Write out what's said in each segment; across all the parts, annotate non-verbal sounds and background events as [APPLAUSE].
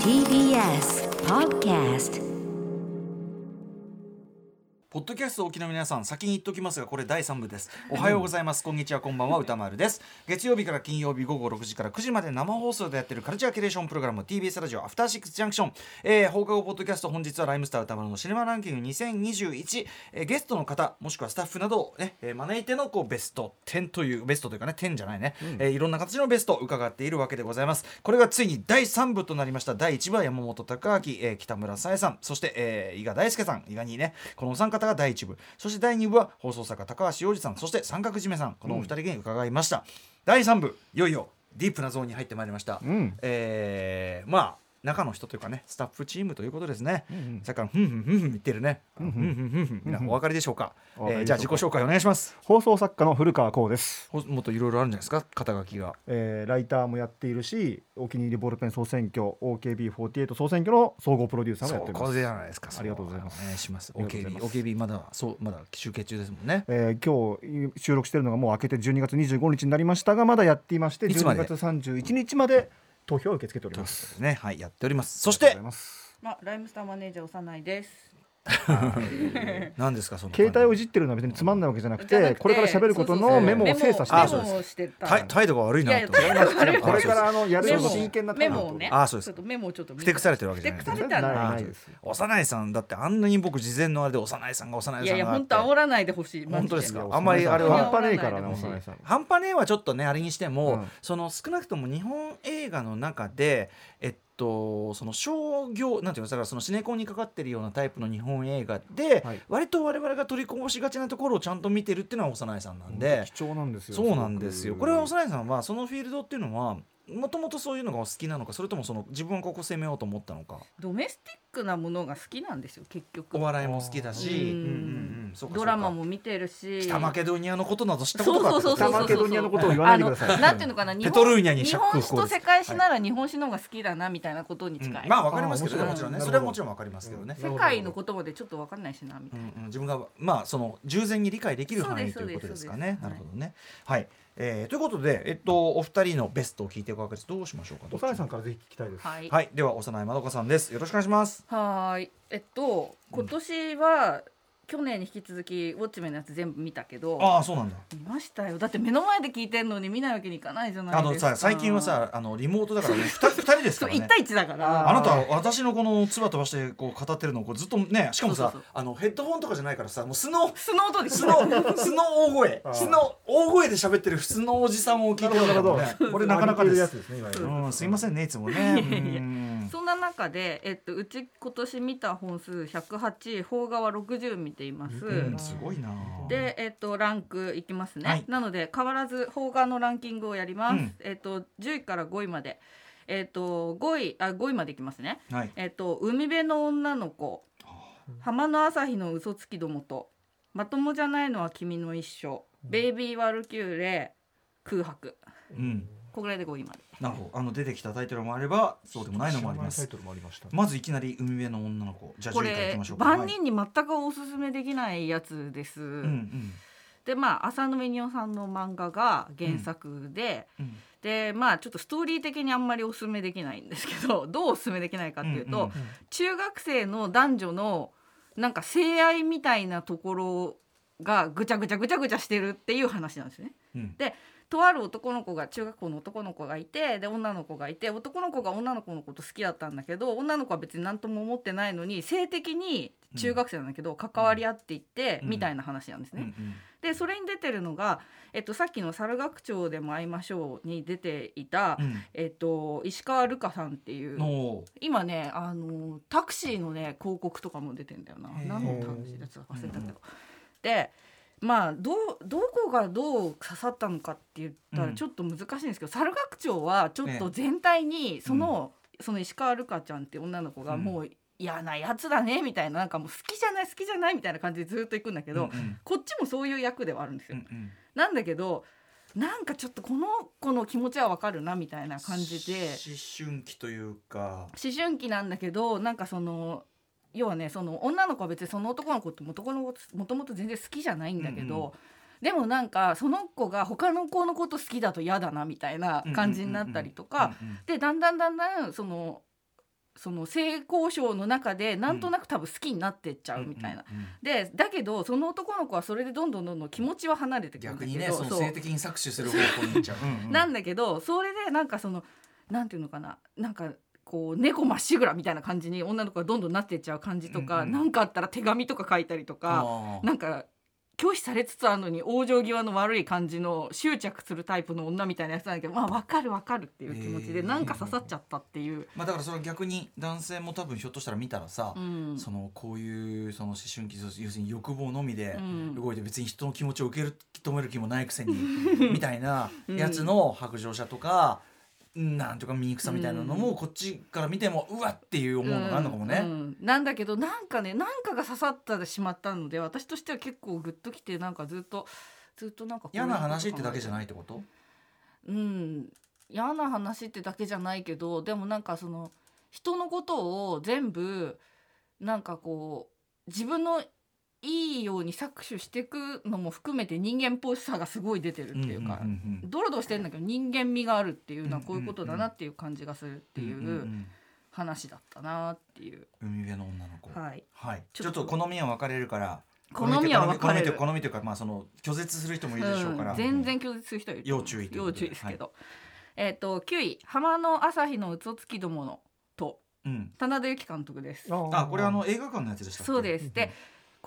TBS Podcast ポッドキャスト沖の皆さん先に言っときますがこれ第3部です。おはようございます。こんにちは。こんばんは。歌丸です。月曜日から金曜日午後6時から9時まで生放送でやってるカルチャーキュレーションプログラム TBS ラジオアフターシックスジャンクション、えー、放課後ポッドキャスト本日はライムスター歌丸のシネマランキング2021、えー、ゲストの方もしくはスタッフなどをね、えー、招いてのこうベスト10というベストというかね10じゃないね、うん、えー、いろんな形のベストを伺っているわけでございます。これがついに第3部となりました。第1部は山本隆明、えー、北村沙耶さん。そして、えー、伊賀大輔さん。伊賀にねこのお三方が第1部。そして第2部は放送作家高橋洋二さん。そして三角締めさん。このお二人に伺いました、うん、第3部いよいよディープなゾーンに入ってまいりました、うん、えー、まあ中の人というかねスタッフチームということですね、うんうん、さっきからふんふんふんふん言ってるね、うんふん。ふんふんふんみん。なお分かりでしょうか、えー、じゃあ自己紹介お願いします。放送作家の古川光です。もっといろいろあるんじゃないですか？肩書きが、えー、ライターもやっているしお気に入りボールペン総選挙 OKB48 総選挙の総合プロデューサーもやってます。これじゃないですか？ありがとうございます。お願いします。OKB OKB まだそうまだ集計中ですもんね、えー、今日収録しているのがもう明けて12月25日になりましたがまだやっていまして12月31日まで投票を受け付けております。ね。はいやっております。そしてまあライムスターマネージャー幼いです [LAUGHS] 何ですかその携帯をいじってるのは別につまんないわけじゃなくてこれから喋ることのメモを精査して態度が悪いなと。これからあのやる真剣なメモをね。あそうですメモをちょっとふて。くされてるわけじゃない幼いさんだってあんなに僕事前のあれで幼いさんが幼いさんがいやいや本当煽らないでほしい。本当ですか？あんまりあれは。半端ねえからね幼いさん。半端ねえはちょっとねあれにしてもその少なくとも日本映画の中でえっとその商業なんていうのだからそのシネコンにかかってるようなタイプの日本映画で、はい、割と我々が取りこぼしがちなところをちゃんと見てるっていうのは幼いさんなんで。貴重なんですよそうなんですよ。これは幼いさんはそのフィールドっていうのはもともとそういうのが好きなのかそれともその自分はここ攻めようと思ったのか。ドメスティックなものが好きなんですよ結局お笑いも好きだし。ドラマも見てるし。北マケドニアのことなど知ったことがある北マケドニアのことを言わないでくださいなんていうのかなペトルーニャに日本史と世界史なら日本史の方が好きだなみたいなことに近い、まあわかりますけどねもちろんね。それはもちろんわかりますけどね。世界のことまでちょっとわかんないしなみたいな。自分がまあその従前に理解できる範囲ということですかね。なるほどね。はいえー、ということで、えっと、お二人のベストを聞いていくわけです。どうしましょうか。幼いさんからぜひ聞きたいです。はい、はい、では、幼いまどかさんです。よろしくお願いします。はい、えっと、今年は、去年に引き続きウォッチメンのやつ全部見たけどああそうなんだ。見ましたよ。だって目の前で聞いてんのに見ないわけにいかないじゃないですか。あのさ最近はさあのリモートだからね 2, 人ですからね。1対1だから。あなたは私のこの唾飛ばしてこう語ってるのをこうずっとねしかもさあのヘッドホンとかじゃないからさもう素の素の音で素の素の大声。素の大声で喋ってる普通のおじさんを聞いてるからね。これなかなかです。やつですねうんすいませんねいつもね。そんな中でえっとうち今年見た本数108邦画は60見ています、うんすごいな。で、えっと、ランクいきますね、はい、なので変わらず邦画のランキングをやります、うん、えっと、10位から5位まで。えっと、5位あ5位までいきますね、はい、えっと、海辺の女の子。浜の朝日の嘘つきどもと。まともじゃないのは君の一生、ベイビー・ワルキューレ空白、うん、こぐらいで5位までなるほど。あの出てきたタイトルもあればそうでもないのもあります。まずいきなり海辺の女の子じゃあ10位からいきましょう万人に全くおすすめできないやつです、うんうん、でまあ浅野美代さんの漫画が原作で、うんうん、でまあちょっとストーリー的にあんまりおすすめできないんですけど [LAUGHS] どうおすすめできないかっていうと、うんうんうん、中学生の男女のなんか性愛みたいなところがぐちゃぐちゃぐちゃぐちゃしてるっていう話なんですね。うん、でとある男の子が中学校の男の子がいてで女の子がいて男の子が女の子のこと好きだったんだけど女の子は別に何とも思ってないのに性的に中学生なんだけど、関わり合っていって、みたいな話なんですね。でそれに出てるのが、えっと、さっきの「猿楽町でも会いましょう」に出ていた、うん、えっと、石川瑠香さんっていう今ねあのタクシーのね広告とかも出てんだよな。何のタクシーだ忘れたけど。でまあどどこがどう刺さったのかって言ったらちょっと難しいんですけど、猿楽町はちょっと全体にその、その石川瑠香ちゃんって女の子がもう嫌なやつだねみたいななんかもう好きじゃない好きじゃないみたいな感じでずっと行くんだけど、うんうん、こっちもそういう役ではあるんですよ。うんうん、なんだけどなんかちょっとこの子の気持ちはわかるなみたいな感じで。思春期というか。思春期なんだけどなんかその要はねその女の子は別にその男の子ってもともと全然好きじゃないんだけど、うんうん、でもなんかその子が他の子のこと好きだと嫌だなみたいな感じになったりとかでだんだんだんだんそのその性交渉の中でなんとなく多分好きになってっちゃうみたいな。でだけどその男の子はそれでどんどんどんどん気持ちは離れてくるんだけど逆にねその性的に搾取する方向に行っちゃう。うんうん。[LAUGHS] なんだけどそれでなんかそのなんていうのかな。なんかこう猫まっしぐらみたいな感じに女の子がどんどんなってっちゃう感じとか、うんうんなんかあったら手紙とか書いたりとか、なんか拒否されつつあるのに往生際の悪い感じの執着するタイプの女みたいなやつなんだけどまあ分かる分かるっていう気持ちで、なんか刺さっちゃったっていう。まあだからそれは逆に男性も多分ひょっとしたら見たらさ、うん。そのこういうその思春期要するに欲望のみでうん。動いて別に人の気持ちを受け止める気もないくせに [LAUGHS] みたいなやつの白状者とか、なんとか醜さみたいなのもこっちから見てもうわっていう思うのがあるのかもね。うんうん。なんだけどなんかねなんかが刺さってしまったので私としては結構グッときてなんかずっとずっとなんか嫌な話ってだけじゃいないってこと？うん。嫌な話ってだけじゃないけどでもなんかその人のことを全部なんかこう自分のいいように搾取していくのも含めて人間っぽさがすごい出てるっていうか、んんうんドロドロしてるんだけど人間味があるっていうのはうんこういうことだなっていう感じがするっていう話だったなっていう。海辺の女の子。はい。はい。ちちょっと。ょっと好みは分かれるから。好みは分かれる。好みと好みというかまあその拒絶する人もいるでしょうから。うん全然拒絶する人いる。要注意要注意ですけど、えっ、と9位。浜の朝日のうつつきどものと。うん。棚田由紀監督です。あこれあの映画館のやつでしたっけ？そうです。で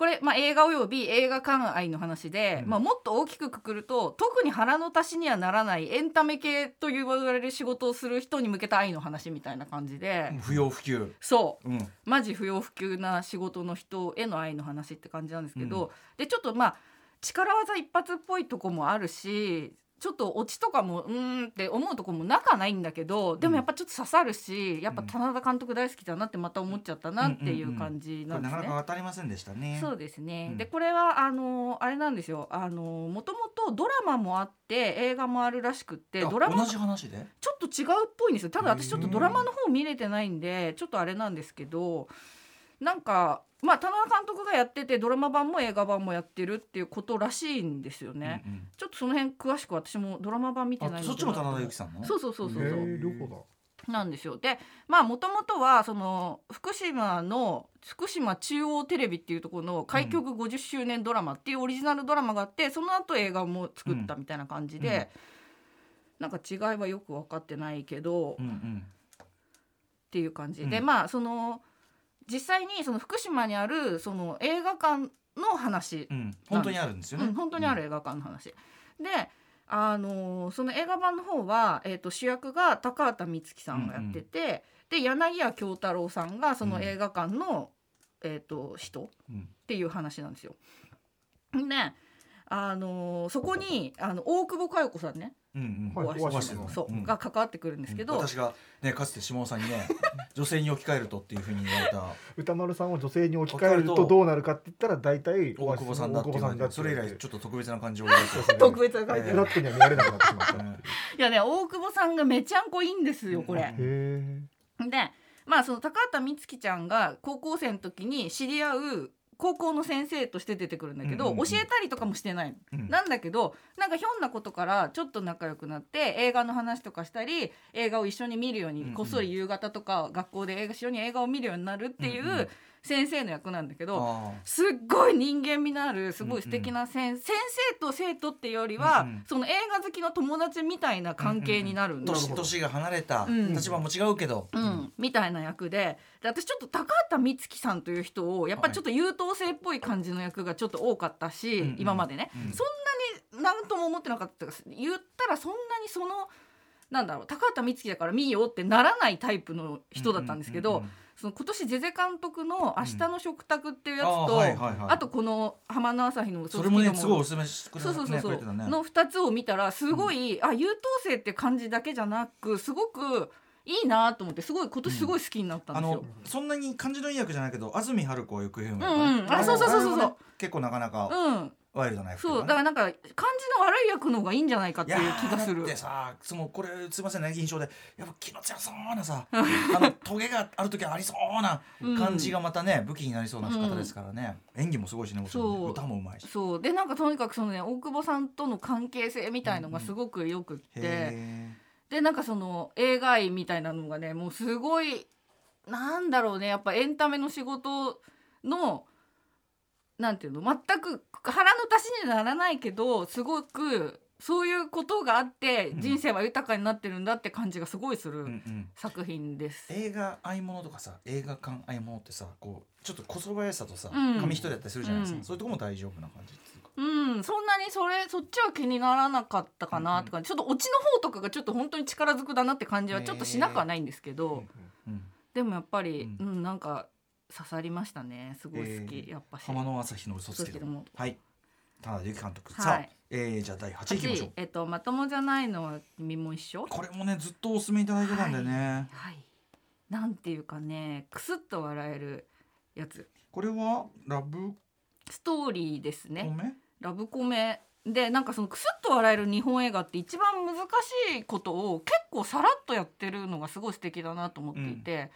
これ、まあ、映画および映画館愛の話で、うんまあ、もっと大きくくくると特に腹の足しにはならないエンタメ系と言われる仕事をする人に向けた愛の話みたいな感じで、不要不急。そううん。マジ不要不急な仕事の人への愛の話って感じなんですけど、でちょっとまあ力技一発っぽいとこもあるしちょっとオチとかもうーんって思うとこもなかないんだけどでもやっぱちょっと刺さるしやっぱ棚田監督大好きだなってまた思っちゃったなっていう感じなんかなですね。なか当たりませんでしたね。そうですね、うんでこれはあのあれなんですよあのもともとドラマもあって映画もあるらしくってあドラマ同じ話で？ちょっと違うっぽいんですよただ私ちょっとドラマの方見れてないんでちょっとあれなんですけどなんかまあ田中監督がやっててドラマ版も映画版もやってるっていうことらしいんですよね、うんうん。ちょっとその辺詳しく私もドラマ版見てないそっちも棚田由紀さんの？そうそうそうそうそう。へえ両方だ。なんですよ。でまあもともとはその福島の福島中央テレビっていうところの開局50周年ドラマっていうオリジナルドラマがあって、その後映画も作ったみたいな感じで、なんか違いはよく分かってないけど、っうんうん。ていう感じ。で、うん。まあその実際にその福島にあるその映画館の話うん。本当にあるんですよね。うん、本当にある映画館の話、であのーその映画版の方は、えー、と主役が高畑充希さんがやってて、で柳家京太郎さんがその映画館の、えー、と人っうん。ていう話なんですよ。であのーそこにあの大久保佳代子さんねうんうん。はい。オアシスそう、うん。が関わってくるんですけど、私がねかつて下尾さんにね [LAUGHS] 女性に置き換えるとっていうふうに言われた。歌丸さんを女性に置き換えるとどうなるかって言ったら大体大久保さんだって言われてそれ以来ちょっと特別な感じを [LAUGHS] 特別な感じええフラットには見られなくなってしまった。いういやね大久保さんがめちゃんこいいんですよこれ。でまあその高畑充希ちゃんが高校生の時に知り合う高校の先生として出てくるんだけど、うんうんうん。教えたりとかもしてないの、うん。なんだけどなんかひょんなことからちょっと仲良くなって映画の話とかしたり映画を一緒に見るように、うんうん。こっそり夕方とか学校で映画一緒に映画を見るようになるっていうんうん。う先生の役なんだけど、あすっごい人間味のあるすごい素敵な先,、先生と生徒っていうよりは、うんうん。その映画好きの友達みたいな関係になるんですよ年年が離れた。うん。立場も違うけど、うん、みたいな役で。で私ちょっと高畑充希さんという人をやっぱりちょっと優等生っぽい感じの役がちょっと多かったし、うんうん。今までね、うん。そんなに何とも思ってなかった。言ったらそんなにそのなんだろう高畑充希だから見ようってならないタイプの人だったんですけど、うんうんうんその今年ゼゼ監督の「明日の食卓」っていうやつあと、ーはいはいはい。あとこの「浜の朝日の嘘それもねすごいおすすめしてくれたそうそうそうそう、ね。の2つを見たらすごい、あ優等生って感じだけじゃなくすごくいいなと思ってすごい今年すごい好きになったんあですよ。のそんなに感じのいい役じゃないけど安住春子はよく言うのうんうん。あそうそうそうそうそう。結構なかなかうん、ワイルドな役そうだからなんか感じの悪い役の方がいいんじゃないかっていう気がする。いやーだってさそのこれすいませんね印象で。やっぱ気の強そうなさあのトゲがある時はありそうな感じがまたね、武器になりそうな方ですからね、演技もすごいしねもちろんね歌もうまいし。そう。でなんかとにかくそのね大久保さんとの関係性みたいのがすごくよくって、へでなんかその映画愛みたいなのがねもうすごいなんだろうねやっぱエンタメの仕事のなんていうの？全く腹の足しにならないけどすごくそういうことがあってうん。人生は豊かになってるんだって感じがすごいするーうんうん。作品です。映画合い物とかさ映画館合い物ってさこうちょっとこそばやさとさ、うん。紙一重だったりするじゃないですか、うん。そういうとこも大丈夫な感じっていうか。うん、そんなにそれそっちは気にならなかったかなとか、ちょっとオチの方とかがちょっと本当に力ずくだなって感じはちょっとしなくはないんですけど、うんでもやっぱり、ううんんなんか刺さりましたね。すごい好き、えーやっぱし。浜野朝日の嘘つけども。はい。田辺由紀監督、はい。さあ、えー、じゃあ第8位いきましょう。8えっとまともじゃないのは君も一緒。これもねずっとお勧めいただいてたんでね、はい。なんていうかねクスッと笑えるやつ。これはラブ？ストーリーですコねメ、ラブコメ。でなんかそのクスッと笑える日本映画って一番難しいことを結構さらっとやってるのがすごい素敵だなと思っていて、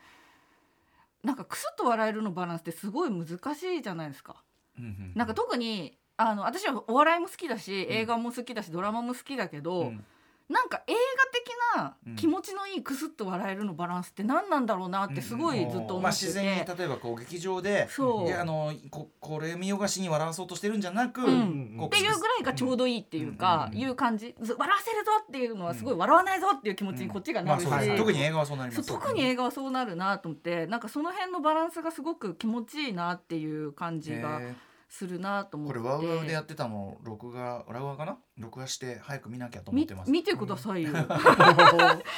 なんかクスッと笑えるのバランスってすごい難しいじゃないですか。なんか特にあの私はお笑いも好きだし映画も好きだし、ドラマも好きだけど、うんなんか映画的な気持ちのいいクスッと笑えるのバランスって何なんだろうなってすごいずっと思まあ、ってて、自然に例えばこう劇場でそう。いやあのここれ見よがしに笑わそうとしてるんじゃなく、うん。こっていうぐらいがちょうどいいっていうか、うんいう感じ。ず笑わせるぞっていうのはすごい笑わないぞっていう気持ちにこっちがなるし、うです。はい。特に映画はそうなります。そう特に映画はそうなるなと思ってなんかその辺のバランスがすごく気持ちいいなっていう感じがへするなとー思って。これワウワウでやってたの録画ラウワかな？録画して早く見なきゃと思っみてます。見てくださいよ。そう [LAUGHS]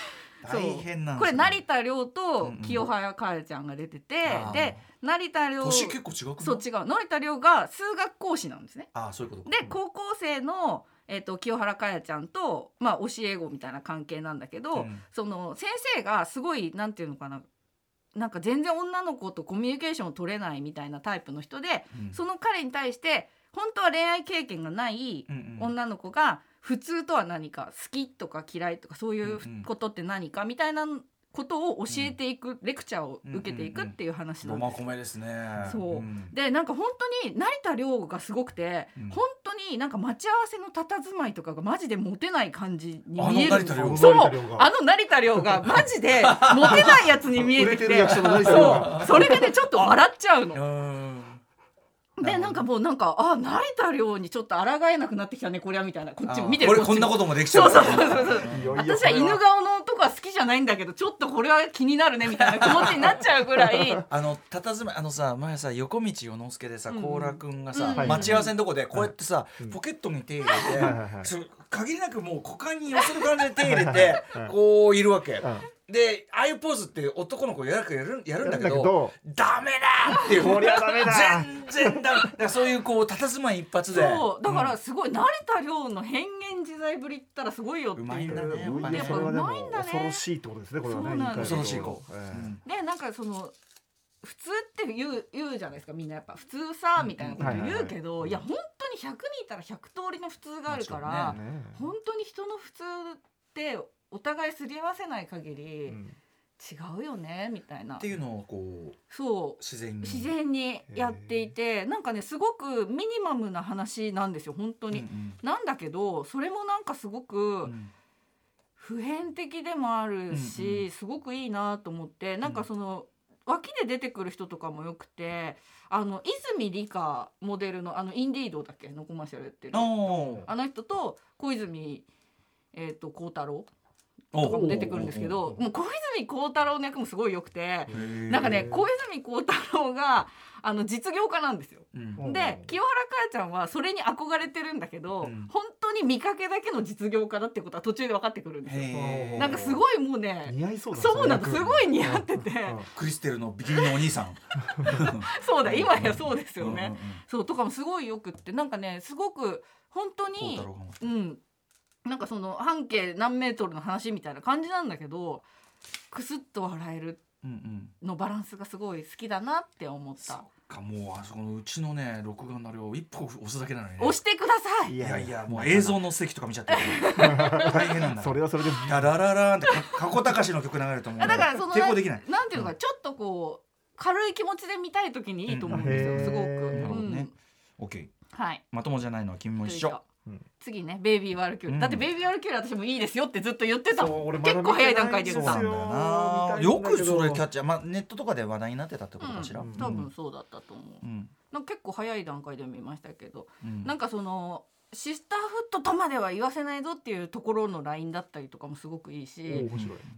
大変なんこれ成田凌うんとうん。清原かえちゃんが出てて、で成田凌年結構違くそう違う。成田凌が数学講師なんですね。ああそういうことで高校生の、えっと清原かやちゃんと、まあ、教え子みたいな関係なんだけど、うん。その先生がすごいなんていうのかななんか全然女の子とコミュニケーションを取れないみたいなタイプの人で、うん。その彼に対して本当は恋愛経験がない女の子が普通とは何か好きとか嫌いとかそういうことって何かみたいなことを教えていく、レクチャーを受けていくっていう話なロんです。マコメですね。そう、ん。でなんか本当に成田凌がすごくて、うん。本当になんか待ち合わせの佇まいとかがマジでモテない感じに見える。そう。あの成田凌がマジでモテないやつに見えてて。そう。それでねちょっと笑っちゃううの。んでなんかもうなんかあ成田凌にちょっと抗えなくなってきたねこりゃみたいな。こっちも見てる。これこっち。もこんなこともできちゃうそうそうそうそう私は犬顔のとこは好きじゃないんだけどちょっとこれは気になるねみたいな気持ちになっちゃうぐらい。[LAUGHS] あの佇まいあのさ前さ横道世之助でさうん。高良君がさ、うん。待ち合わせのとこでこうやってさ、うん。ポケットに手入れて、う限りなくもう股間に寄せる感じで手入れて [LAUGHS] うん。こういるわけ、うんでああいうポーズって男の子やるやるやるんだけどやるんだけどダメだっていう。こりゃダメだ。全然ダメ。だからそういうこう佇まい一発で。そう。だからん。すごい成田凌の変幻自在ぶりったらすごいよっていう。うまいんだねやっぱうまいんだね。恐ろしいってことですねこれはね恐ろしい子、ええ。うん。でなんかその普通って言う言うじゃないですかみんなやっぱ。普通さみたいなこと言うけど、いや本当に100人いたら100通りの普通があるから、ね。本当に人の普通ってお互いすり合わせない限りうん。違うよねみたいな。っていうのをこうそう。自然に。自然にやっていてなんかねすごくミニマムな話なんですよ本当に。うんなんだけどそれもなんかすごうくん。普遍的でもあるし、うんうん。すごくいいなと思ってなんかその脇で出てくる人とかもよくてあの泉理香モデルのあのインディードだっけ？のコマーシャルやってるあの人と小泉えー、と孝太郎おとかも出てくるんですけどもう小泉孝太郎の役もすごい良くてなんかね小泉孝太郎があの実業家なんですよ。うん。で清原かやちゃんはそれに憧れてるんだけど、うん。本当に見かけだけの実業家だってことは途中で分かってくるんですよ。なんかすごいもうね似合いそうだそうなの役すごい似合ってて。うん。クリステルのビキニのお兄さん。[LAUGHS] そうだ今やそうですよね。そうとかもすごいよくってなんかねすごく本当孝にうんなんかその半径何メートルの話みたいな感じなんだけどクスッと笑えるうんうん。のバランスがすごい好きだなって思った。かもうあそこのうちのね録画のあれを一歩押すだけなのにね。押してください。いやいやもう映像の席とか見ちゃってる。[LAUGHS] 大変なんだそれはそれでララララーンってか加古隆の曲流れると思うあだからその抵抗できない。なんていうのかちょっとこう軽い気持ちで見たい時にいいと思うんですよ、うん。すごく、なるほどね。うん、OK はい。まともじゃないのは君も一緒次ねベイビーワルキューレ、うん。だってベイビーワルキューレ私もいいですよってずっと言ってた。結構早い段階で言った。そうなんだよくそれキャッチャーまあネットとかで話題になってたってことかしら？うん、多分そうだったと思う、うん。なんか結構早い段階で見ましたけど、うん。なんかそのシスターフットとまでは言わせないぞっていうところのラインだったりとかもすごくいいおし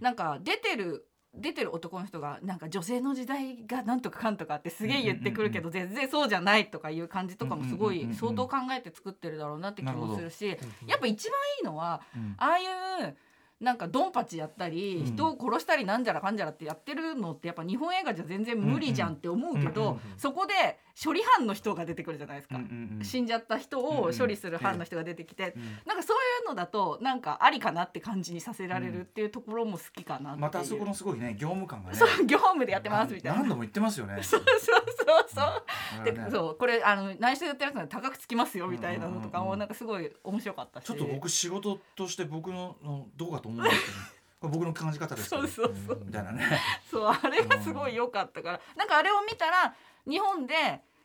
なんか出てる出てる男の人がなんか女性の時代がなんとかかんとかってすげえ言ってくるけど全然そうじゃないとかいう感じとかもすごい相当考えて作ってるだろうなって気もするしど。やっぱ一番いいのはうんああいうなんかドンパチやったりうん。人を殺したりなんじゃらかんじゃらってやってるのってやっぱ日本映画じゃ全然無理じゃんって思うけどそこで処理班の人が出てくるじゃないですか。うんうんうん。死んじゃった人を処理する班の人が出てきて、うん。なんかそういうのだとなんかありかなって感じにさせられるっていうところも好きかなまたあそこのすごいね業務感がね。そう業務でやってますみたいな。何度も言ってますよね。[LAUGHS] そうそうそうそう、うん。でね。そうこれあの内緒でやってるやつな高くつきますよみたいなのとかうんうんうん。もなんかすごい面白かったし。ちょっと僕仕事として僕ののどうかと思うんですけど [LAUGHS] これ僕の感じ方ですそうそうそうみたいなね。そうあれがすごい良かったから、なんかあれを見たら日本で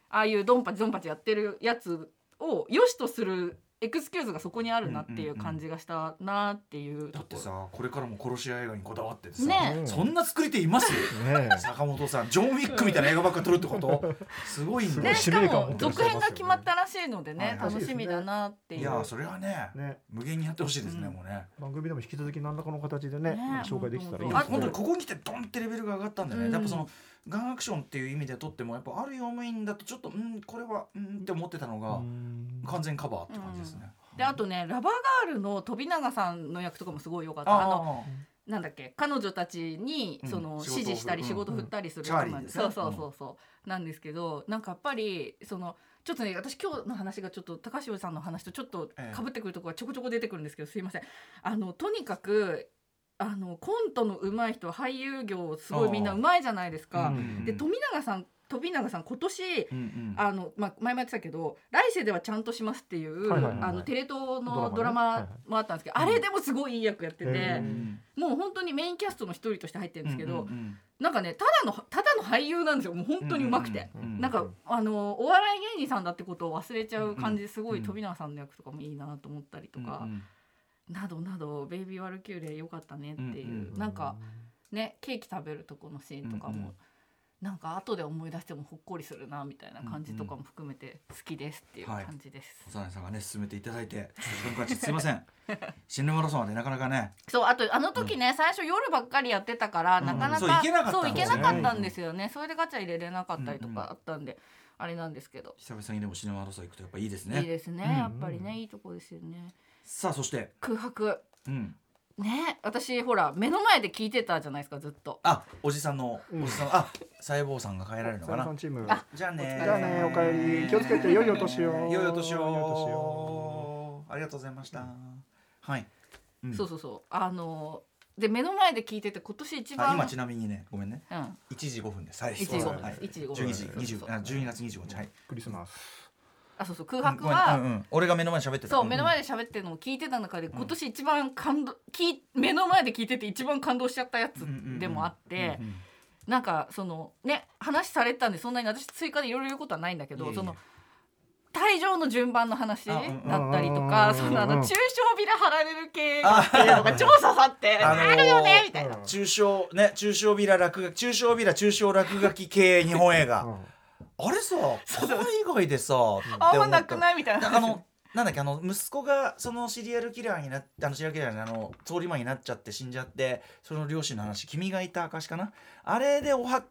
ああいうドンパチドンパチやってるやつを良しとするエクスキューズがそこにあるなっていう感じがしたなっていうだって。さこれからも殺し屋映画にこだわっててさ、ね。うんそんな作り手いますね坂本さんジョン・ウィックみたいな映画ばっか撮るってこと？すごいんね、しかも続編が決まったらしいのでね、はい。楽しみだなっていう。いやそれはねね。無限にやってほしいですね、うん。もうね。番組でも引き続き何らかの形でねね。紹介できたらいいですね。本当にここに来てドンってレベルが上がったんでね、うん。やっぱそのガンアクションっていう意味でとってもやっぱある用務員だとちょっとうんこれはうんって思ってたのがうん。完全カバーって感じですね。であとねラバーガールの飛永さんの役とかもすごい良かった。あのあなんだっけ彼女たちにうん。その指示したりうん。仕事振ったりするそうそうそうそう。なんですけどなんかやっぱりそのちょっとね私今日の話がちょっと高橋さんの話とちょっとええかぶってくるところがちょこちょこ出てくるんですけどすいません。あのとにかくあのコントの上手い人は俳優業すごいみんな上手いじゃないですか。うん。で富永さん富永さん今年うんうんあの、まあ、前もやってたけど「来世ではちゃんとします」っていう、はいはいはいはい。あのテレ東のドドララマもあったんですけど、あれでもすごいいい役やってて、うんもう本当にメインキャストの一人として入ってるんですけど、うんうんなんかねただのただの俳優なんですよもう本当に上手くて。うんうんなんかあのお笑い芸人さんだってことを忘れちゃう感じですごい富永さんの役とかもいいなと思ったりとか、うんなどなど「ベイビー・ワルキューレ」良かったねっていう、うんうん。なんかねケーキ食べるとこのシーンとかも、うんうん。なんか後で思い出してもほっこりするなみたいな感じとかも含めて好きですっていう感じです。幼い。さんがね進めていただいてすいません。心霊マラソンはねなかなかね。そうあとあの時ね、最初夜ばっかりやってたから、うんなかなかそう行けなかったそうんですよね。行けなかったんですよね、それでガチャ入れれなかったりとうんうんかあったんで、あれなんですけど、久々にでもシネママラソン行くとやっぱいいですね。いいですね、うんやっぱりねいいとこですよねさあそして。空白。うん。ね私ほら目の前で聞いてたじゃないですかずっと。あおじさんのうん。おじさんあ細胞さんが帰られるのかな？んチーム。あ。じゃあねじゃあねお帰り。気をつけて良いお年を。良いお年良いお年を。ありがとうございました。はい。うん。そうそうそう。あので目の前で聞いてて今年一番。あ今ちなみにねごめんね。うん。1時5分ですはい1時5分はい。です1時5分12時20そうあ12月25日。はい。クリスマスあそうそう空うん白は、うんうん。俺が目の前で喋ってた。そう目の前で喋ってるのを聞いてた中で今年一番感動聞い目の前で聞いてて一番感動しちゃったやつでもあってうんうんなんかそのね話されてたんでそんなに私追加でいろいろ言うことはないんだけどその退場の順番の話だったりとうんかうん。そのあの中小ビラ貼られる系っていうのが超刺さってあるよねみたいな。中小ね中小ビラ落書き中小ビラ中小落書き系日本映画。うんあれさ海外でさあんまなくいない？みたいな。あのなんだっけあの息子がそのシリアルキラーになっあのシリアルキラーにあの通り魔になっちゃって死んじゃってその両親の話「君がいた証」かな？あれでおは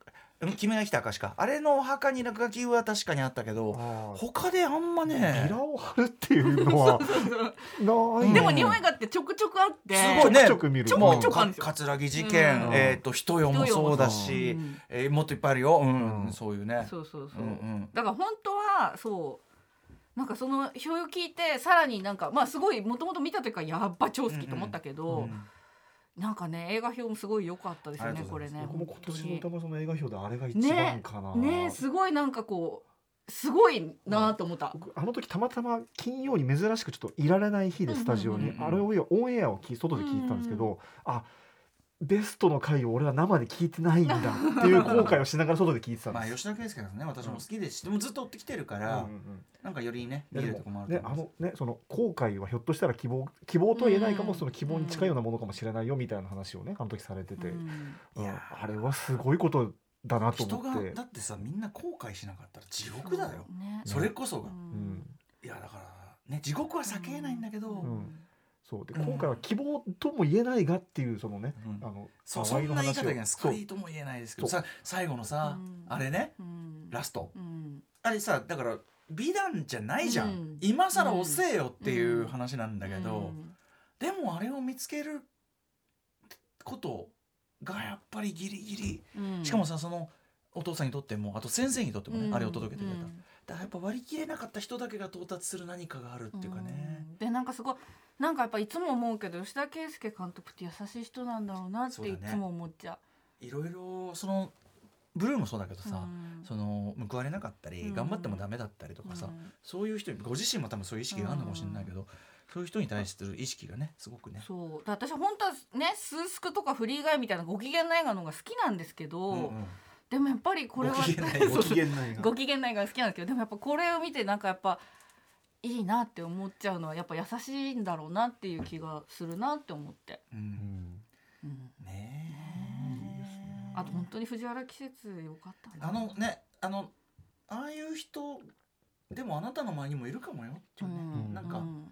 うん君が来た証か。あれのお墓に落書きは確かにあったけど他であんまね。ビラを貼るっていうのは [LAUGHS] ない。でも日本映画ってちょくちょくあってすごいね。ちょくちょく見るんですよ。葛城事件、うん。えっ、と人よもそうだし、う。ん。えーもっといっぱいあるよ、うん。うん。そういうね。そうそうそう、うんうん。だから本当はそうなんかその表を聞いてさらになんかまあすごいもともと見た時からやっぱ超好きと思ったけど、なんかね映画表もすごい良かったですよねこれね僕も今年の歌本丸さんの映画表であれが一番かな。ねねすごいなんかこうすごいなと思った、僕あの時たまたま金曜に珍しくちょっといられない日でスタジオに、うんうんうんあれをオンエアを聞い外で聞いてたんですけど、あベストの回を俺は生で聞いてないんだっていう後悔をしながら外で聞いてたんです。まあ吉田圭佑さんね私も好きですし、でもずっと追ってきてるから、うんうんうん。なんかよりね見るとこもあもるねあのねその後悔はひょっとしたら希望希望とは言えないかも、うん。その希望に近いようなものかもしれないよみたいな話をねあの時されてて、うん。あれはすごいことだなと思って。だってさみんな後悔しなかったら地獄だよ。ね。それこそが、ううん。んいやだからね地獄は避けないんだけど、んそうでうん。今回は希望とも言えないがっていうそのね、うん。あのそうそんな言い方がスカイとも言えないですけどさ最後のさ、うん。あれねうん。ラスト。うん。あれさだから美談じゃないじゃん、うん。今更遅えよっていう話なんだけど、うん。でもあれを見つけることがやっぱりギリギリ。うん。しかもさそのお父さんにとってもあと先生にとってもね、うん。あれを届けてくれた、うんだやっぱ割り切れなかった人だけが到達する何かがあるっていうかね、うん。でなんかすごいなんかやっぱいつも思うけど吉田圭佑監督って優しい人なんだろうなっていつも思っちゃいろいろそのブルーもそうだけどう。さ、うん。その報われなかったり、うん。頑張ってもダメだったりとかさ、うん。そういう人にご自身も多分そういう意識があるのかもしれないけど、そういう人に対する意識がねすごくね。そう。私本当はねスースクとかフリーガイみたいなご機嫌な映画の方が好きなんですけど、うんうんでもやっぱりこれはご機嫌な映画 [LAUGHS] ご機嫌な映画ご機嫌な映画が好きなんですけどでもやっぱこれを見てなんかやっぱいいなって思っちゃうのはやっぱ優しいんだろうなっていう気がするなって思って、うん。うん。うん、ねえ。あと本当に藤原季節よかったな。あのねあのああいう人でもあなたの前にもいるかもよっていうね、うん。なんか、うん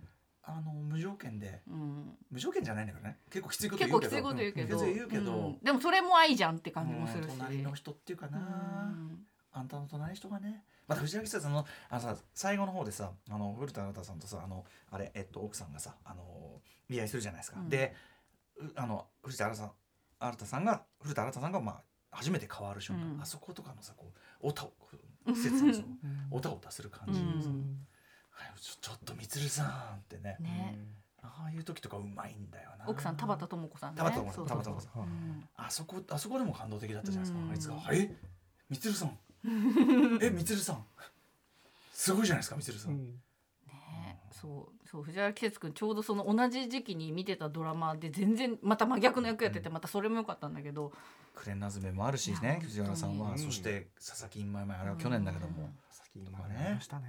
あの無条件で。うん。無条件じゃないんだけどね。結構きついこと言うけど。結構きついこと言うけど、うん。でもそれも愛じゃんって感じもするし、うん隣の人っていうかな、うん。あんたの隣の人がね。また藤原さんのあのさ最後の方でさあの古田新太さんとさあのあれ、えっと、奥さんがさあの見合いするじゃないですか、うん。でうあの藤田新太さん新太さんが古田新太さんがまあ初めて変わる瞬間、うん。あそことかのさこうおたお季節のそのおたおたする感じ、うん。はいちょちょっとみつるさんってね。ね。ああいう時とかうまいんだよな。奥さん田畑智子さんね。田畑智子さんそううん。あそこあそこでも感動的だったじゃないですか、うん。あいつが「え？みつるさん [LAUGHS] え？みつるさんすごいじゃないですかみつるさん」うん。ね。そうそう藤原季節くんちょうどその同じ時期に見てたドラマで全然また真逆の役やっててまたそれも良かったんだけど、クレナズメもあるしね藤原さんは、うんそして佐々木今前あれは去年だけども、先にもありましたね。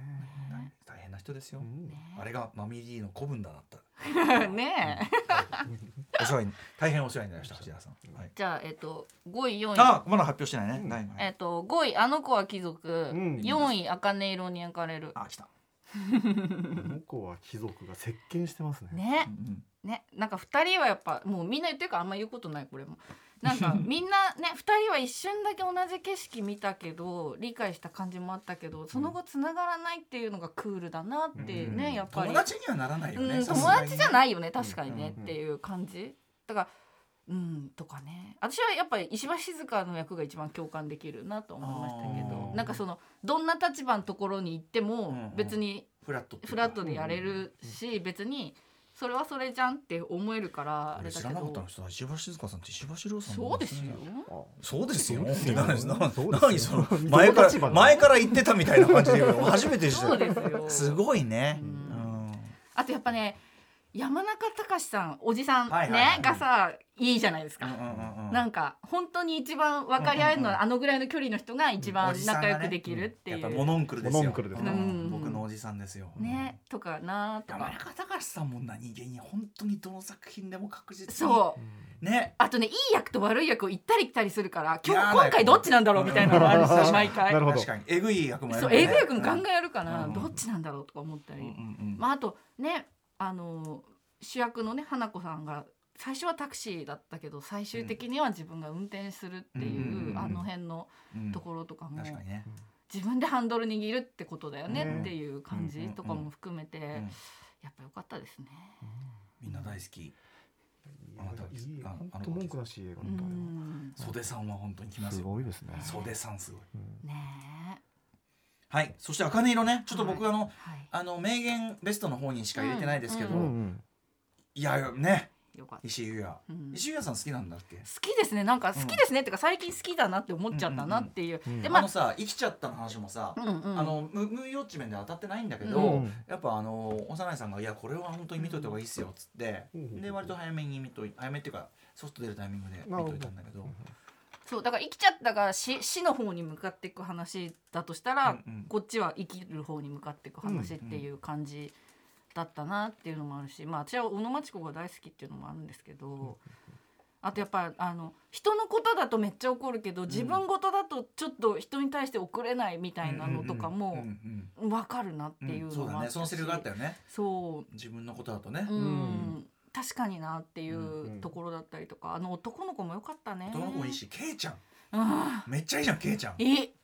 ね。大変な人ですよ、うん。あれがマミリーの古文だなった。[LAUGHS] ねえ。お世話に大変お世話になりました藤原さん、はい、じゃあえっと5位4位。あまだ発表してないね、うん。第七位えっと5位あの子は貴族、ん。4位茜色に焼かれる。あ来た、[LAUGHS] この子は貴族が席巻してますね。ね。うんね。なんか2人はやっぱもうみんな言ってるからあんま言うことないこれもなんか [LAUGHS] みんなね2人は一瞬だけ同じ景色見たけど理解した感じもあったけどその後つながらないっていうのがクールだなってね、うん。やっぱり。友達にはならないよね、うん、友達じゃないよね確かにね、うんっていう感じ。だからうんとかね。私はやっぱり石橋静香の役が一番共感できるなと思いましたけあどー。なんかそのどんな立場のところに行ってうんうもん。別にフラットでやれるし別にそれはそれじゃんって思えるからあれだ知らなかったどの人は石橋静香さんって石橋亮さんそうですよ。そうですよ。そうですよ何そうですよ何その前から前から言ってたみたいな感じで言うの初めて知った。そうですよすごいね。ううんんあとやっぱね山中隆さんおじさんね、はいはいはい。がさいいじゃないですか。うんうんうんなんか本当に一番分かり合えるのは、うんうん。あのぐらいの距離の人が一お番仲良くできるっていう。やっぱモノンクルですよ。モノンクルですうね。うん。ん僕のおじさんですよ。ねとかなとか。山中隆さんも何気に本当にどの作品でも確実にそう。ね。あとねいい役と悪い役を行ったり来たりするから今日今回どっちなんだろうみたいなのがあるしうん毎回。なるほど。確かに。えぐい役もやるそうもんね英語役も考えやるから、うんどっちなんだろうとか思ったり、うんうんうん。まああとねあの主役のね花子さんが最初はタクシーだったけど最終的には自分が運転するっていう、あの辺のうんところとかも、確かにね。自分でハンドル握るってことだよねうんっていう感じとかも含めて、うんやっぱ良かったですね。みんな大好き。あなたいいあ本あなた当文句なし映画た袖さんは本当に来まな。すすよ。ごいですね。袖さんすごい。うんねはい。そして茜色ね。ちょっと僕はい。あのあの名言ベストの方にしか入れてないですけど、いやね。石井優也、うん。石井優也さん好きなんだっけ？好きですね。なんか好きですね、っていうか最近好きだなって思っちゃったなっていう,、でまあ。あのさ生きちゃったの話もさ、あのムムーヨッチメンで当たってないんだけど、うんやっぱあの幼いさんが「いやこれは本当に見といた方がいいっすよ」っつって、うんで割と早めに見とい早めっていうかソフト出るタイミングで見といたんだけどそうだから生きちゃったが死死の方に向かっていく話だとしたら、うんうん。こっちは生きる方に向かっていく話っていう感じだったなっていうのもあるし、まあ私は小野町子が大好きっていうのもあるんですけど、あとやっぱあの人のことだとめっちゃ怒るけど自分事だとちょっと人に対して怒れないみたいなのとかうんもうんうん。分かるなっていうそうだのもあったしね。そのセリフがあったよね。そう。自分のことだとね、うん、確かになっていうところだったりとか、あの男の子も良かったね。男の子もいいしケイちゃん。うん。めっちゃいいじゃんケイちゃん。いい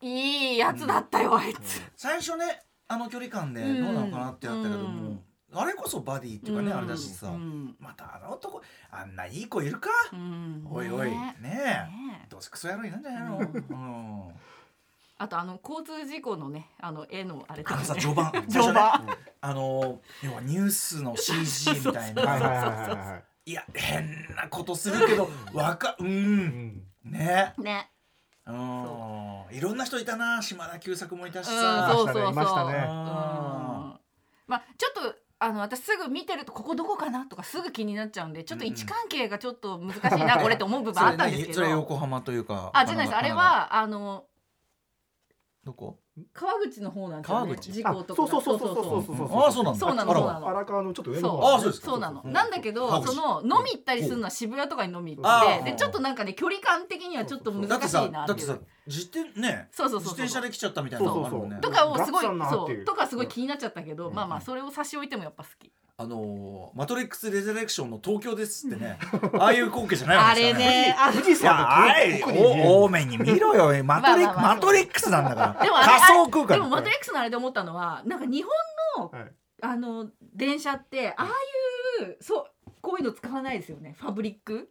いいやつだったよ、あいつ。最初ねあの距離感でどうなのかなってやったけども、うん。あれこそバディっていうかね、あれだしさ、うん。またあの男あんないい子いるか、うん。おいおい。ね。ねえ。ねどうせクソ野郎になんじゃないの、うん。うんあとあの交通事故のねあの絵のあれとかね。あのさ序盤。序盤。[LAUGHS] あの要はニュースの CG みたいはいはいなはいはいはいや変なことするけどわかううん。んね。ね。うん。いろんな人いたな島田久作もいたしうんさ、そうそうそう。いましたね。うん。あまあちょっとあの私すぐ見てるとここどこかなとかすぐ気になっちゃうんでちょっと位置関係がちょっと難しいなこれって思う部分あったんですけそれねそれど横浜というか。あじゃないです。あれはあのどこ？川口の方なんですよね。川口。事故とかあそうそうそうそうそうそう。そうああそうなんだ。そうなのそうなの。荒川のちょっと上のそう方。あそうですか。そうなの、うんなんだけどその飲み行ったりするのは渋谷とかに飲み行あってー。でちょっとなんかね距離感的にはちょっと難しいなだってさ自転ね。そうそうそうそう。自転車で来ちゃったみたいなとかをすごいそうう。とかすごい気になっちゃったけど、うん。まあまあそれを差し置いてもやっぱ好き、あのーマトリックス・レザレクションの東京ですってね。[LAUGHS] ああいう光景じゃないわあけですよれねあ富士いや山のあれ遠くに見えるお多めに見ろよマトリックマトリックスなんだから。でも仮想空間でもマトリックスのあれで思ったのはなんか日本の、はい。あの電車ってああいうそうこういうの使わないですよね。ファブリック？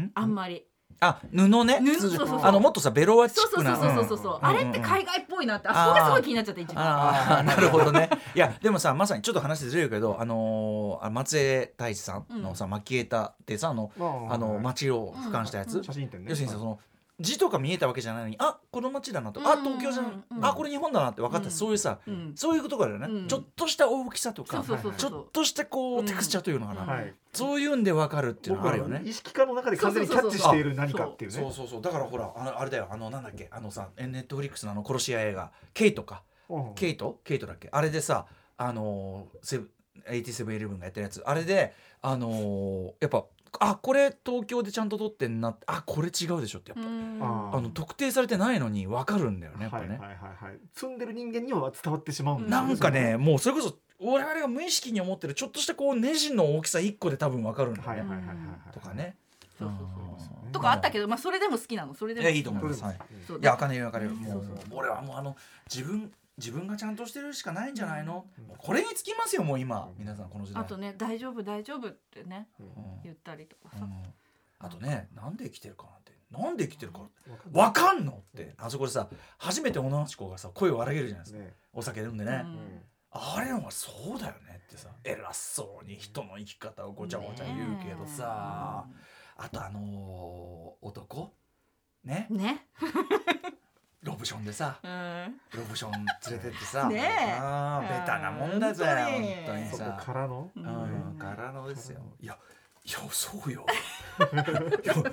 ん？あんまりあ布ね。布。そうそうそう。あのもっとさベロアチそうそうックなそうそう。そうそう、うん。あれって海外っぽいなって。あそこがすごい気になっちゃった一番ああ [LAUGHS] なるほどね。いやでもさまさにちょっと話ずれるけどあのーあ松江大地さんのさ「蒔絵た」ってさあのあの街を俯瞰したやつ、うん。写真展ね。要するにさその字とか見えたわけじゃないのにあこの街だなとあうん東京じゃない、うん。あこれ日本だなって分かった、うん。そういうさうん。そういうことからね、うん。ちょっとした大きさとかそうそうそうちょっとしたこう、うん。テクスチャーというのかな、はい。そういうんで分かるっていうのがあるよね。意識化の中で完全にキャッチしている何かっていうね。そうそうそう。だからほらあのあれだよ。あのなんだっけ。あのさネットフリックスのあの殺し屋映画「ケイトか。うん。ケイト？ケイトだっけ？あれでさあのーセブ8711がやってるやつ。あれであのーやっぱあこれ東京でちゃんと撮ってんなってあこれ違うでしょってやっぱ、うん。あの特定されてないのに分かるんだよねやっぱね、はいはいはいはい。積んでる人間には伝わってしまうんなんかねもうそれこそ我々が無意識に思ってるちょっとしたこうネジの大きさ1個で多分分かるんだよね、はいはいはいはいはい。とかね。そうそううん。とかあったけど、まあ、それでも好きなの。それでもいやいいと思います、はい、いや茜よ茜よ。もうそうそう俺はもうあの自分自分がちゃんとしてるしかないんじゃないの、これにつきますよもう今。皆さんこの時代。あとね「大丈夫大丈夫」ってねうん。言ったりとかさ、うん。あとねなんで生きてるかなって。なんで生きてるか。わかんのって。あそこでさ初めて女の子がさ声を荒げるじゃないですか、ね。お酒飲んでね、うん。あれはそうだよねってさ偉そうに人の生き方をごちゃごちゃ言うけどさ、あとあのー男。ね。ね [LAUGHS] ロブションでさうん。ロブション連れてってさねえ。あーベタなもんだぜ本当に本当にそこさからの？ううん。ん柄のですよ。いやいやそうよいやいやい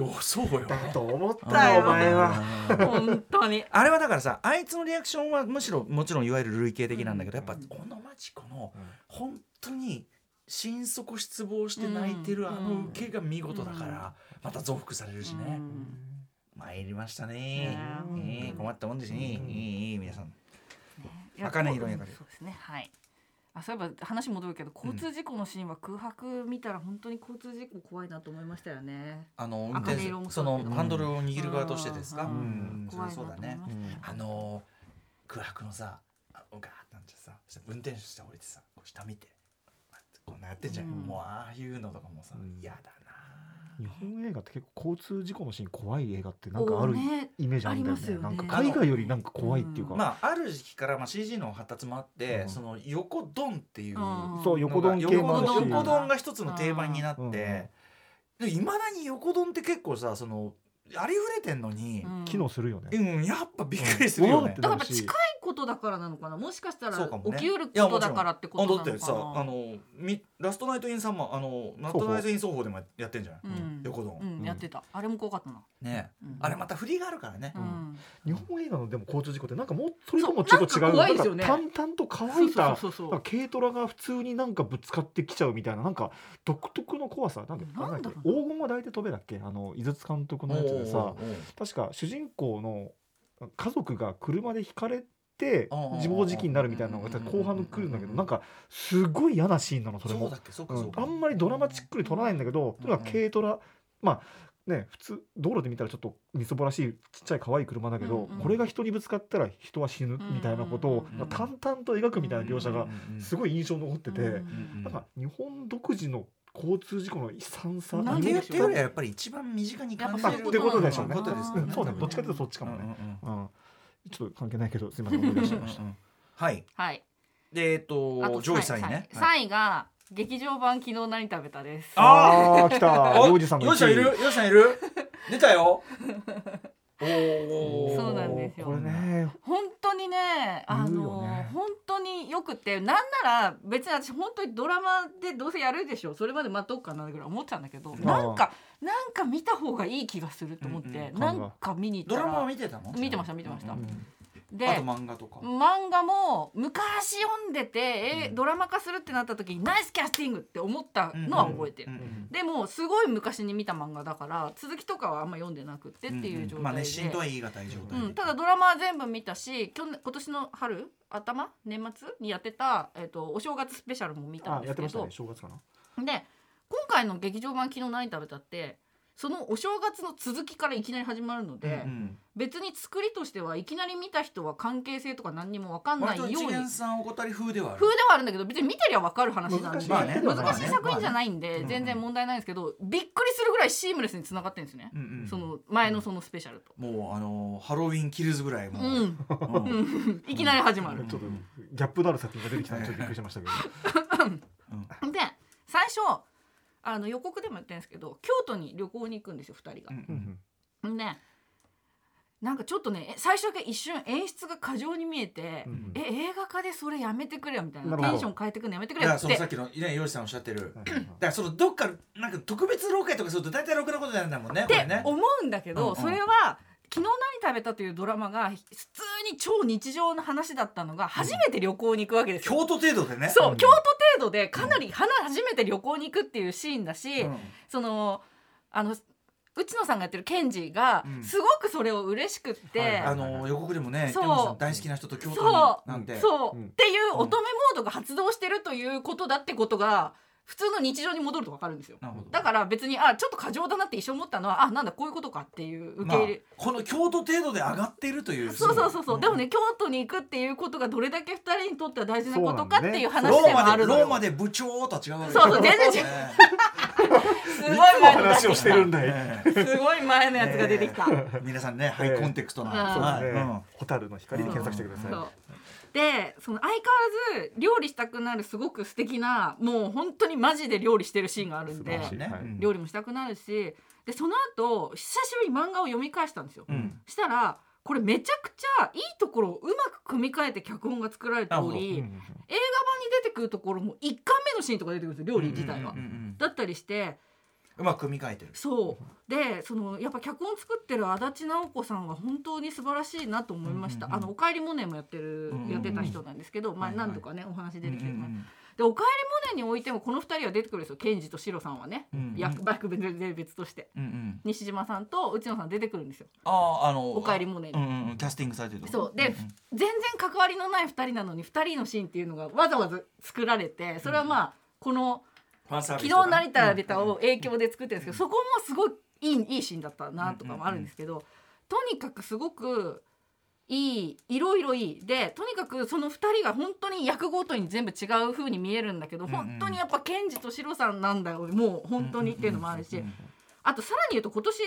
やそうよ。だと思ったよお前は。本当に。あれはだからさあいつのリアクションはむしろもちろんいわゆる類型的なんだけどやっぱ小野町子の本当に心底失望して泣いてるあの受けが見事だからまた増幅されるしね。うん参りましたね。ね。ええ困ったもんですね。いい皆さん。茜色に焼かそうですね。はい。あそういえば話戻るけど交通事故のシーンは空白見たら本当に交通事故怖いなと思いましたよね。あの運茜転そのハンドルを握る側としてですか？ううん。んそうだね。あの空白のさあガーッなんてさそして運転手して降りてさこう下見てこんなやってんじゃん、うん。もうああいうのとかもさうん嫌だ。な日本映画って結構交通事故のシーン怖い映画ってなんかあるイメージあるんだよね。ありますよね。なんか海外よりなんか怖いっていうか、まあある時期からまあ CG の発達もあって、うん。その横ドンっていううん。そう横ドン系もあるし。横ドン横ドンが一つの定番になってうん。いま、だに横ドンって結構さそのありふれてんのに、うん。機能するよね、うん、やっぱびっくりするよね。うん。だからやっぱ近いことだからなのかな？もしかしたらそうかもね。起きうることだからってことなのかな？だってさあのみラストナイトインサンマーあのラストナイトイン奏法でもやってんじゃない、うん。横ドン、うん、やってた。あれも怖かったな、ね、うん。あれまた振りがあるからね、うん。日本映画のでも交通事故ってなんかもうそれともちょっと違そううなんか怖いですよね。なんか淡々と乾いたそうそうそうそうなんか軽トラが普通になんかぶつかってきちゃうみたいななんか独特の怖さ。なんでなんだろうな。黄金は抱いて飛べだっけあの井筒監督のやつでさ確か主人公の家族が車でひかれておうおうおう自暴自棄になるみたいなのが後半に来るんだけどなんかすごい嫌なシーンなのそれも。あんまりドラマチックに撮らないんだけど、とにかく軽トラまあね普通道路で見たらちょっとみそぼらしいちっちゃい可愛い車だけど、うんうんこれが人にぶつかったら人は死ぬみたいなことを、淡々と描くみたいな描写がすごい印象に残ってて、うんうんなんか日本独自の交通事故の悲惨さなんっていうよりはやっぱり一番身近に感じることでしょうね。そうね。どっちかというとそっちかもね、うんうんうん。うんちょっと関係ないけどすみません思い出しちゃいました。はい。はい。でえっとあと上位3位ね。3位が劇場版昨日何食べたです。あああ来た。お洋二さんの1位よしさんいる？よしさんいる？出たよそうなんですよ。これね本当にねあのね。本当によくてなんなら別に私本当にドラマでどうせやるでしょそれまで待とうかなぐらい思ってたんだけどん。なんかなんか見た方がいい気がすると思って、うんうんなんか見に行ったら。ドラマは見てたの？見てました見てました。うんであと漫画とか。漫画も昔読んでて、えーうん。ドラマ化するってなった時にナイスキャスティングって思ったのは覚えてる、うん。うん。でもすごい昔に見た漫画だから続きとかはあんま読んでなくってっていう状態で、まあ熱心とは言い難い状態で。うん、ただドラマは全部見たし去年今年の春頭？年末にやってた、えっとお正月スペシャルも見たんあですけど、やってましたね。正月かな。で今回の劇場版「昨日何食べた」ってそのお正月の続きからいきなり始まるので、うん別に作りとしてはいきなり見た人は関係性とか何にも分かんない割ように。と一元さんおこたり風ではある。風ではあるんだけど別に見てりゃ分かる話なんで。難しいまあね。難しい作品じゃないんまあね。で全然問題ないんですけどびっくりするぐらいシームレスにつながってるんですね、うんうんその前のそのスペシャルと。もうあのハロウィンキルズぐらいもう、うん。うん。いきなり始まる。ちょっとギャップのある作品が出てきたのでちょっとびっくりしましたけど。[LAUGHS] で最初あの予告でも言ってるんですけど京都に旅行に行くんですよ2人が。うんうんでなんかちょっとねえ最初だけ一瞬演出が過剰に見えて、うんえ映画化でそれやめてくれよみたいなテンション変えてくるのやめてくだれよって。からそのさっきのねヨシさんおっしゃってる。だからそのどっかなんか特別ロケとかすると大体ろくなことになるんだもんねこれね。って思うんだけど、うんうん。それは「昨日何食べた」というドラマが普通に超日常の話だったのが初めて旅行に行くわけですよ。京都程度でね。そう、うん。京都程度でかなりはな初めて旅行に行くっていうシーンだし、うん。そのあの内野さんがやってるケンジがうん。すごくそれを嬉しくって、はい。あの予告でもね大好きな人と京都にそう。なんて。そう、うんっていう乙女モードが発動してるということだってことが普通の日常に戻ると分かるんですよ。なるほど。だから別にあちょっと過剰だなって一瞬思ったのはあなんだこういうことかっていう受け入れ、まあこの京都程度で上がっているという。そうそうそうそう、んでもね京都に行くっていうことがどれだけ二人にとっては大事なことかっていう話でローマでもあるのよ。ローマで部長とは違うわけそうそう全然違う。ねすごい前の話をしてるんだよねすごい前のやつが出てきた。皆さんねハイコンテクストな。うん。そうはい。蛍の光で検索してください。そうでその相変わらず料理したくなるすごく素敵なもう本当にマジで料理してるシーンがあるんで素晴らしい。はい。うん。料理もしたくなるしでその後久しぶりに漫画を読み返したんですよ。うん。したらこれめちゃくちゃいいところをうまく組み替えて脚本が作られており、映画版に出てくるところも1巻目のシーンとか出てくるんですよ料理自体が。うんうんうん。だったりしてうまく組み替えてる。そう。でそのやっぱ脚本作ってる足立直子さんは本当に素晴らしいなと思いました、うんうんうんあの「おかえりモネ」もやってる、うんうんうんやってた人なんですけど、まあ、はいはい。何度かねお話出てきてる、うんうんで「おかえりモネ」においてもこの2人は出てくるんですよケンジとシロさんはね、うんうん。役役別で別として。うんうん。西島さんと内野さん出てくるんですよあああのおかえりモネに。うんうんうん。キャスティングされてるとそう。で、全然関わりのない2人なのに2人のシーンっていうのがわざわざ作られてそれはまあこの昨日成田出たを影響で作ってるんですけど、そこもすごいいいいいシーンだったなとかもあるんですけど、とにかくすごくいいいろいろいい。でとにかくその2人が本当に役ごとに全部違う風に見えるんだけど、うんうん。本当にやっぱケンジとシロさんなんだよもう本当にっていうのもあるし、あとさらに言うと今年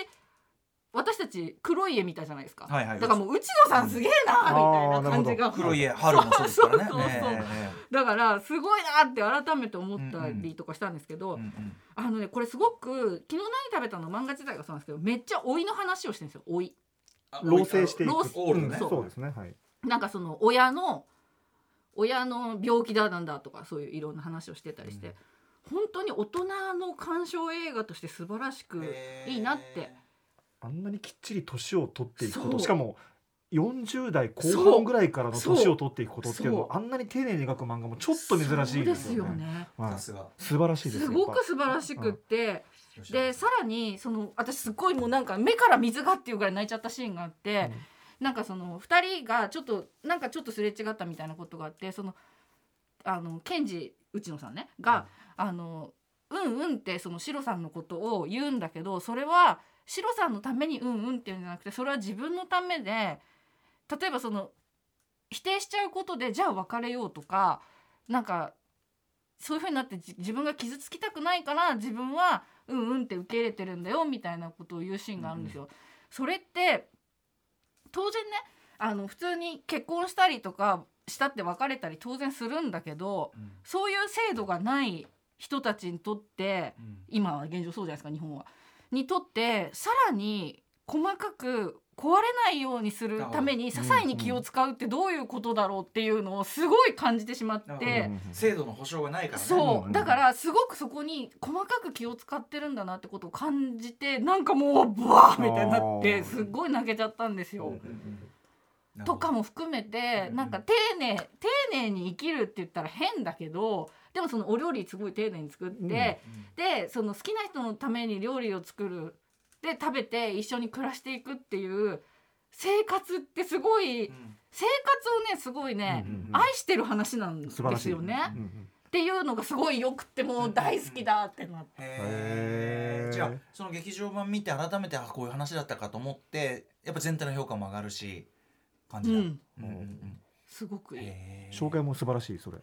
私たち黒い家見たじゃないですか、はいはい。だからもう内野さんすげえなみたいな感じが。黒い家春もそうですからね。そうそうそうええだからすごいなって改めて思ったりとかしたんですけど、うんうんあのねこれすごく「昨日何食べたの?」漫画自体がそうなんですけどめっちゃ老いの話をしてるんですよ老い。あ老成していく。老成オールね。う。んそうですねはい。なんかその親の親の病気だなんだとかそういういろんな話をしてたりして、本当に大人の鑑賞映画として素晴らしくいいなって、あんなにきっちり年を取っていくことしかも40代後半ぐらいからの年を取っていくことっていうのをあんなに丁寧に描く漫画もちょっと珍しいですよね。ね。はい。さすが。素晴らしいですすよごく素晴らしくって、吉田でさらにその私すごいもうなんか目から水がっていうぐらい泣いちゃったシーンがあって、なんかその2人がちょっとなんかちょっとすれ違ったみたいなことがあってそのあのケンジ内野さんねが、あのうんうんってそのシロさんのことを言うんだけどそれはシロさんのためにうんうんっていうんじゃなくてそれは自分のためで例えばその否定しちゃうことでじゃあ別れようとかなんかそういうふうになってじ自分が傷つきたくないから自分はうんうんって受け入れてるんだよみたいなことを言うシーンがあるんですよ。それって当然ねあの普通に結婚したりとかしたって別れたり当然するんだけどうんそういう制度がない人たちにとってうん今は現状そうじゃないですか日本は。にとってさらに細かく壊れないようにするために些細に気を使うってどういうことだろうっていうのをすごい感じてしまって。ど。制度の保障がないからね。そう。うんだからすごくそこに細かく気を使ってるんだなってことを感じてなんかもうブワーみたいになってすっごい泣けちゃったんですよ。とかも含めてうんなん。か丁寧丁寧に生きるって言ったら変だけどでもそのお料理すごい丁寧に作って、うんでその好きな人のために料理を作るで食べて一緒に暮らしていくっていう生活ってすごいうん。生活をねすごいね、うんうんうん。愛してる話なんですよね。うんうんっていうのがすごいよくってもう大好きだってなって。じゃあその劇場版見て改めてあこういう話だったかと思ってやっぱ全体の評価も上がるし感じだ、うん。うんうんうん。すごくいい。紹介も素晴らしいそれ。え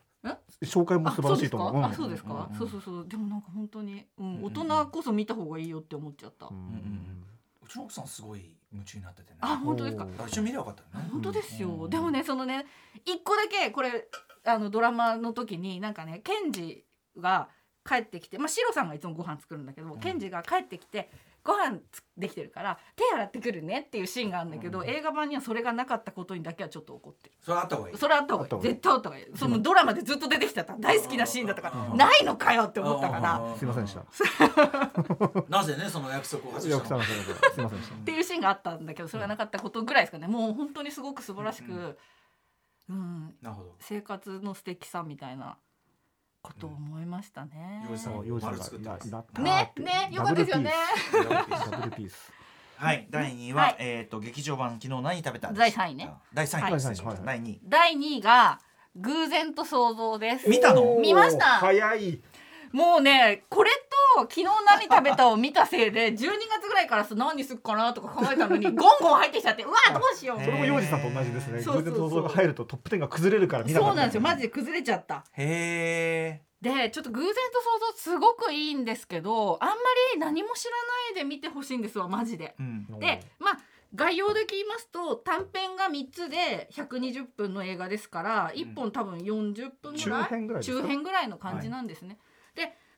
紹介も素晴らしいと思う。あそうですか？そうですか？そうそうそう。でもなんか本当に、うんうん大人こそ見た方がいいよって思っちゃった。うんんうちの奥さんすごい夢中になっててね。あ本当ですか？一緒に見ればよかったよね。本当ですよ、うんでもねそのね一個だけこれあのドラマの時になんかねケンジが帰ってきてまあシロさんがいつもご飯作るんだけど、ん。ケンジが帰ってきてご飯つできてるから手洗ってくるねっていうシーンがあるんだけど、うん。映画版にはそれがなかったことにだけはちょっと怒ってる。それあった方がいい。それあった方がいい。あった方がいい。絶対あった方がいい。そのドラマでずっと出てきてた大好きなシーンだったからうん。ないのかよって思ったから。うん。すいませんでした。[LAUGHS] なぜねその約束を外したのすいませんでしたっていうシーンがあったんだけどそれがなかったことぐらいですかね。もう本当にすごく素晴らしく、うん。うん、なるほど。生活の素敵さみたいなことを思いましたね。洋治さんそう幼児さん丸作ってますがねねよかったですよね。ダブルピース。はい第2位は、はい。えっ、と劇場版昨日何食べた第三位ね。第3位。第2位第2位が偶然と想像です。見たの？見ました。早いもうねこれと昨日何食べたを見たせいで12月ぐらいからさ何すっかなとか考えたのに [LAUGHS] ゴンゴン入ってきちゃってうわどうしよう。へそれも幼児さんと同じですね。そうそうそう。偶然と想像が入るとトップ10が崩れるから見なかった。そうなんですよ。マジで崩れちゃった。へえでちょっと偶然と想像すごくいいんですけどあんまり何も知らないで見てほしいんですわマジで。うん。でまあ概要だけ言いますと短編が3つで120分の映画ですから1本多分40分ぐらい、中編ぐらいですか？中編ぐらいの感じなんですね。で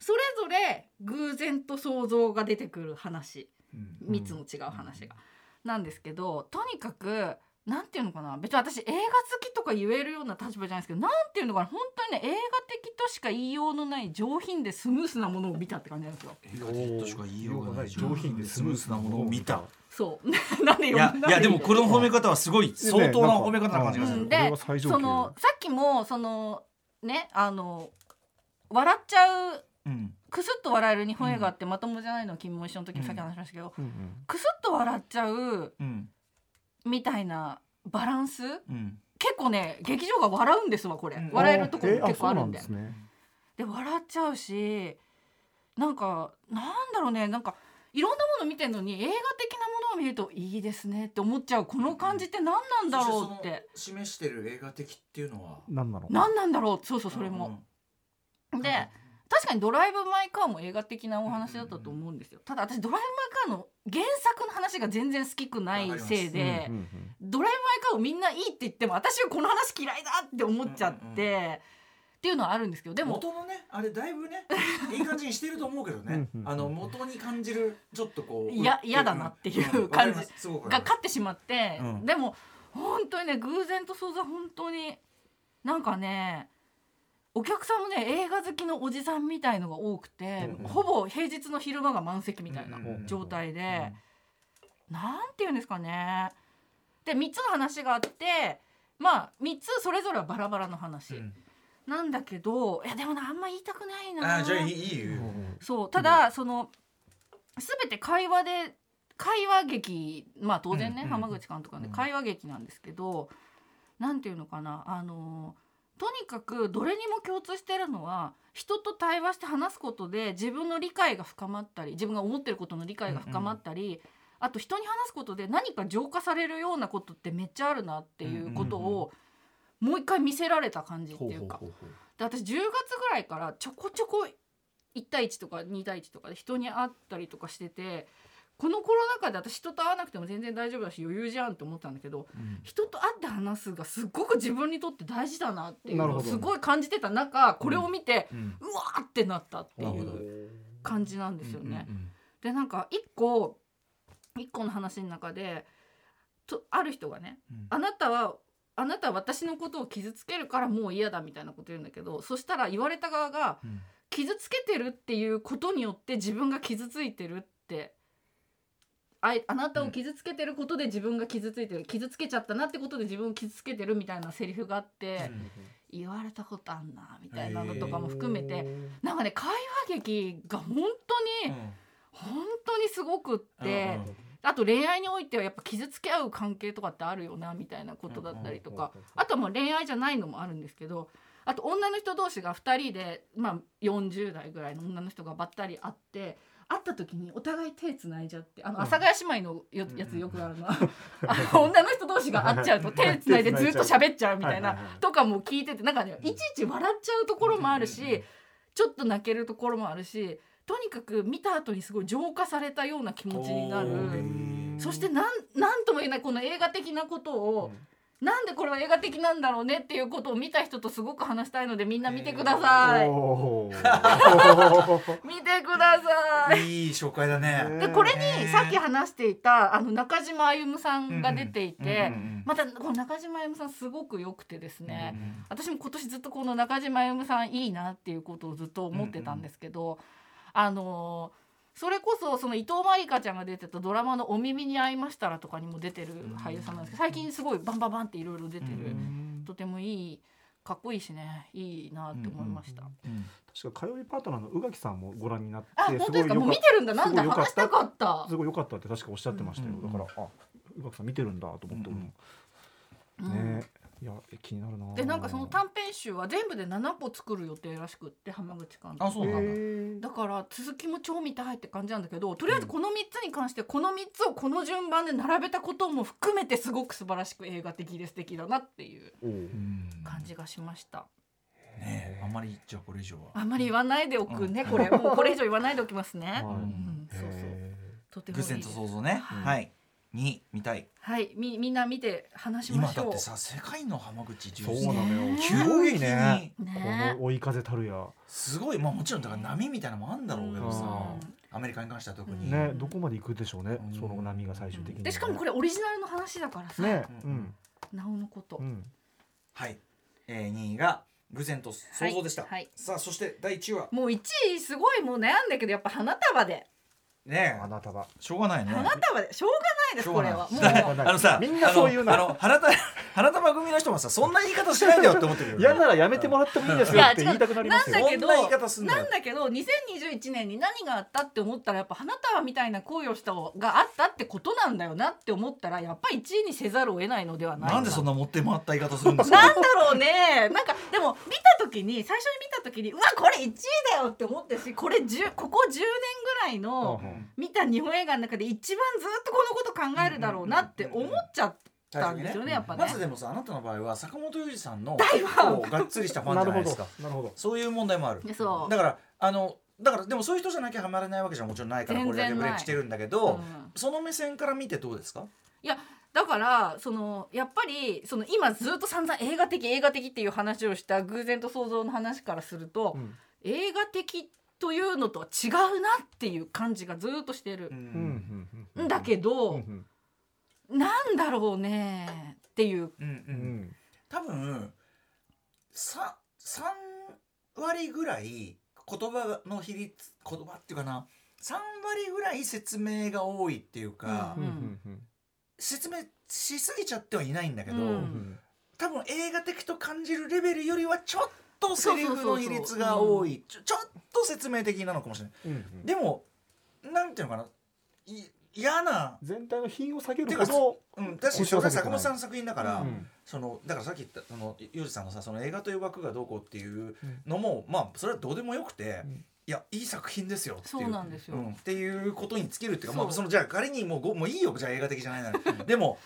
それぞれ偶然と想像が出てくる話。うん。3つの違う話が、なんですけどとにかくなんていうのかな。別に私映画好きとか言えるような立場じゃないですけどなんていうのかな。本当にね映画的としか言いようのない上品でスムースなものを見たって感じなんですよ。映画的としか言いようがない。上品でスムースなものを見た。そう。なんでいやいやでもこの褒め方方はすごい相当な褒め方な感じがする。でそのさっきもそのねあの笑っちゃううんくすっと笑える日本映画ってまともじゃないの君も一緒の時にさっき話しましたけど、くすっと笑っちゃううん。みたいなバランスうん。結構ね劇場が笑うんですわこれ、うん。笑えるとこ結構あるんで,、ですね。で笑っちゃうしなんかなんだろうねなんかいろんなもの見てるのに映画的なものを見るといいですねって思っちゃうこの感じって何なんだろうって。示してる映画的っていうのは？何なの？何なんだろう。そうそうそれも。で確かに「ドライブ・マイ・カー」も映画的なお話だったと思うんですよ。ただ私「ドライブ・マイ・カー」の原作の話が全然好きくないせいでうんうん「ドライブ・マイ・カー」をみんないいって言っても私はこの話嫌いだって思っちゃって、うんうんっていうのはあるんですけどでも元のねあれだいぶね [LAUGHS] いい感じにしてると思うけどね。うんうんあの元に感じるちょっとこういや嫌だなっていう感じ。が勝ってしまって、うん。でも本当にね偶然と想像本当になんかねお客さんもね映画好きのおじさんみたいのが多くて、うんほぼ平日の昼間が満席みたいなうんうんうん状態で、なんていうんですかね。で3つの話があってまあ3つそれぞれはバラバラの話、うん。なんだけどいやでもなあんま言いたくないな。あじゃあいいいいよそうただ、その全て会話で会話劇まあ当然ね、うん浜口監督なんでうん会話劇なんですけど、なんていうのかなあのとにかくどれにも共通してるのは人と対話して話すことで自分の理解が深まったり自分が思ってることの理解が深まったり、あと人に話すことで何か浄化されるようなことってめっちゃあるなっていうことをもう一回見せられた感じっていうか。ほうほうほうほで私10月ぐらいからちょこちょこ1対1とか2対1とかで人に会ったりとかしててこのコロナ禍で私人と会わなくても全然大丈夫だし余裕じゃんって思ったんだけどうん。人と会って話すがすっごく自分にとって大事だなっていうのをすごい感じてた中これを見て、うん。うわーってなったってないう感じなんですよね。うんうん。でなんか一個一個の話の中でとある人がねうん。あなたはあなたは私のことを傷つけるからもう嫌だみたいなこと言うんだけどそしたら言われた側がうん。傷つけてるっていうことによって自分が傷ついてるってあいあなたを傷つけてることで自分が傷ついてる傷つけちゃったなってことで自分を傷つけてるみたいなセリフがあって言われたことあんなみたいなのとかも含めてなんかね会話劇が本当に本当にすごくって。あと恋愛においてはやっぱ傷つけ合う関係とかってあるよなみたいなことだったりとか。あとはもう恋愛じゃないのもあるんですけどあと女の人同士が2人で、まあ、40代ぐらいの女の人がばったり会って会った時にお互い手つないじゃってあの阿佐ヶ谷姉妹のよやつよくあるの。は [LAUGHS] あの女の人同士が会っちゃうと手つな [LAUGHS] いでずっと喋っちゃうみたいなとかも聞いててなんかねいちいち笑っちゃうところもあるうんうんうんしちょっと泣けるところもあるしとにかく見た後にすごい浄化されたような気持ちになる。そしてなんなんとも言えないこの映画的なことを、なんでこれは映画的なんだろうねっていうことを見た人とすごく話したいのでみんな見てください。おー。見てください。いい紹介だね。ねでこれねにさっき話していたあの中島あゆむさんが出ていて、うんうんうんうんまたこの中島あゆむさんすごく良くてですね、うんうん私も今年ずっとこの中島あゆむさんいいなっていうことをずっと思ってたんですけど、あのーそれこそその伊藤まりかちゃんが出てたドラマの「お耳に合いましたら」とかにも出てる俳優さんなんですけど最近すごいバンバンバンっていろいろ出てる、とてもいいかっこいいしね。いいなって思いました。うん確か通いパートナーの宇垣さんもご覧になってあ本当ですか？もう見てるんだ。なんだ？すごい良かっ話したたかった。すごい良かったって確かおっしゃってましたよ、うんうんうんだからあ宇垣さん見てるんだと思って、うん。俺もうん。ねいや気になるな。でなんかその短編集は全部で7個作る予定らしくって浜口監督。あそうなんだ。へだから続きも超見たいって感じなんだけどとりあえずこの3つに関してこの3つをこの順番で並べたことも含めてすごく素晴らしく映画的で素敵だなっていう感じがしました。ねえ。あんまりじゃあこれ以上は。あんまり言わないでおくね、これ。もうこれ以上言わないでおきますね。はい。うん、そうそう。へとても偶然と想像ね。はい。はいに見たい。はいみみんな見て話しましょう。今だって。さ世界の浜口ー純そうなのよ。ねすごいね。急にこねの追い風たるや。すごい。まあもちろんだから波みたいなのもあんだろうけどさうんアメリカに関しては特に。ねどこまで行くでしょうね。うん。その波が最終的に。でしかもこれオリジナルの話だからさ、ね。ううん。んなおのこと。うん。はい。えー2位が偶然と想像でした。はい。はい。さあそして第1位は。もう1位すごいもう悩んだけどやっぱ花束でねえ。あなたはしょうがないね。花束でしょうがないですこれは。もう。あのさみんなそう言うな。あのあの花束花束組の人もさそんな言い方しないんだよって思ってるよね。嫌ならやめてもらってもいいですよって言いたくなりますよ。なんだけどなんだけど2021年に何があったって思ったらやっぱ花束みたいな行為をしたがあったってことなんだよなって思ったらやっぱり1位にせざるを得ないのではないかなんでそんな持って回った言い方するんですか？[LAUGHS] なんだろうね。なんかでも見た時に最初に見た時にうわこれ1位だよって思ってるしこれ10ここ10年ぐらいの見た日本映画の中で一番ずっとこのこと考えるだろうなって思っちゃったんですよねやっぱね。ま。ずでもさあなたの場合は坂本龍二さんの大ファンこうがっつりしたファンじゃないですか。なるほどそういう問題もある。でそう。だからあのだからでもそういう人じゃなきゃハマれないわけじゃもちろんない。からこれだけブレイクしてるんだけど、うん。その目線から見てどうですか？いやだからそのやっぱりその今ずっと散々映画的映画的っていう話をした偶然と想像の話からすると、うん。映画的というのとは違うなっていう感じがずっとしてる。う、うんんうんん。だけど、うんなんだろうねっていう。うんううん。ん多分さ3割ぐらい言葉の比率言葉っていうかな。3割ぐらい説明が多いっていうか、ううんんうん。説明しすぎちゃってはいないんだけど、うんうん多分映画的と感じるレベルよりはちょっとセリフの比率が多い。ちょちょっと説明的なのかもしれない。うんうん。でもなんていうのかな。い嫌な、全体の品を下げるほうん、だし腰を下げてない。坂本さんの作品だから、どうん。そのだからさっき言ったそのヨジさんのさその映画という枠がどうこうっていうのも、まあそれはどうでもよくて、うん。いやいい作品ですよっていう。そうなんですよ。うん。っていうことに尽きるっていうかそう。まあ、そのじゃあ仮にもうごもういいよじゃあ映画的じゃないなら。[LAUGHS] でも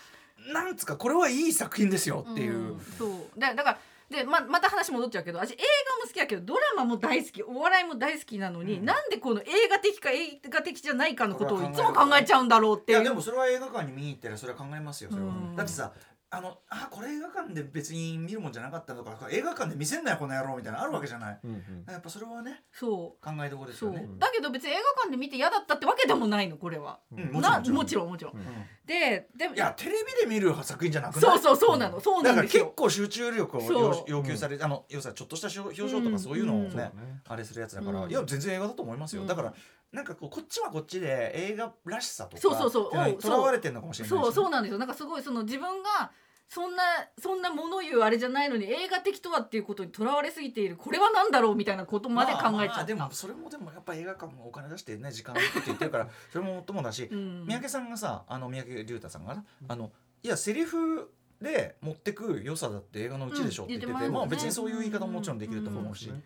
なんつうかこれはいい作品ですよっていう。ん。そう。だだからでままた話戻っちゃうけど私映画も好きだけどドラマも大好きお笑いも大好きなのに、うん。なんでこの映画的か映画的じゃないかのことをいつも考えちゃうんだろうっていう。いやでもそれは映画館に見に行ったらそれは考えますよそれは、うん。だってさあのあこれ映画館で別に見るもんじゃなかったとか。映画館で見せんなよこの野郎みたいなのあるわけじゃない、うんうん。やっぱそれはねそう。考えどころですそう、よねだけど別に映画館で見て嫌だったってわけでもないのこれは、うん。なももちろん。もちろん、うん。ででもいやテレビで見る作品じゃなくない？そうそうそうなの、そうだから結なんですよ。構集中力を要要求されあの要するにちょっとした表情とかそういうのをね、うん。そうね。あれするやつだから、うん。いや全然映画だと思いますよ、うん。だからなんかこうこっちはこっちで映画らしさとかそうそうそう。とらわれてるのかもしれないしね、そうそうなんですよ。なんかすごいその自分がそんなそんなもの言うあれじゃないのに映画的とはっていうことにとらわれすぎているこれは何だろうみたいなことまで考えちゃった、まあまあでもそれもでもやっぱ映画館もお金出してね時間をかけて言ってるから [LAUGHS] それももっともだし、うん。三宅さんがさあの三宅龍太さんがな、あのいやセリフで持ってく良さだって映画のうちでしょって言ってて、うんてますね。まあ別にそういう言い方ももちろんできると思うし、うんうん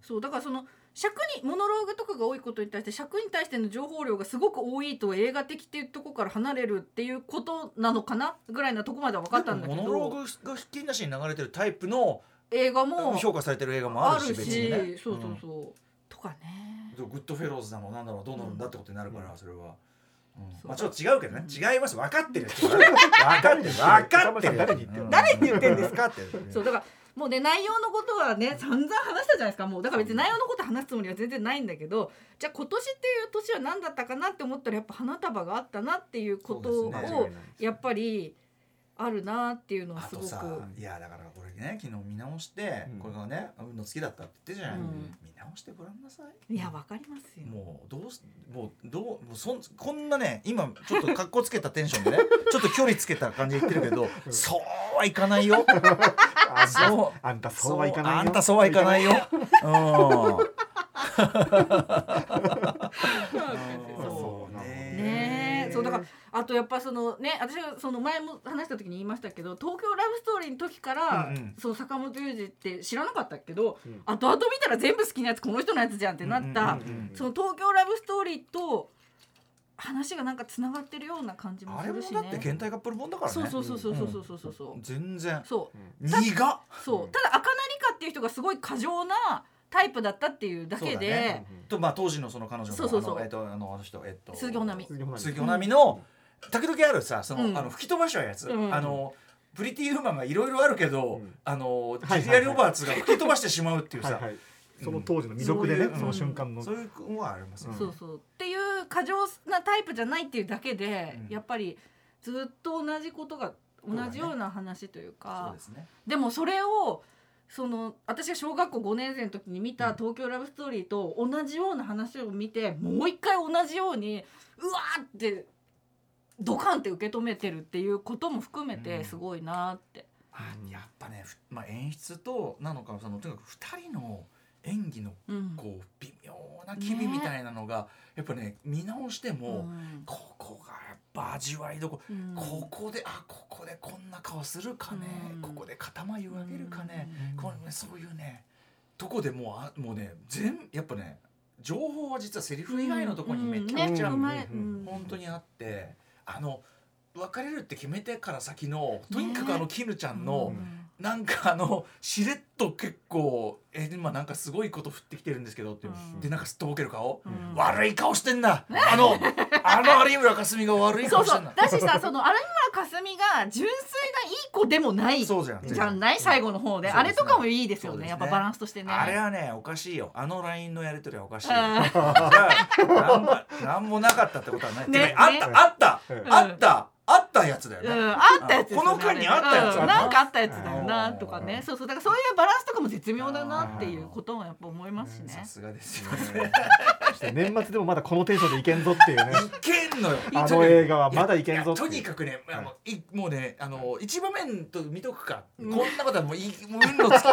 そうだからその尺にモノローグとかが多いことに対して尺に対しての情報量がすごく多いと映画的っていうところから離れるっていうことなのかなぐらいなとこまでは分かったんだけでもモノロどーグが引き出しに流れてるタイプの映画も評価されてる映画もああるるし別にしねそうそうそう、とかねグッドフェローズなのなん。だろうどうなるん。だってことになるから、それは。うん。まあちょっと違うけどね、違います分かってるよ分かってる分かってる誰に言ってん。の誰に言ってん。です分かってるそうだからもうね内容のことはね散々話したじゃないですかもう。だから別に内容のこと話すつもりは全然ないんだけどじゃあ今年っていう年は何だったかなって思ったらやっぱ花束があったなっていうことをやっぱりあるなっていうのはあすごく。とさいやだからこれね昨日見直して、うん。これがね運の好きだったって言ってたじゃない、うん。見直してごらんなさい。いやわかりますよ。もうどうすもうどうもうそんこんなね今ちょっと格好つけたテンションでね [LAUGHS] ちょっと距離つけた感じで言ってるけど、そうはいかないよ。あんそう。たあんたそうはいかないよ。あんたそうはいかないよ。[LAUGHS] うん。[LAUGHS] そうねえ。そうだからあとやっぱそのね私はその前も話した時に言いましたけど「東京ラブストーリー」の時から、うんうんその坂本龍二って知らなかったけど、うん後々見たら全部好きなやつこの人のやつじゃんってなった、うんうんうんうんその東京ラブストーリーと話がなんかつながってるような感じもするしね。だって現代カップル本だからねそうそうそうそうそうそうそうそう。全然そう苦っそうただ赤成香っていう人がすごい過剰なタイプだったっていうだけそうだで、ねとまあ当時のその彼女のそうそうそうえっとあの人えっと鈴木保奈美鈴木保奈美の時々あるさその、うん。あの吹き飛ばしちゃうやつ、うん。あのプリティウーマンがいろいろあるけど、うん。あのジュリア・ロバーツが吹き飛ばしてしまうっていうさ、その当時の魅力でねうんその瞬間の。そういうのはありますそうそう。っていう過剰なタイプじゃないっていうだけで、うん。やっぱりずっと同じことが同じような話というそうかですね。でもそれをその私が小学校5年生の時に見た「東京ラブストーリー」と同じような話を見てもう一回同じようにうわーってドカンって受け止めてるっていうことも含めうん。てすごいなって。あやっぱね、ふまあ、演出となのかそのとにかく2人の演技のうん。こう微妙な機微みたいなのが、やっぱね見直しても、うん。ここがやっぱ味わいどこここであここでこんな顔するかね、うん。ここで肩眉上げるかね、うん。これねそういうねとこでもうあもうね全やっぱね情報は実はセリフ以外のところにめちゃくちゃ、本当にあってあの別れるって決めてから先のとにかくあの絹ちゃんの、うんなんかあのしれっと結構え今なんかすごいこと降ってきてるんですけどって、う。ん。でなんかすっとぼける顔、うん。悪い顔してんな。あのあの有村架純が悪い顔してんな。うだしさその有村架純が純粋ないい子でもないじそうじゃん。ゃない？最後の方で、そうね。あれとかもいいですよね。ね。やっぱバランスとしてね。あれはねおかしいよ。あの LINE のやり取りはおかしいよ。なんもなかったってことはない、ね。あった、ね。あった、うんあった。あったやつだよね、うん、あったやつねこの間にあったやつうん。なんかあったやつだようなんとかね。そうそうだからそういうバランスとかも絶妙だなっていうこともやっぱ思いますしね。さすがですよね。年末でもまだこのテンションでいけんぞっていうね。いけんのよ。あの映画はまだいけんぞとにかくね、あのいもうねあの一場面と見とくか、うんこんなことはもういいもう運のつき。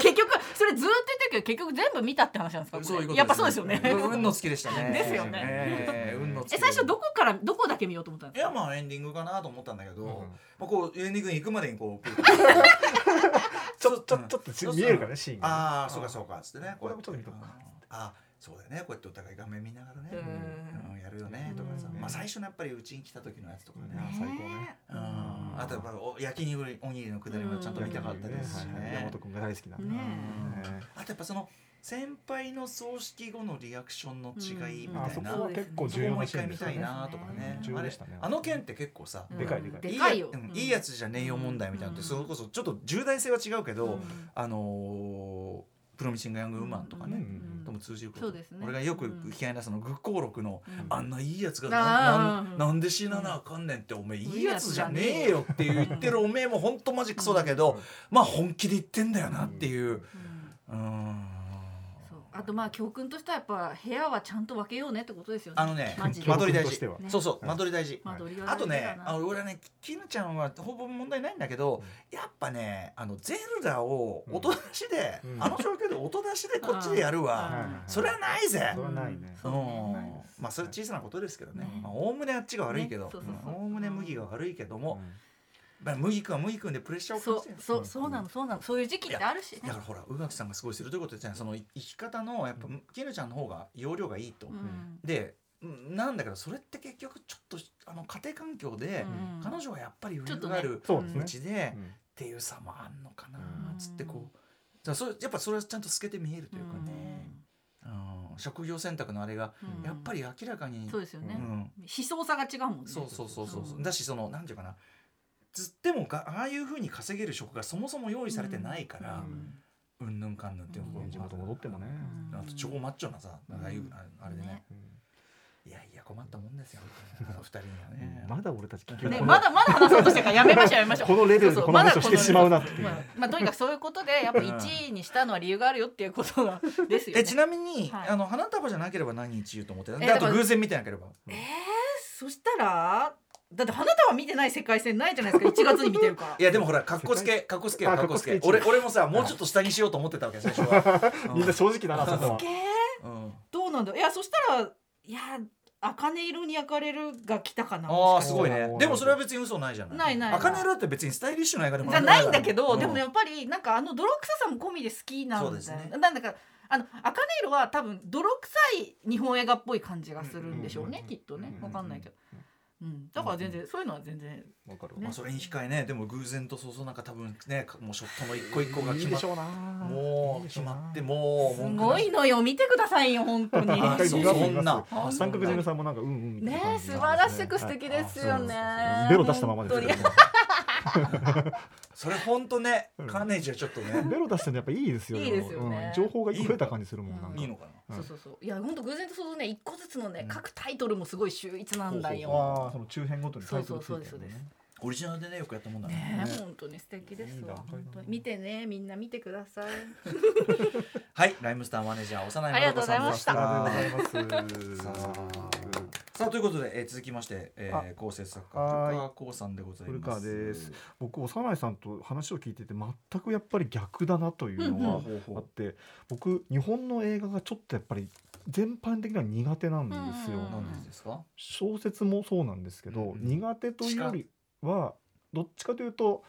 [LAUGHS] 結局それずっと言ってるけど結局全部見たって話なんですかそういうことやっぱそうですよね。運運のつきでしたね。[LAUGHS] ですよね。えー運のつきえ最初どこからどこだけ見ようと思ったんいですか？やまあエンディングかなと思ったんだけど、うんまあ、こうエンディングに行くまでにこう [LAUGHS] ちょちょちょっとち見えるからねシーンがね。ああそうかそうかっつってねこれもちょっと見とこうかなああそうだよねこうやってお互い画面見ながらね、うん。うんやるよねとかさ、うんまあ最初のやっぱりうちに来た時のやつとかね、ね最高ね。うん。あとやっぱお焼肉おにぎりのくだりもちゃんと見たかったですしはいはいね山本君が大好きなねねあとやっぱその先輩の葬式後のリアクションの違いみうんたいな、あそこは結構そ重要こもう一回見なシーンですたいなとかね。重要あれでしたね。あの件って結構さ、うん。でかいでかい。いよ。いやうん。いいやつじゃねえよ問題みたいなのってそれこそちょっと重大性は違うけど、うん。あのープロミシング・ヤング・ウーマンとかね、うん。とも通じること。ね。俺がよくうん。嫌いなその愚行録の、うん。あんないいやつがあなーなんなんで死ななあかんねんっておめえいいやつじゃねえよって言ってるおめえもほんとマジクソだけど、まあ本気で言ってんだよなっていううんあとまあ教訓としてはやっぱ部屋はちゃんと分けようねってことですよね。あのね間取り大事。そうそうはい間取り大事、間取りはあとねあの俺はねきぬちゃんはほぼ問題ないんだけど、やっぱねあのゼルダを音出しで、うん。あの状況で音出しでこっちでやるわ、それはないぜ。それはないね。うん。ねまあそれ小さなことですけどね。ね。まあおおむねあっちが悪いけどね。そうそうそう。おおむね麦が悪いけども、麦君は麦君でプレッシャーをそう感じてるそうそうなのそうなの。そういう時期ってあるしね。だからほら宇垣さんがすごい鋭いこと言ってたじゃんその生き方のやっぱきぬちゃんの方が容量がいいと、うん。でうん。なんだけどそれって結局ちょっとあの家庭環境で、うん。彼女はやっぱり余裕があるそうですね。うちで、うん。っていう差もあんのかなうん。つってこう。じゃあそれやっぱそれはちゃんと透けて見えるというかね、うん。職業選択のあれがうん。やっぱり明らかに、そうですよね。うん。悲壮さが違うもんね。そうそうそうそうそう。うん。だしそのなんていうかなつってもがああいうふうに稼げる職がそもそも用意されてないからうん。うんぬんかんぬんっていうところも地元戻ってもね。うん。あと超マッチョなさああいうああれでね。いやいや困ったもんですよ。あの二人にはね。まだ俺たち結局ねまだまだ話そうとしてるからやめましょうやめましょう。このレベルでこの話をしてまだしまうなっていう。まあまあとにかくそういうことでやっぱ1位にしたのは理由があるよっていうことがですよね。えちなみに、はい。あの花束じゃなければ何日言うと思ってた？あと偶然見てなければ。えー、そしたらだって花束見てない世界線ないじゃないですか。1月に見てるから。いやでもほらかっこつけ。かっこつけかっこつけ。俺俺もさもうちょっと下にしようと思ってたわけ最初は、う [LAUGHS] みんな正直だなそこは。うん。どうなんだ？いやそしたらいや茜色に焼かれるが来たかなああすごいね。でもそれは別に嘘ないじゃない？ないないない。茜色って別にスタイリッシュな映画でもじゃないんだけど、うん。でもやっぱりなんかあの泥臭さも込みで好きなんですね。なんだかあの茜色は多分泥臭い日本映画っぽい感じがするんでしょうね、うん。きっとね。うん。わかんないけど、うん、だから全然、そういうのは全然わかる。ね。まあそれに控えねでも偶然とそうそうなんか多分ねもうショットの一個一個が決まっいいでしょうな。もう決まってもうすごいのよ見てくださいよ本当に。[LAUGHS] あそんな。三角締めさんもなんかうんうんみたいな感じね素晴らしく素敵ですよね、はいベロ出したままですけどね [LAUGHS] それ本当ねうん。カーネージはちょっとね。ベロ出してやっぱいいですよいいですよね。うん。情報が増えた感じするもんなんか。いいのかな？そうそうそう。いや本当偶然とそうね一個ずつのね、うん。各タイトルもすごい秀逸なんだよ。ああその中編ごとにタイトルついてそうそうそう。でするのねオリジナルでねよくやったもんだね。ねね本当に素敵ですわ。見てねみんな見てください。はいライムスターマネージャー幼いありがとうございました。ありがとうございますさあということで、えー、続きまして、えー、あ構成作家はい。古川光さんでございます。古川です。僕幼いさんと話を聞いてて全くやっぱり逆だなというのはあって僕日本の映画がちょっとやっぱり全般的には苦手なんですよ。うん。小説もそうなんですけど、うん。苦手というよりはどっちかというと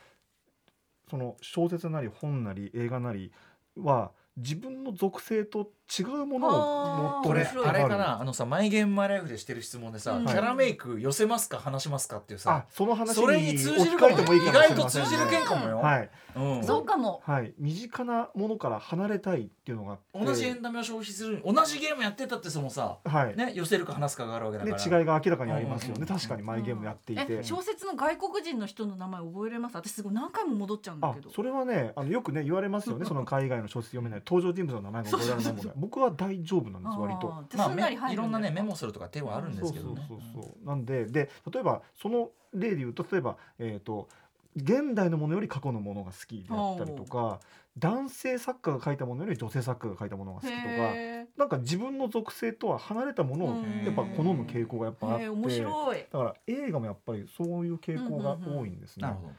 その小説なり本なり映画なりは自分の属性と違うものをこれあれかな？あのさ「マイゲームマイライフ」でしてる質問でさ、うん。キャラメイク寄せますか話しますかっていうあさその話それに通じるかももいい意かもし外とれませんね通じる件かもよ、はい。うん。そうかも。はい。身近なものから離れたいっていうのが。同じエンタメを消費する同じゲームやってたってそのさ、はい。ね、寄せるか話すかがあるわけだでから。違いが明らかにありますよね。うん。確かにマイゲームやっていて。え小説の外国人の人の名前覚えれます？私すごい何回も戻っちゃうんだあけど。それはねあのよくね言われますよね。[LAUGHS] その海外の小説読めない。登場人物の名前が覚えられないもの僕は大丈夫なんです割と。まあ、いろんなねメモモするとか手はあるんですけどね。そうそうそう。そうなんでで例えばその例で言うと例えばえっ、と現代のものより過去のものが好きであったりとか男性作家が書いたものより女性作家が書いたものが好きとかへなんか自分の属性とは離れたものをうん。やっぱ好む傾向がやっぱあってだから映画もやっぱりそういう傾向が多いんですね。なるほど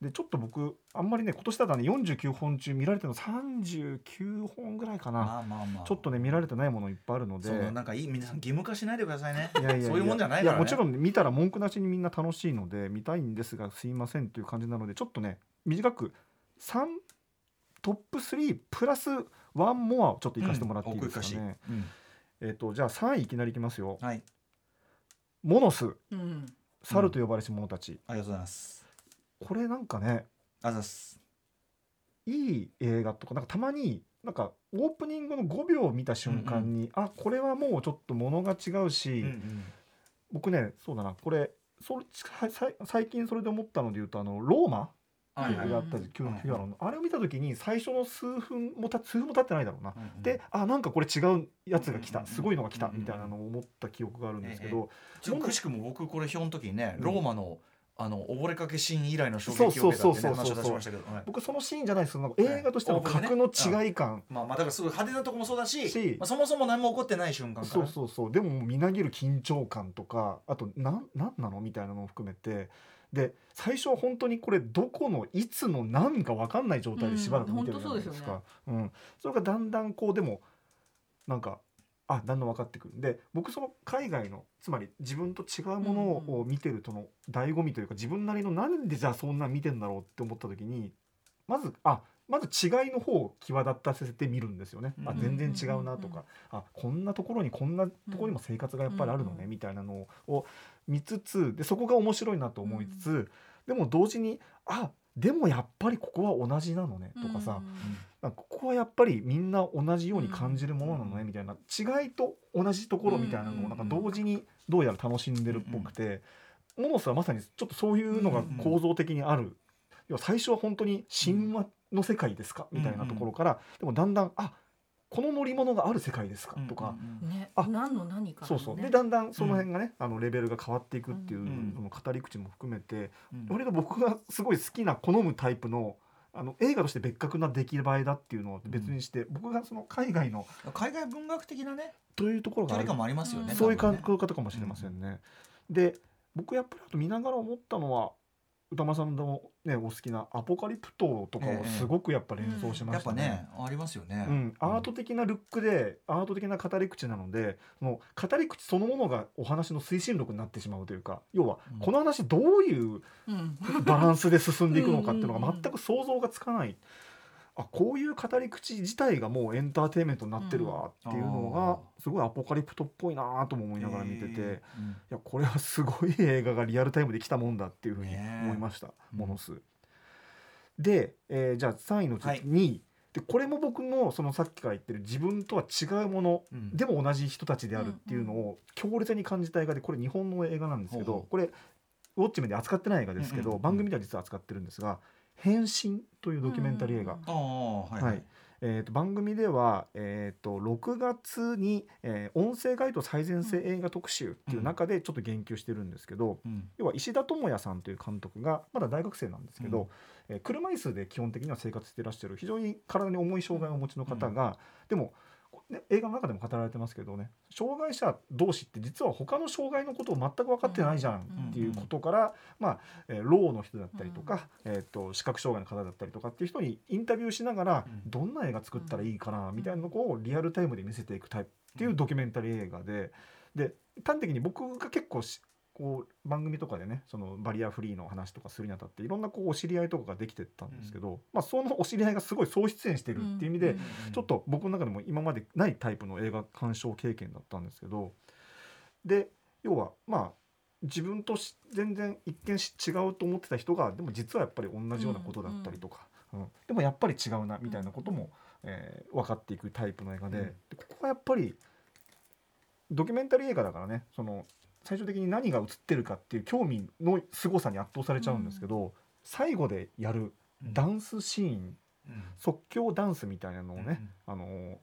でちょっと僕あんまりね今年だったらね49本中見られてるの39本ぐらいかな、まあまあまあ。ちょっとね見られてないものいっぱいあるので。そのなんかいい皆さん義務化しないでくださいね。いやいやいや。そういうもんじゃないからね。やもちろん見たら文句なしにみんな楽しいので見たいんですがすいませんという感じなのでちょっとね短く3トップ3プラス1モアをちょっといかせてもらっていいですかね、うんうん。えっ、とじゃあ3位いきなりいきますよ。はい。モノス。うん。猿と呼ばれし者たち、ありがとうございますこれなんかねあざっす。いい映画とかなんかたまになんかオープニングの5秒を見た瞬間に、あこれはもうちょっとものが違うし、うんうん。僕ねそうだなこれそれ最近それで思ったので言うとあのローマあれを見た時に最初の数分もた数分も経ってないだろうな。うんうん。であなんかこれ違うやつが来うんうんうん。たすごいのが来たうんうんみたいなのを思った記憶があるんですけどちょっとくしくも僕これ表の時にねうん。ローマのあの溺れかけシーン以来の衝撃を受けたってね話を出しましたけどはい。僕そのシーンじゃないですけどなんか映画としての格の違い感。まあまあだからすごい派手なとこもそうだししまあそもそも何も起こってない瞬間から。そうそうそう。でもみなぎる緊張感とかあとなんなんなのみたいなのも含めて。で最初は本当にこれどこのいつの何か分かんない状態でしばらく見てるじゃないですか。うん。それがだんだんこうでもなんかあだんだん分かってくる。んで僕その海外のつまり自分と違うものを見てるとの醍醐味というか自分なりのなんでじゃあそんな見てんだろうって思った時にまずあまず違いの方を際立たせてみるんですよね。あうん。全然違うなとか、あこんなところにこんなところにも生活がやっぱりあるのね、うんみたいなのを見つつでそこが面白いなと思いつつ、でも同時にあでもやっぱりここは同じなのねとかさ、なんかここはやっぱりみんな同じように感じるものなのねみたいな。違いと同じところみたいなのをなんか同時にどうやら楽しんでるっぽくて、モノスはまさにちょっとそういうのが構造的にある、要は最初は本当に神話の世界ですかみたいなところから、でもだんだんあこの乗り物がある世界ですか？とか、うんうん。ねあ何の何かそうそう。ねでだんだんその辺がね、あのレベルが変わっていくっていう、うんその語り口も含めて、うん。割と僕がすごい好きな好むタイプのあの映画として別格な出来栄えだっていうのを別にして、僕がその海外の海外文学的なねというところがあもありますよねそういう感覚かもしれませんね。で僕やっぱりあと見ながら思ったのは歌間さんの、ね、お好きな「アポカリプト」とかをすごくやっぱ連想しまやっぱしたね。ねありますよね。うん、アート的なルックでアート的な語り口なのでもう語り口そのものがお話の推進力になってしまうというか要はうん。この話どういううん。バランスで進んでいくのかっていうのうんうんうんが全く想像がつかない。あこういう語り口自体がもうエンターテインメントになってるわっていうのうんがすごいアポカリプトっぽいなとも思いながら見てて、いえーやこれはすごい映画がリアルタイムで来たもんだっていうふうに思いました、うん。ものす。で、えーじゃあ3位のうちはい。2位、でこれも僕のそのさっきから言ってる自分とは違うものうん。でも同じ人たちであるっていうのを強烈に感じた映画でこれ日本の映画なんですけどこれウォッチメンで扱ってない映画ですけど番組では実は扱ってるんですが「変身」というドキュメンタリー映画。えー、と番組では、えー、と6月に、えー音声ガイド最前線映画特集っていう中でちょっと言及してるんですけど、うん。要は石田智也さんという監督がまだ大学生なんですけど、えー車椅子で基本的には生活していらっしゃる非常に体に重い障害をお持ちの方が、でも、ね、映画の中でも語られてますけどね障害者同士って実は他の障害のことを全く分かってないじゃんっていうことから、まあえー、ろうの人だったりとか、えー、と視覚障害の方だったりとかっていう人にインタビューしながら、うん。どんな映画作ったらいいかなみたいなのをリアルタイムで見せていくタイプっていうドキュメンタリー映画でで端的に僕が結構しこう番組とかでねそのバリアフリーの話とかするにあたっていろんなこうお知り合いとかができてったんですけど、まあ、そのお知り合いがすごい総出演してるっていう意味で、ちょっと僕の中でも今までないタイプの映画鑑賞経験だったんですけどで要はまあ自分と全然一見違うと思ってた人がでも実はやっぱり同じようなことだったりとか、うん。でもやっぱり違うなみたいなことも、えー分かっていくタイプの映画で,、でここはやっぱりドキュメンタリー映画だからねその最終的に何が映ってるかっていう興味の凄さに圧倒されちゃうんですけど、最後でやるダンスシーン、即興ダンスみたいなのをね、あのー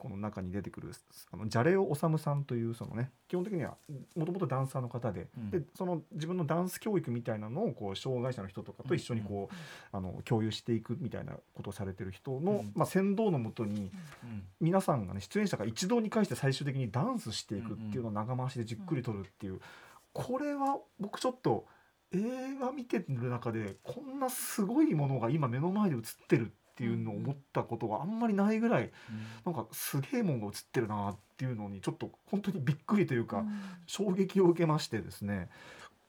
この中に出てくるあのジャレオ・オサムさんというそのね基本的にはもともとダンサーの方で,、でその自分のダンス教育みたいなのをこう障害者の人とかと一緒にこう、あの共有していくみたいなことをされてる人の、まあ、先導のもとに、皆さんがね出演者が一堂に会して最終的にダンスしていくっていうのを長回しでじっくり撮るっていう、これは僕ちょっと映画見てる中でこんなすごいものが今目の前で映ってるっていうのを思ったことがあんまりないぐらい、なんかすげえもんが映ってるなっていうのにちょっと本当にびっくりというか、衝撃を受けましてですね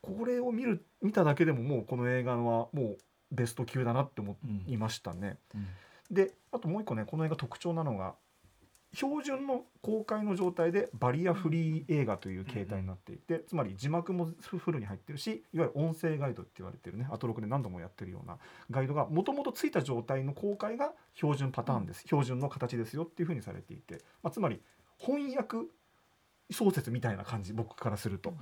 これを見る見ただけでももうこの映画はもうベスト級だなって思いましたね。であともう一個ねこの映画特徴なのが標準の公開の状態でバリアフリー映画という形態になっていて、つまり字幕もフルに入ってるしいわゆる音声ガイドって言われてるねアトロクで何度もやってるようなガイドがもともとついた状態の公開が標準パターンです、標準の形ですよっていうふうにされていて、まあ、つまり翻訳小説みたいな感じ僕からすると。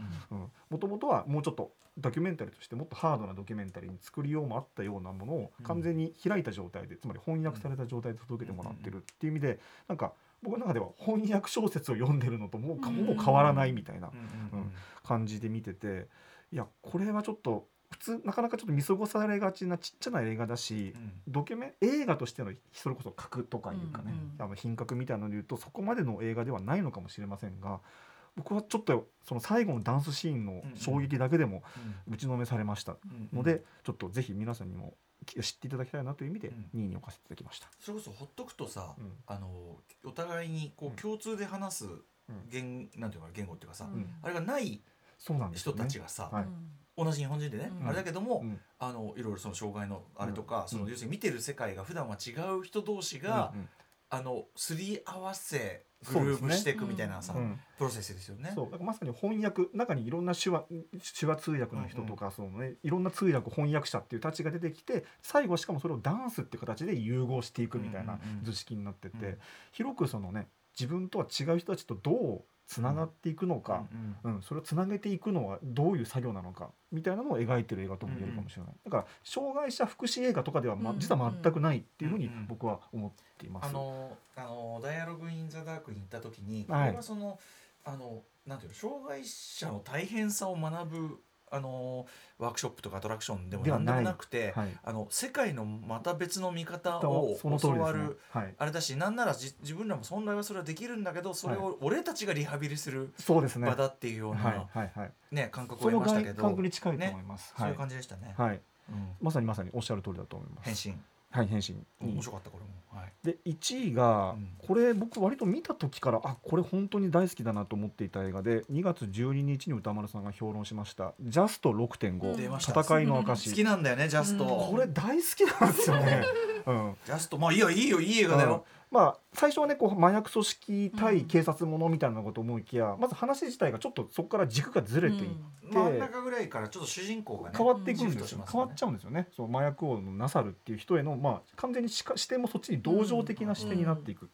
もともとはもうちょっとドキュメンタリーとしてもっとハードなドキュメンタリーに作りようもあったようなものを完全に開いた状態で、つまり翻訳された状態で届けてもらってるっていう意味でなんか僕の中では翻訳小説を読んでるのともうもう変わらないみたいな、うん感じで見てていやこれはちょっと普通なかなかちょっと見過ごされがちなちっちゃな映画だし、ドキュメ映画としてのそれこそ格とかいうかね、あの品格みたいなので言うとそこまでの映画ではないのかもしれませんが僕はちょっとその最後のダンスシーンの衝撃だけでも打ちのめされましたので、ちょっとぜひ皆さんにも知っていただきたいなという意味で2位に置かせていただきました。それこそほっとくとさ、あのお互いにこう共通で話す言,、なんていうか言語っていうかさ、あれがない人たちがさ、同じ日本人でね、あれだけども、あのいろいろその障害のあれとか、その要するに見てる世界が普段は違う人同士が、あのすり合わせグルーブしていくみたいなさ、プロセスですよね。そう。まさに翻訳中にいろんな手話手話通訳の人とか、そのね。いろんな通訳翻訳者っていうたちが出てきて最後しかもそれをダンスっていう形で融合していくみたいな図式になってて、広くそのね自分とは違う人たちとどうつながっていくのか、うん、うん、それをつなげていくのはどういう作業なのかみたいなのを描いてる映画とも言えるかもしれない、だから障害者福祉映画とかでは、ま、実は全くないっていうふうに僕は思っています。あのあのダイアログ・イン・ザ・ダークに行った時にこれはその、はい、あのなんていうの障害者の大変さを学ぶあのワークショップとかアトラクションでも何でもなくて、はい、あの世界のまた別の見方を教わる、ねはい、あれだしなんならじ自分らも本来はそれはできるんだけどそれを俺たちがリハビリする場だっていうような、ね感覚を得ましたけど。感覚に近いと思います、ね、そういう感じでしたね、はい。うん、まさにまさにおっしゃる通りだと思います。変身はい変身。面白かったこれも。で1位が、これ僕割と見た時からあこれ本当に大好きだなと思っていた映画で2月12日に歌丸さんが評論しました「ジャスト6.5戦いの証」好きなんだよねジャスト、これ大好きなんですよね、うん、ジャストまあいいよいいよいい映画だよ、まあ、最初はねこう麻薬組織対警察ものみたいなこと思いきや、まず話自体がちょっとそこから軸がずれていって、真ん中ぐらいからちょっと主人公が、ね、変わっていくんですよ、変わっちゃうんですよね。そう麻薬王のナサルっていう人への、まあ、完全に視点もそっちに同情的な視点になっていく、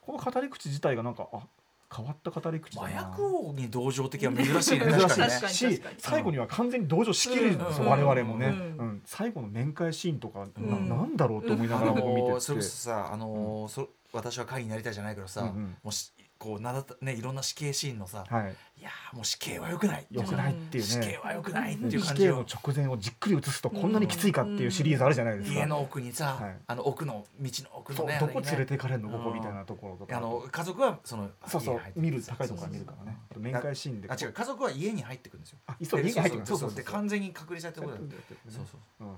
この語り口自体がなんかあ変わった語り口麻薬王に同情的は珍しいね。珍しいし最後には完全に同情しきれるんですよ、我々もね、うん。最後の面会シーンとか、ななんだろうと思いながら僕見てて、それさあのそ私は会になりたいじゃないけどさ、もしこうなだねいろんな死刑シーンのさ、はい、いやもう死刑はよくない。よくないっていうね。死刑はよくないっていう感じ死刑の直前をじっくり映すとこんなにきついかっていうシリーズあるじゃないですか、家の奥にさ、はい、あの奥の道の奥のね。どこ連れて行かれるの？ここみたいなところとか。あの家族はそのそうそう見る高いところから見るからね。面会シーンであ違う家族は家に入ってくるんですよ。あそう家に入ってくるそうそうで完全に隔離されたことだってそうそう。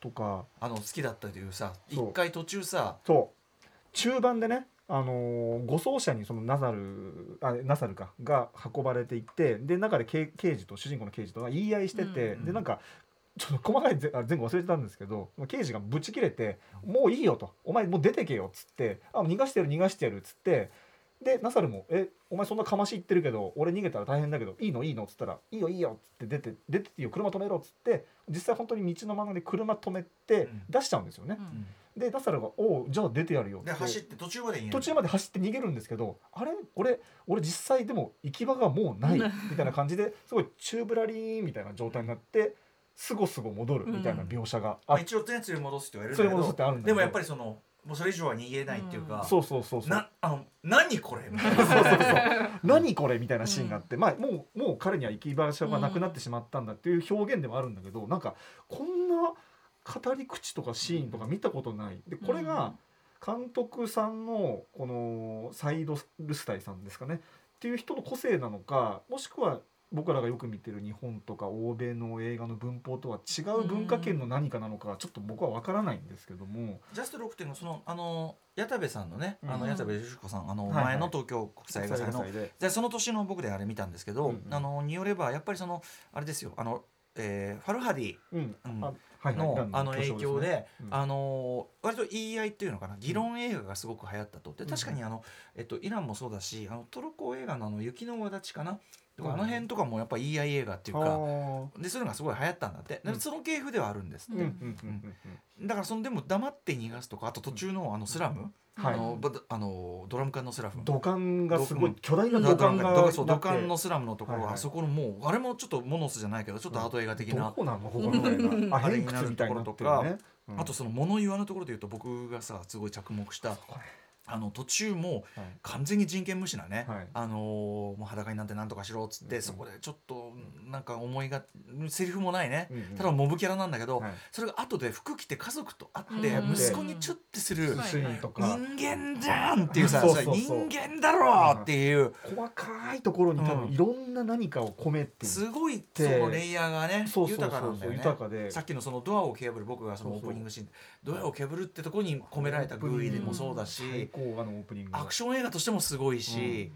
とか。あの好きだったというさ一回途中さそう。中盤でねあの護送車にそのナザルあナサルかが運ばれていってで中で刑刑事と主人公の刑事とが言い合いしてて、うんでなんかちょっと細かい前後忘れてたんですけど刑事がブチ切れて「もういいよ」と「お前もう出てけよ」っつって「あ逃がしてやる逃がしてやる」っつってでナサルも「えお前そんなかまし言ってるけど俺逃げたら大変だけどいいの？いいの」っつったら「いいよいいよ」っつって出て出てっていいよ車止めろっつって実際本当に道の真ん中で車止めてうん。出しちゃうんですよね。でナサルが「おうじゃあ出てやるよ」で走って途中までに途中まで走って逃げるんですけどあれ俺俺実際でも行き場がもうないみたいな感じですごいチューブラリーンみたいな状態になってすごすご戻るみたいな描写があっまあ一応全連れ戻すって言われるんだけ連れ戻すってあるんだけど。どでもやっぱりそのもうそれ以上は逃げないっていうか、そうそうそうそうなあの何これみたいな。[LAUGHS] そうそうそう [LAUGHS] 何これみたいなシーンがあって、まあもうもう彼には行き場所がなくなってしまったんだっていう表現でもあるんだけど、なんかこんな語り口とかシーンとか見たことない。でこれが監督さんのこのサイド・ルスタイさんですかね。っていう人の個性なのかもしくは僕らがよく見てる日本とか欧米の映画の文法とは違う文化圏の何かなのかちょっと僕は分からないんですけども、ジャスト6点のそのあの矢田部さんのね、あうん。の矢田部由子さんあのはいはい。前の東京国際映画祭の、で。でその年の僕であれ見たんですけど、うんうん。あのによればやっぱりそのあれですよ。あの、えーファルハディ。うん。うん。あはいはいのあの影響で、うん。あの割と言い合いっていうのかな。議論映画がすごく流行ったと。で確かにあの、えっと、イランもそうだしあのトルコ映画のあの雪の輪立ちかなとか、うんあの辺とかもやっぱ言い合い映画っていうあかー。でそういうのがすごい流行ったんだって、でうん。その系譜ではあるんですって、だからそのでも黙って逃がすとかあと途中のあのスラム、はい。あのばあのドラム缶のスラム。土管がすごいうん巨大な土管がそう土管のスラムのところ、はあそこのもうあれもちょっとモノスじゃないけどちょっとアート映画的な、どこなの？ここの映画ああれになってるねうん。あとその物言わぬところで言うと僕がさすごい着目したあの途中もはい。完全に人権無視なね、はい。あのーもう裸になんてなんとかしろっつって、うんそこでちょっとなんか思いがセリフもないね、うんうん。ただモブキャラなんだけど、はい。それが後で服着て家族と会って、うん息子にチュッてする、人間じゃんっていうさ人間だろうっていう、細かいところに多うん。分いろんな何かを込めてすごいそのレイヤーがね豊かなんだよね。さっきのそのドアを蹴る僕がそのオープニングシーンドアを蹴るってところに込められた偶意でもそうだ最し高あのオープニングがアクション映画としてもすごいし、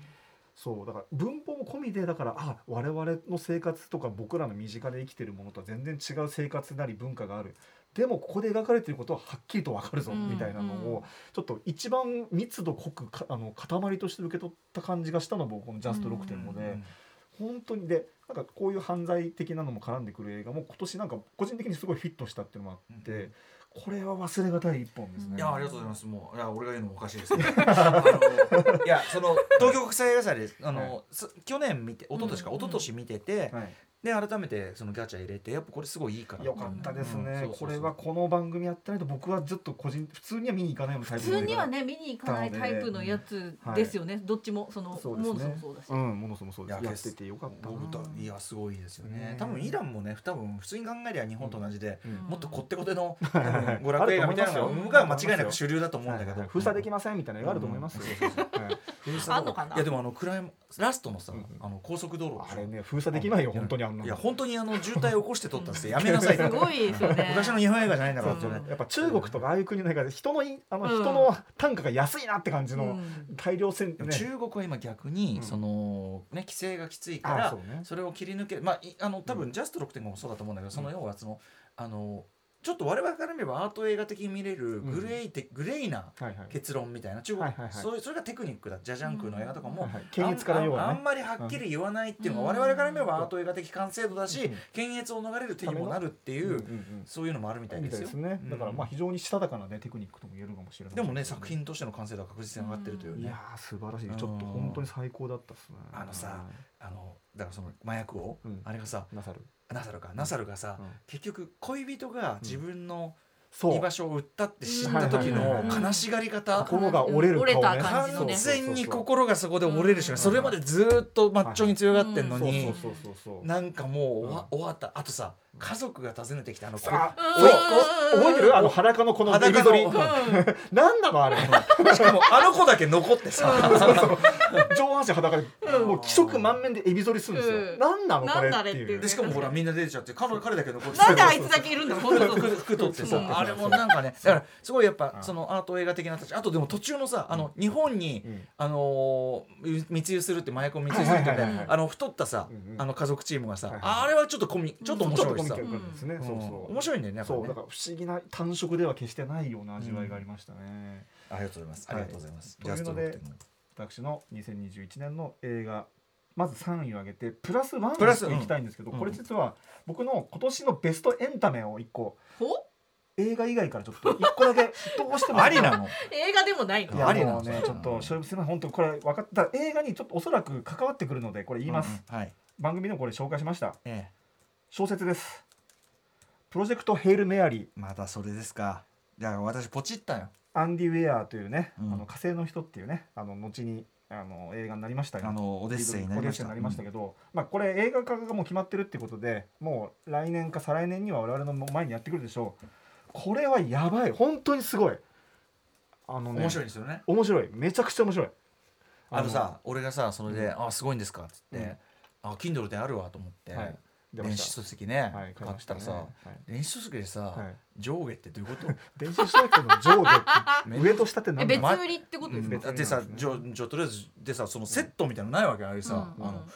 そう。だから文法も込みでだからあ我々の生活とか僕らの身近で生きてるものとは全然違う生活なり文化がある。でもここで描かれていることははっきりと分かるぞうん。みたいなのうん。をちょっと一番密度濃くかあの塊として受け取った感じがしたのもこの「ジャスト6.5」で。本当にでなんかこういう犯罪的なのも絡んでくる映画も今年なんか個人的にすごいフィットしたっていうのもあって、うんこれは忘れがたい一本ですね。いやありがとうございます。もういや俺が言うのもおかしいです。け [LAUGHS] どあのいやその東京国際映画祭であの、はい。す去年見て一昨年か、うん。一昨年見てて、はいで改めてそのギャチャ入れてやっぱこれすごいいいから。よかったですね、うん。そうそうそう。これはこの番組やってないと僕はずっと個人普通には見に行かないようなタイ普通にはね見に行かないタイプのやつですよね、どっちもそのそうですね。モノスもそうだし、うんものすごくそういやです。やっててよかったいやすごいですよね。ね多分イランもね多分普通に考えりゃ日本と同じで、うん。もっとこってこての [LAUGHS] 娯楽映画みたいなのが間違いなく主流だと思うんだけど、はいはい封鎖できませんみたいなのがあると思いますあんのかな？いやでもあのクライマラストのさ、うん。あの高速道路あれね封鎖できないよ本当にあん。なのいや本当にあの渋滞を起こして撮ったんですよ。[LAUGHS] やめなさいすごいですよね。昔の日本映画じゃないんだからそうってねやっぱ中国とかああいう国の映画で人のいあのうん。人の単価が安いなって感じのうん大量戦中国は今逆に、うん。そのね規制がきついからあそれを切り抜けまあいあの多分ジャスト6.5もそうだと思うんだけど、その要はそのあのちょっと我々から見ればアート映画的に見れるグレーて、グレーな結論みたいな中国、はいはいはい。そういうそれがテクニックだ。ジャジャンクの映画とかも、はいはい。はね。あんまりはっきり言わないっていうのが、うん。我々から見ればアート映画的完成度だし、うん検閲を逃れる手にもなるっていう、うん。うん。うんそういうのもあるみたいみですよ。ね、だからまあうん非常にしたたかなねテクニックとも言えるかもしれないでもね。作品としての完成度は確実に上がってるというね。いやー素晴らしい。うん。ちょっと本当に最高だったっすね。あのさあのだからその麻薬を、うん。あれがさなさるナサルか。ナサルがさ、うん。結局恋人が自分の居場所を売ったって知った時の悲しがり方、心が折れる顔ね。折れた感じの完ね全に心がそこで折れるしそれまでずーっとマッチョに強がってんのに、なんかもう終わった。あとさ家族が訪ねてきたあのこあうん。そう。覚えてる？あの裸のこのエビ裸の反り何なのあれ？しかもあの子だけ残ってさ。上半身裸でもう気色満面でエビ反りするんですよ。うん。何なのこれなんだあれっていう。っていうでしかもほらみんな出てちゃって彼彼だけ残ってなんであいつだけいるんだ？本当服服取ってさ。うん。あれもなんかねだからすごいやっぱうん。そのアート映画的な形あとでも途中のさあの日本にうん。あのー密輸するって麻薬を密輸するってはいはいはいはいあの太ったさうんうん。あの家族チームがさはいはいあれはちょっとコミちょっと面白いですね、うん。そうそう。面白いんだよねそうだから不思議な単色では決してないような味わいがありましたね、ありがとうございます。あはい。りがとうございます。というので私の。2021年の映画まず3位を挙げてプラス1プラスをいきたいんですけど、うん。これ実は僕の今年のベストエンタメを1個ほ映画以外からちょっと1個だけどうしてもありなの？映画でもないの？ありなの？ねちょっとしょすみません本当これ分かった。映画にちょっとおそらく関わってくるのでこれ言います、うん。はい。番組でもこれ紹介しました。ええ小説です。プロジェクトヘイルメアリー。またそれですか。いや私ポチったよ。アンディ・ウェアというね、うん。あの火星の人っていうねあの後にあの映画になりましたよあのオデッセイになりましたオデッセイになりましたけど、まあこれ映画化がもう決まってるってことでもう来年か再来年には我々の前にやってくるでしょう。これはやばい。本当にすごい。あのね面白いですよね。面白い。めちゃくちゃ面白い。あのさ俺がさそれでうん「あすごいんですか」っつってうん「あ Kindle であるわ」と思ってはい電子書籍ねはい買ったらさはい。電子書籍でさはい。上下ってどういうこと？[LAUGHS] 電子書籍の上下って [LAUGHS] 上と下ってえ何？だ別売りってことですか？別だってさじょじょとりあえずでさそのセットみたいなのないわけ？ああいうさうん。あの学で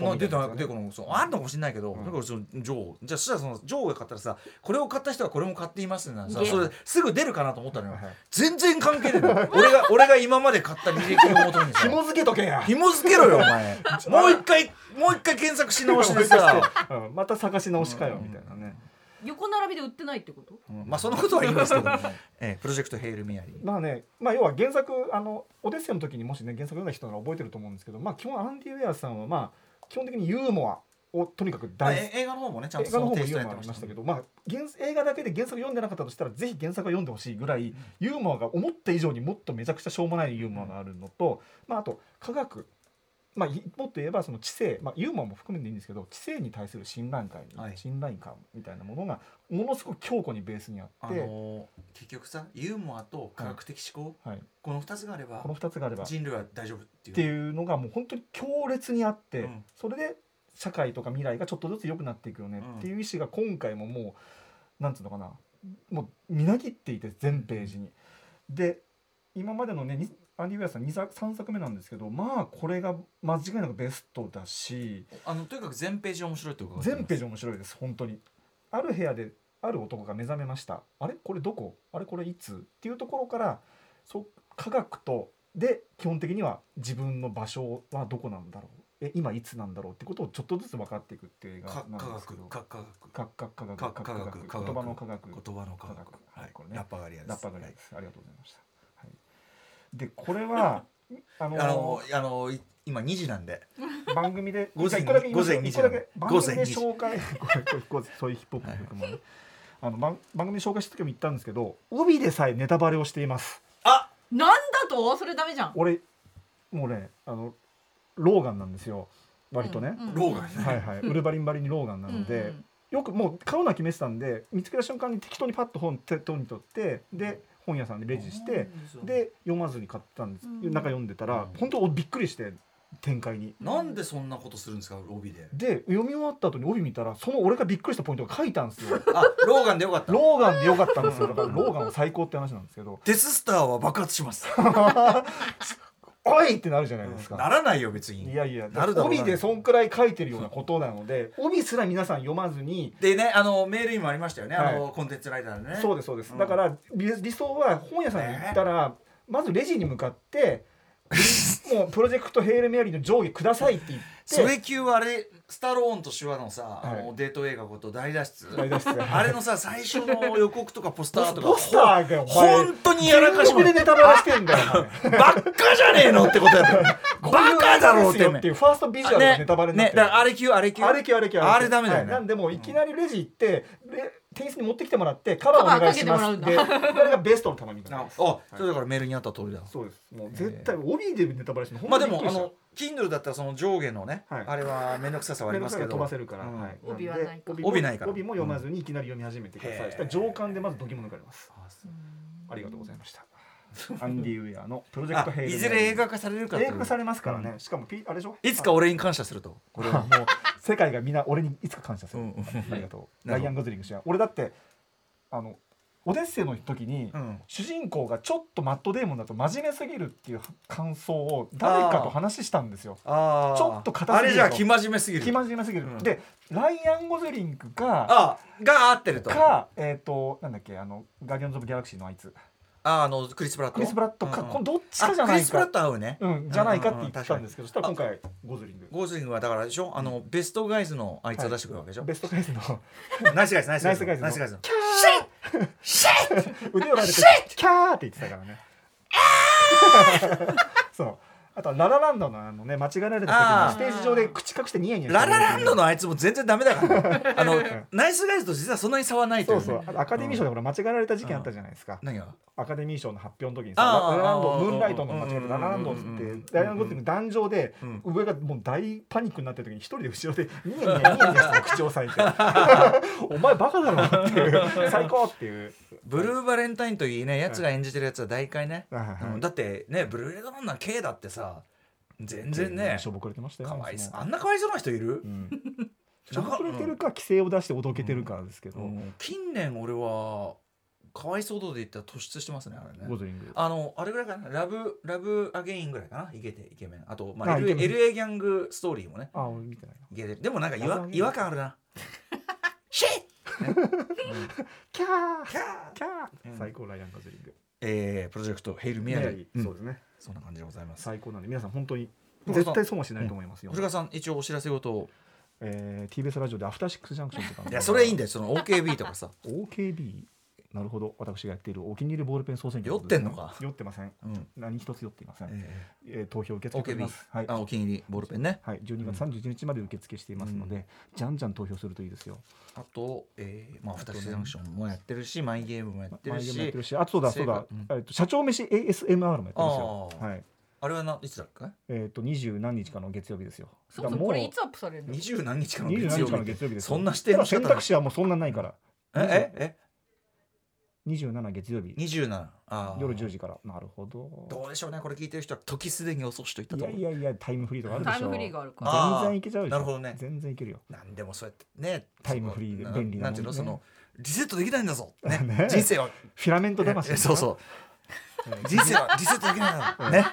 まあ出たいなやつね。たでこのそう。あるのかもしれないけど、うん。だからその上じゃあそしたらその上下買ったらさこれを買った人はこれも買っていますなさねそれすぐ出るかなと思ったのよ、全然関係ないの。よ俺が [LAUGHS] 俺が今まで買った履歴をもとにさ紐付けとけや。紐付けろよお前。[LAUGHS] もう一回もう一回検索し直してさ、[LAUGHS] うん。また探し直しかよみたいなね横並びで売ってないってこと？うん。まあそのことはいいんですけど、[LAUGHS] ええ、プロジェクトヘイルミアリー。まあね、まあ、要は原作あのオデッセイの時にもしね原作読んだ人なら覚えてると思うんですけど、まあ、基本アンディ・ウェアさんはまあ基本的にユーモアをとにかくまあ大映画の方もねちゃんと映画の方もそのテイスユーモアありトやってましたけど、まあ、原映画だけで原作読んでなかったとしたらぜひ原作を読んでほしいぐらいユーモアが思った以上にもっとめちゃくちゃしょうもないユーモアがあるのと、まあ、あと科学、まあ、いもっと言えばその知性、まあ、ユーモアも含めていいんですけど知性に対する信頼感、はい。信頼感みたいなものがものすごく強固にベースにああって、のー結局さユーモアと科学的思考、はい、この2つがあればこの2つがあれば人類は大丈夫っていう。っていうのがもう本当に強烈にあって、うん。それで社会とか未来がちょっとずつ良くなっていくよねっていう意思が今回ももうなんつうのかなもうみなぎっていて全ページに。で今までのねにアンディ・ウェアさん2作3作目なんですけどまあこれが間違いなくベストだし。あのとにかく全ページ面白いって伺ってます。全ページ面白いです本当に。ある部屋である男が目覚めました。あれ？これどこ？あれこれいつ？っていうところからそう科学とで基本的には自分の場所はどこなんだろう。え今いつなんだろう？ってことをちょっとずつ分かっていくっていう映画か科学なんですけど。か科学科科科学か科科学科学言葉の科学。言葉の科学。はい。これね。ラッパガリアです。ラッパガリアです、ありがとうございました、はい、でこれはあの [LAUGHS] あのあのい今2時なんで。番組で午前午前2一個だけ時番組で午前2時。紹介。これこれこれそういうヒップホップの曲もね。あの番番組で紹介した時も言ったんですけど帯でさえネタバレをしています。あ！なんだと？それダメじゃん。俺もうねあのローガンなんですよ。割とね、ローガンはいはい。[LAUGHS] ウルヴァリンバリにローガンなので、うんうん。よくもう買うのは決めてたんで見つけた瞬間に適当にパッと本手に取ってで本屋さんでレジしてで読まずに買ったんです、うん。中読んでたら、うん。本当びっくりして展開に。なんでそんなことするんですか帯で。で読み終わった後に帯見たらその俺がびっくりしたポイントが書いたんですよ。[LAUGHS] あローガンでよかった。ローガンでよかったんですよ。だからローガンは最高って話なんですけど。[LAUGHS] デススターは爆発します「[LAUGHS] おい!」ってなるじゃないですか。ならないよ別に。いやいやなるだろうな。帯でそんくらい書いてるようなことなので帯すら皆さん読まずに。でねあのメールにもありましたよね、あのはコンテンツライターでね。そうですそうです、うん。だから理理想は本屋さんに行ったら、まずレジに向かってもうプロジェクトヘイルメアリーの上下くださいって言って。[LAUGHS] それ級はあれスタローンと手話のさ、あはい。のデート映画こと大脱出。大脱出。あれのさ最初の予告とかポスターとか [LAUGHS] ポスターが本当にやらかし全ま力でネタバレしてんだよお前。ばっかじゃねえのってことやったバカだろうってっていうファーストビジュアルがネタバレになってるねねだからあれ級あれ級あれきあれきあれダメだよねはいなんでもういきなりレジ行って、[LAUGHS] レ店員に持ってきてもらってカバーお願いします。でこれがベストの頼み方あですそれだからメールにあった通りだ。そうです。もう絶対帯でネタバレしてまあでもあの Kindle だったらその上下のね、はい。あれは面倒くささはありますけど。飛ばせるから、うん。はい、帯はない帯ないから。帯も読まずにいきなり読み始めてください、上巻でまず度肝抜かれます。ありがとうございました。アンディ・ウェアのプロジェクトあヘイルいずれ映画化されるかっていう映画化されますからね、しかもピあれでしょ？いつか俺に感謝すると。これはあもう [LAUGHS] 世界がみんな俺にいつか感謝する、うん。うんありがとう。ライアン・ゴズリング氏は俺だってあのオデッセイの時に、うん。主人公がちょっとマット・デーモンだと真面目すぎるっていう感想を誰かと話したんですよ。ちょっと硬すぎるあれじゃあ生真面目すぎる。気真面目すぎる、うん。でライアン・ゴズリングがあが合ってると。かえっ、となんだっけあのガーディアンズ・オブ・ギャラクシーのあいつああのクリス・プラットクリス・ブラッドか、うんどっちかじゃないあクリス・プラかット合うね。うんじゃないかって言ってたんですけど、うんそしたら今回ゴズリング。ゴーズリングはだからでしょ？あのベストガイズのあいつを出してくるわけでしょ、ベストガイズの。ナイスガイズナイスガイズ。ナイスガイズの。ナイスガイズの。[LAUGHS] 腕をられてキャーって言ってたからね。[LAUGHS] そうあとはララランドのあのね間違えられた時にステージ上で口隠してニヤニヤラる。ラランドのあいつも全然ダメだから、ね、[LAUGHS] あのナイスガイズと実はそんなに差はないといねそうう。そうアカデミー賞でほら間違えられた事件あったじゃないですか、何が？アカデミー賞の発表の時にさララランドムーンライトの間違えララランドってダイアン・ゴッティング壇上でうん。上がもう大パニックになってる時に一人で後ろでニヤニヤニヤニヤして口を押さえて。[LAUGHS] お前バカだろっていう。最高っていう。ブルーバレンタインといいねやつが演じてるやつは大会ね、だってねブルーレイドランナー K だってさ全然ね。しょぼくれてましたよかわいそもあんなかわいそうな人いる？う、[LAUGHS] うんしょぼくれてるか規制を出しておどけてるかですけど、うん。近年俺はかわいそう度で言ったら突出してますねあれね。ゴズリングあのあれぐらいかな？ラブラブアゲインぐらいかな？イケてイケメン。あと、まあ、あ LA, ギャングストーリーもね。あ俺見てないな。イケてる。でもなんか違和違和感あるな。[LAUGHS] シェッキャー！キャー！キャー、うん。最高ライアン・ゴズリング。えー、プロジェクトヘイルミヤリー、うん。そうですねそんな感じでございます。最高なんで皆さん本当に絶対損はしないと思いますよ、古川さん一応お知らせ事を。えー、TBS ラジオでアフターシックスジャンクションとかいやそれはいいんだよ。よその OKB とかさ。OKB なるほど。私がやっているお気に入りボールペン総選挙酔ってんのか？酔ってません。うん。何一つ酔っていません、ええ。ー投票受付けておりますはい。あお気に入りボールペンね。はい、12月31日まで受付していますので、じゃんじゃん投票するといいですよ。あと、えー、まあ、アフターシジャンクションもやってるし、マイゲームもやってるマイゲームやしってるし、あそうだそうだ。成、果えっと社長飯 ASMR もやってるんですよ。はい。あれはないつだっけ？えっと二十何日かの月曜日ですよ。そもそもこれいつアップされるの？二十何日かの月曜日何日かの月曜日ですよ。そんな視点の？仕選方択肢はもうそんなないから。えええ？二十七月曜日。二十七。あー。夜10時から。なるほど。どうでしょうね。これ聞いてる人は時すでに遅しといったいと思う。やいやいやタイムフリーとかあるでしょ。タイムフリーがあるから。全然いけちゃうでしょ。なるほどね。全然いけるよ。なんでもそうやってねタイムフリーで便利ななんていうのそのリセットできないんだぞ、ね。[LAUGHS] ね。人生は。フィラメント魂えそうそう [LAUGHS] 人生はリセットできないん。だぞね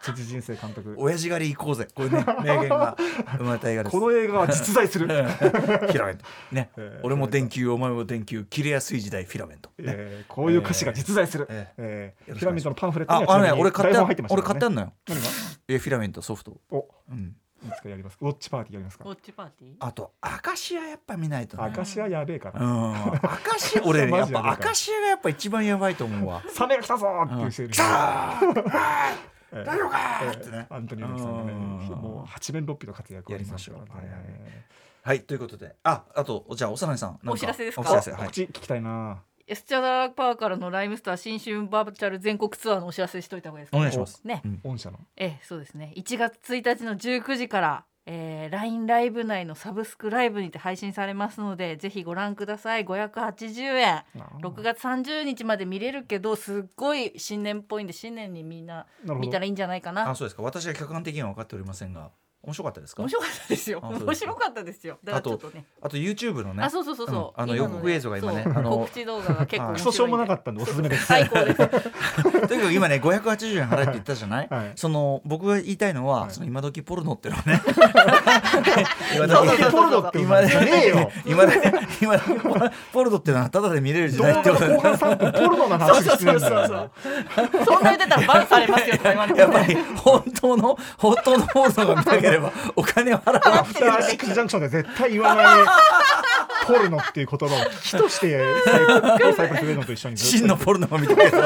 辻人生監督。親父狩り行こうぜ。こういうね名言が [LAUGHS] 生まれた映画です。この映画は実在する。[LAUGHS] フィラメント。ね、えー俺も電球お前も電球。切れやすい時代フィラメント、こういう歌詞が実在する。フィラメントのパンフレットには俺買ってました俺からね。買ってんのよ。えフィラメントソフト。お。うんいつかやります。ウォッチパーティーやりますかウォッチパーティー？あとアカシアやっぱ見ないとね。アカシアやべえかうらん。アカシア俺ねやっぱアカシアがやっぱ一番やばいと思うわ。サメが来たぞーっていう人いる来たー。あえーー大丈夫かえーってね。アントニオ猪木さんがねうん。もう八面六臂の活躍をやりましょう。はいということで。ああとじゃあおさらにさん。なんかお知らせですか？お知らせはい。聞きたいなエスチャダラパーからのライムスター新春バーチャル全国ツアーのお知らせしといた方がいいですか？お願いします。ね、うん。御社の。ええそうですね。1月1日の19時から、えー、LINE ライブ内のサブスクライブにて配信されますのでぜひご覧ください。580円6月30日まで見れるけどすっごい新年っぽいんで新年にみんな見たらいいんじゃないかな。あそうですか。私は客観的には分かっておりませんが面白かったですか？面白かったですよ。あそうですか。面白かったですよ。だからちょっとね。あと YouTube のね。あそうそうそうそう、うんあの予告映像が今ねあの告知動画が結構クソしょうもなかったんで。おすすめです最高です。[LAUGHS] とにかく今ね580円払えって言ったじゃない、はい。その僕が言いたいのは、はい。その今時ポルノっていうのはね今 [LAUGHS] 今時時ポルノって今ねえよ今時今時ポルノっていうのはただで見れる時動代ってこと後半3分ポルノの話してるんだそうそうそうよそんな言ってたらバンされますよやっぱり本当の本当のポルノが見たければお金を払わなくてアフターシックスジャンクションで絶対言わない。ポポルノっていう言葉を木として [LAUGHS] サイサイプレスレノと一緒に真のポルノを見たけど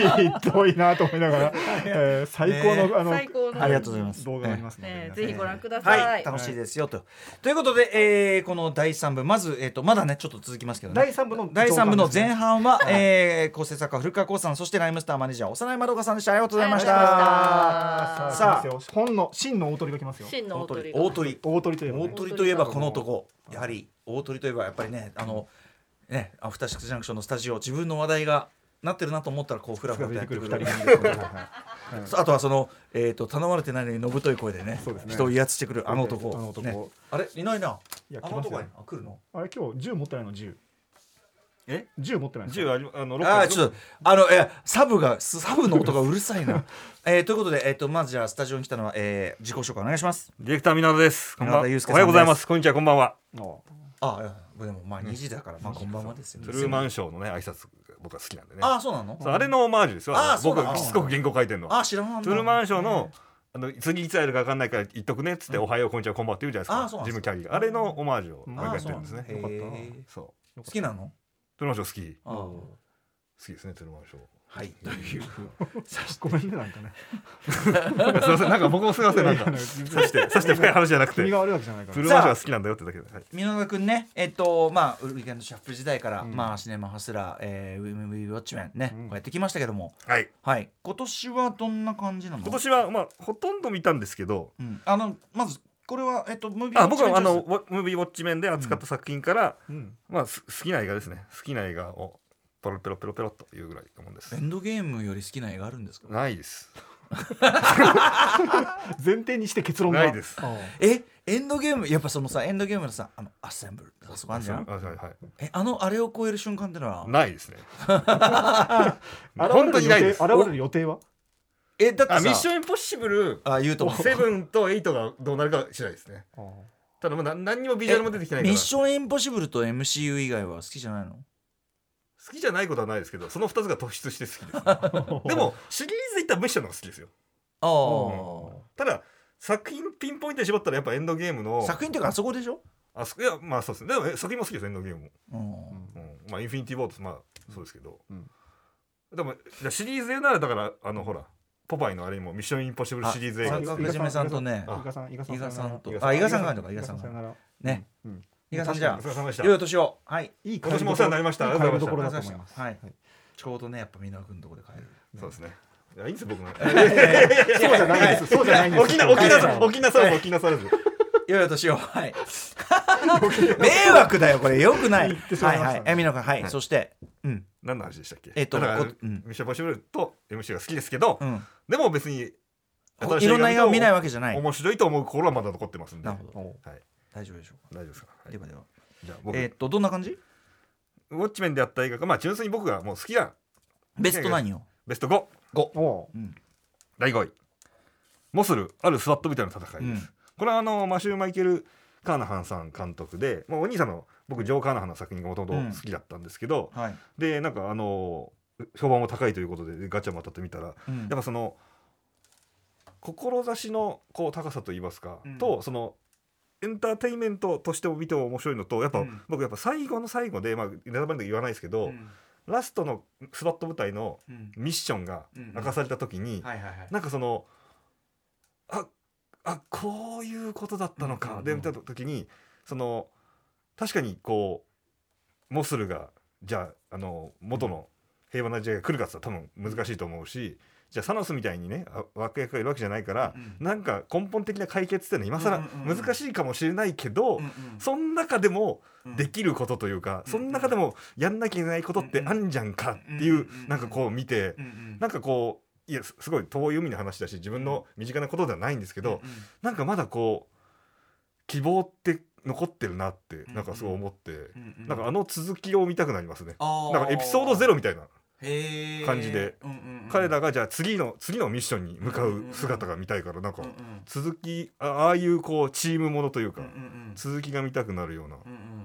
ひどいなと思いながら、[LAUGHS] えー最高の、ね。あの最高の。ありがとうございます。動画がありますので、ね。ぜひご覧ください。はい、楽しいですよと。ということで、えーこの第3部まず、えー、とまだねちょっと続きますけどね。第三部の第3部の前半半は、えー構成作家古川光さんそしてライムスターマネージャー幼いまどかさんでしたありがとうございました。さあ本の真の大鳥が来ますよ。真の大鳥が。大鳥。大鳥といえば、大ね、鳥といえばこの男。やはり大鳥といえばやっぱりねあのねアフターシックスジャンクションのスタジオ自分の話題がなってるなと思ったらこうフラフラとやってくる。出てくる二人組ですねあとはその、えー、と頼まれてないのにのぶとい声でねね人を威圧してくるあの男あの男ねあれいないないやあの男はあ来るのあれ今日銃持ってないの銃え銃持ってないんです銃かあのロあーちょっとあのえサブがサブの音がうるさいな、えー、ということで、えー、とまずじゃあスタジオに来たのは、えー、自己紹介お願いしますディレクター湊ですこんばんは湊祐介おはようございますこんにちはこんばんはあいやでもまあ2時だから、まあこんばんはですよねトゥルーマンショーのね挨拶が僕は好きなんでね。ああそうなの？そうあれのオマージュですよ。あ僕しつこく原稿書いてるの。あ知らなんだトゥルーマンショーのあの次いつ会えるか分かんないから言っとくねっつって、おはようこんにちはこんばんはって言うじゃないですか。あーそうなんですジムキャリーがあれのオマージュをうん。毎回やってるんですね。よかったそう。好きなの？トゥルーマンショー好き。好きですねトゥルーマンショーはいというごめんねなんかね。すいませんなんか僕もすいませんなんか。刺さしてさして深い話じゃなくて。君が悪いわけじゃないから。トゥルーマーが好きなんだよってだけで、はい、箕輪田君ねえっとまあウィーケンドシャッフル時代から、うん。まあシネマハスラー、えー、ウィムウィウォッチメンね、うん。こうやってきましたけども。はい、はい。今年はどんな感じなの？今年はまあほとんど見たんですけど。うん、あのまずこれはえっとムービーあ僕はあのウォッチメンウォムービーウォッチメンで扱った作品から、うん。まあす好きな映画ですね。好きな映画をペロペロペロペロっというぐらいのもんです。エンドゲームより好きな映画あるんですか？ないです。[LAUGHS] 前提にして結論が。ないです。えエンドゲームやっぱそのさエンドゲームのさあのアッセンブルあそこあんじゃん？あはいはい。えあのあれを超える瞬間ってのは？ないですね。現 [LAUGHS] 本当にないです。現れる予定は？えだってミッションインポッシブルあ言うと思う。セブンとエイトがどうなるか次第ですね。ただもう何何にもビジュアルも出てきてないから。ミッションインポッシブルと MCU 以外は好きじゃないの？好きじゃないことはないですけどその2つが突出して好きです、ね、[LAUGHS] でもシリーズでいったらミッションの方が好きですよ。あただ作品ピンポイントに絞ったらやっぱエンドゲームのあ作品っていうかあそこでしょ、あそいやまあそうです。ねでもえ作品も好きですエンドゲームも、うん。うん、まあインフィニティ・ウォードまあそうですけど、うん。でもじゃあシリーズでならだからあのほらポパイのあれにもミッションインポッシブルシリーズ映画。あですはじめさんとね。伊賀さん伊賀さん伊賀さんと。あ伊賀さんがあるのか伊賀さんが。ね。うん伊賀さんじゃお疲れ様でした。いお年を。はい。いい今年もお世話になりました。ありがとうございまはい。ちょうどねやっぱみんな君のとこで。帰るそうですね。いやいいんですよ僕も。[LAUGHS] そうじゃないです。そうじゃないんです。沖縄沖縄はい。沖縄さらず沖縄さらず良いお年を。はい。[LAUGHS] 迷惑だよこれ。よくない。はいはい。えみのかはい。はい。そしてうん。何の話でしたっけ？えっとミッションポッシブルと MC が好きですけどうん。でも別にいろんな映画を見ないわわけじゃない。面白いと思う心はまだ残ってますんで。なるほど。おはい大丈夫でしょう大丈夫ですか？はい。かではでは。じゃあ僕。えーっとどんな感じ？ウォッチメンであった映画がまあ純粋に僕がもう好きなベスト何よベスト5おう。ん。第5位。モスルあるスワットみたいな戦いです、うん。これはあのマシュー・マイケル・カーナハンさん監督で、まあ、お兄さんの僕ジョー・カーナハンの作品がもともと好きだったんですけど、はい。でなんかあの評判も高いということででガチャも当たってみたら、うん。やっぱその志のこう高さといいますか、うん。とそのエンターテインメントとしても見ても面白いのとやっぱ、うん。僕やっぱ最後の最後で、まあ、ネタバレで言わないですけど、うん。ラストのスワット部隊のうん。ミッションが明かされた時に、なんかそのああこういうことだったのか、で見た時にその確かにこうモスルがじゃああの元の平和な時代が来るかって言ったら多分難しいと思うしじゃあサノスみたいにねあ悪役がいるわけじゃないから、うんなんか根本的な解決っていうのは今更うんうんうん。難しいかもしれないけど、うんうんその中でもうん。できることというか、うんその中でもやんなきゃいけないことってあんじゃんかっていう、うんなんかこう見て、うんうんなんかこういやすすごい遠い海の話だし自分の身近なことではないんですけど、うんうんなんかまだこう希望って残ってるなってんなんかすごい思って、うんうん。なんかあの続きを見たくなりますね。あー。なんかエピソードゼロみたいな感じで。うんうんうん。彼らがじゃあ次の次のミッションに向かう姿が見たいからなんかうん。うん続きあああいうこうチームものというかうんうんうん。続きが見たくなるような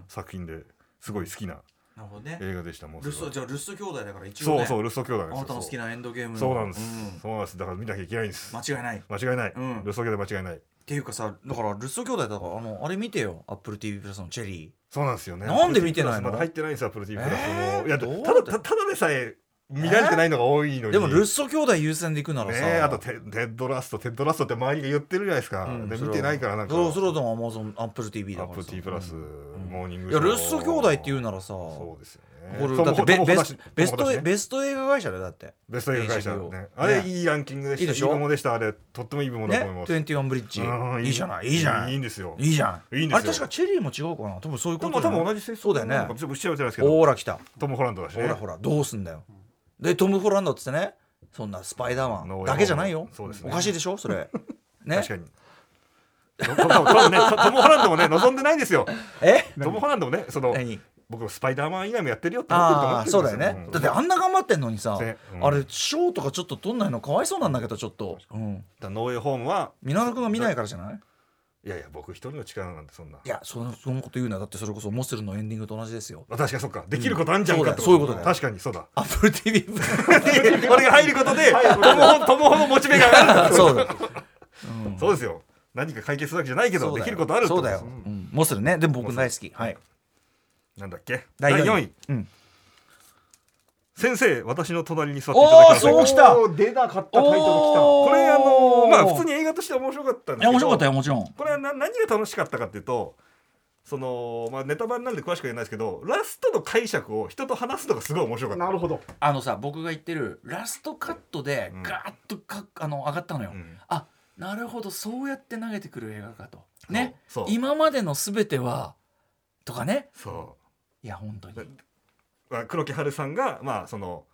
作品ですごい好きななるほどね。映画でしたもうルッソじゃあルッソ兄弟だから一応ね。そうそうルッソ兄弟あなたの好きなエンドゲーム。のそうなんです、うん。そうなんです。だから見なきゃいけないんです。間違いない。っ間違いない、うん。ルッソ兄弟間違いない。ていうかさだからルッソ兄弟だからあのあれ見てよ。AppleTV プラスのチェリそうなんですよね。なんで見てないの？まだ入ってないんですよ Apple TV プラス。えー？もいやただたただでさえ見られてないのが多いのに、ーでもルッソ兄弟優先でいくならさ、ねえあとテテッドラストテッドラストって周りが言ってるじゃないですか、うんで見てないからなんか。そうそれはでも Amazon AppleTV だから Apple TV プラス、うん。モーニングいやルッソ兄弟って言うならさそうですよね。これだってベベスベストベスト映画会社だよだって。ベスト映画会社ね。あれね。いいランキングでした。いいでしょ？いいものでした。あれとってもいいものだとね思います、21ブリッジうんいい。じゃない？いいじゃないいいんですよ。いいじゃん。いいんですよ。あれ確かチェリーも違うかな。多分そういうことじゃない分同じ性そうだよね。ちょっと調べてないですけど。ほら来た。トム・ホランドだしね。ほらほらどうすんだよでトム・ホランドってねそんなスパイダーマンだけじゃないよ。そうですね。おかしいでしょそれ。[LAUGHS] ね。確かに。トム・ホランドもね望んでないんですよ。え？トム・ホランドもねその何？僕スパイダーマン以外もやってるよって思ってると思ああってるそうだよね。だってあんな頑張ってんのにさねうん。あれ賞とかちょっと取んないのかわいそうなんだけどちょっと。うん。だノーウェイホームは皆野君が見ないからじゃない？いやいや僕一人の力なんてそんな。いやそのそのこと言うな。だってそれこそモスルのエンディングと同じですよ。あ確かにそっかできることあんじゃんかってそういうことだよ。確かにそうだ。Apple TV [LAUGHS] 俺が入ることでトムホのモチベが上がる。[LAUGHS] そうだうん。そうですよ。何か解決するわけじゃないけどできることあるそうだよ、うん。モスルね。でも僕大好き。はい。なんだっけ？第第4 4位位。うん先生私の隣に座っていただけませんかおーそう出なかったタイトル来おー。これあのまあ普通に映画として面白かったんですけど。面白かったよもちろん。これはな何が楽しかったかっていうとその、まあ、ネタバレなんで詳しく言えないですけどラストの解釈を人と話すのがすごい面白かった。たなるほど。あのさ僕が言ってるラストカットでうん。ガーッとかあの上がったのよ、うん。あなるほどそうやって投げてくる映画かと。ね。今までの全てはとかね。そいや本当に。うまあ黒木華さんがまあその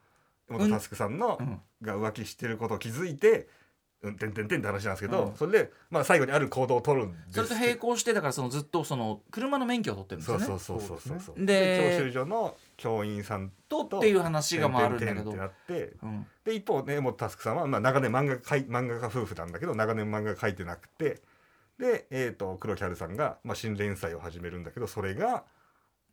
元タスクさんの、うん。が浮気してることを気づいて「うんてんてんてん」って話なんですけど、うん。それで、まあ、最後にある行動を取るんです。それと並行してだからそのずっとその車の免許を取ってるんですよね。そうそうそうそうそうそう。で教習所の教員さんとっていう話が回るんだけど。てんてんてんってなってうん。で一方ね元タスクさんは、まあ、長年漫画家漫画家夫婦なんだけど長年漫画描いてなくてで、えー、と黒木華さんが、まあ、新連載を始めるんだけどそれが「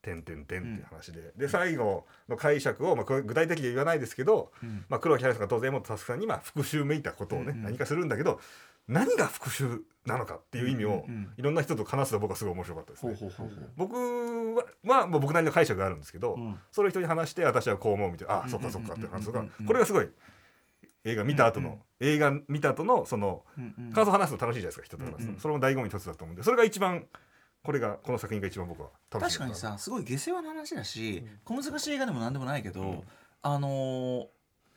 てんてんてん」っていう話で、で最後の解釈を、まあ、これ具体的には言わないですけど、うん。まあ、黒木華さんが当然元タスクさんに、まあ、復讐めいたことをね、何かするんだけど何が復讐なのかっていう意味を、いろんな人と話すと僕はすごい面白かったですね。僕は、まあ、もう僕なりの解釈があるんですけど、うん。それを人に話して私はこう思うみたいなあ、うんそっかそっかって話とかこれがすごい映画見た後の、うんうん映画見た後のそのうんうん。感想を話すの楽しいじゃないですか人と話すの、うんうんそれも醍醐味の一つだと思うんでそれが一番これがこの作品が一番僕は楽し確かにさすごい下世話な話だし、小難しい映画でも何でもないけど、うん。あのー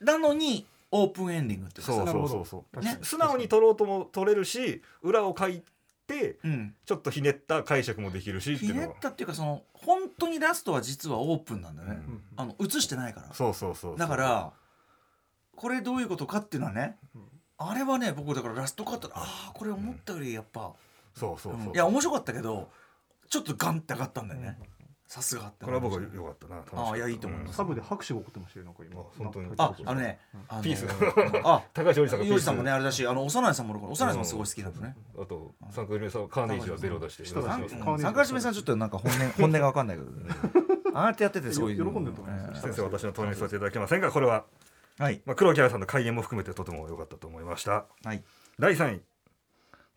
なのにオープンエンディングってそうそうそうそう、ね。素直に撮ろうとも撮れるし裏を書いてうん、ちょっとひねった解釈もできるしっていうのは。ひねったっていうかその本当にラストは実はオープンなんだよね、うん。あの映してないから。そうそうそうそう。だからこれどういうことかっていうのはね、うん。あれはね僕だからラストカットでああこれ思ったよりやっぱ、そうそうそう、うん。いや面白かったけどちょっとガンって上がったんだよね。さすがってこれは僕は良かったな。楽しかった。あいやいいと思います。サブで拍手が起こってましたよなんか今。あ本当に。ああのね、あのピース。あ [LAUGHS] 高橋洋二さんがピース。洋二さんもねあれだしあの幼いさんも俺幼いさんもすごい好きなんですね、あと三角締めさんカーネージはベロ出して三ますカーネージ三回締めさんちょっとなんか本音 [LAUGHS] 本音が分かんないけど、ああやってやっててすごい。喜んでると思います。えー先生私の隣に座っていただけませんか？これは、はい。まあ、黒木原さんの開演も含めてとても良かったと思いました。はい。第3位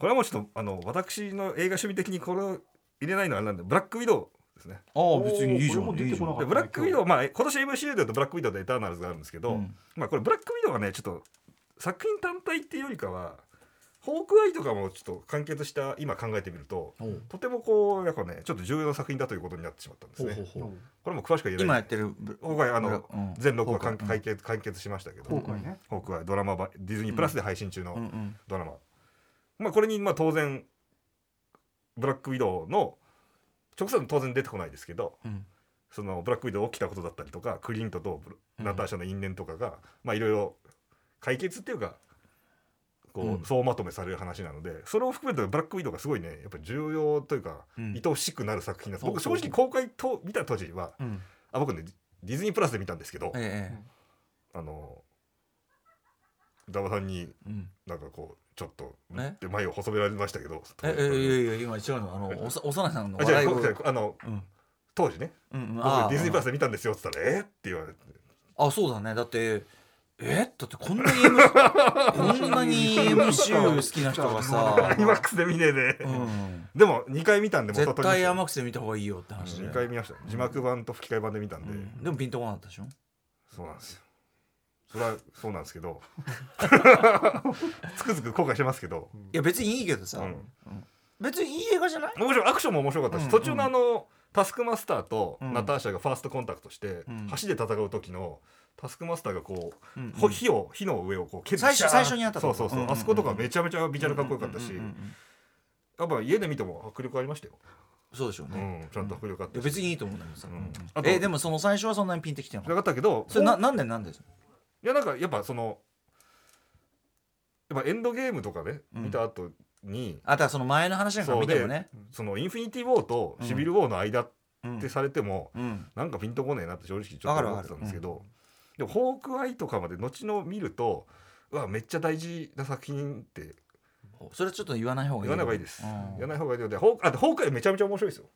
これはもうちょっとあの私の映画趣味的にこれを入れないのはあれなんでブラックウィドウですね。ああ別にいいじゃん。ブラックウィドウまあ今年 MCU で言うとブラックウィドウとエターナルズがあるんですけど、うん。まあこれブラックウィドウはねちょっと作品単体っていうよりかはホークアイとかもちょっと完結した今考えてみるととてもこうやっぱねちょっと重要な作品だということになってしまったんですね。ほうほうほう。これも詳しくは言えない今やってるホークアイあのうん。全録は完結完結しましたけど。ホークアイドラマ版ディズニープラスで配信中のうんうん。ドラマ、まあこれにまあ当然ブラックウィドウの直接は当然出てこないですけどうん。そのブラックウィドウ起きたことだったりとかクリントとナターシャの因縁とかが、まあいろいろ解決っていうかこう、うん。総まとめされる話なのでそれを含めてブラックウィドウがすごいねやっぱり重要というか、うん。愛おしくなる作品なんですうそう正直公開と見た当時はうん。あ僕ねディズニープラスで見たんですけど、ええ。あのダバさんにうん。なんかこうちょっとえ？で前を細められましたけどえ？[LAUGHS] えいやいや今違うのあの [LAUGHS] おさ幼いさんのあじゃああのうん。当時ね。うん僕あディズニープラスで見たんですよって言ったら「えっ?」って言われて。あそうだね。だってえ？だってこんなに [LAUGHS] こんなに MCU 好きな人がさアニマックスで見ねえで、うん。でも2回見たんで絶対アママックスで見た方がいいよって話で、2回見ました。字幕版と吹き替え版で見たんで、うん。でもピンとこなかったでしょ？そうなんですよそれはそうなんですけど。[LAUGHS] つくづく後悔してますけど、いや別にいいけどさ、うん。別にいい映画じゃない？面白い。アクションも面白かったし、うん。途中のあのタスクマスターとうん。ナターシャがファーストコンタクトして、うん。橋で戦う時のタスクマスターがこう、うんほ火を火の上をこう蹴って最初最初にやったとそうそうそう、んうんうんあそことかめちゃめちゃビジュアルかっこよかったし、うんうんうんうんやっぱ家で見ても迫力ありましたよ、そうでしょううね、ん、ちゃんと迫力あったし、いや別にいいと思うんだけどさ、うん。うんあとえでもその最初はそんなにピンってきてなかっなかったけどたそれななんでなんでいやなんかやっぱそのやっぱエンドゲームとかね、うん。見た後にあだからその前の話なんか見てもね。そのインフィニティ・ウォーとシビル・ウォーの間っうん。てされても、うん。なんかピンとこねえなって正直ちょっと思ってたんですけど、でもホークアイとかまで後の見るとうわめっちゃ大事な作品ってそれはちょっと言わない方がいい言わない方がいいです、うん。言わない方がいいのでホークあでホークアイめちゃめちゃ面白いですよ。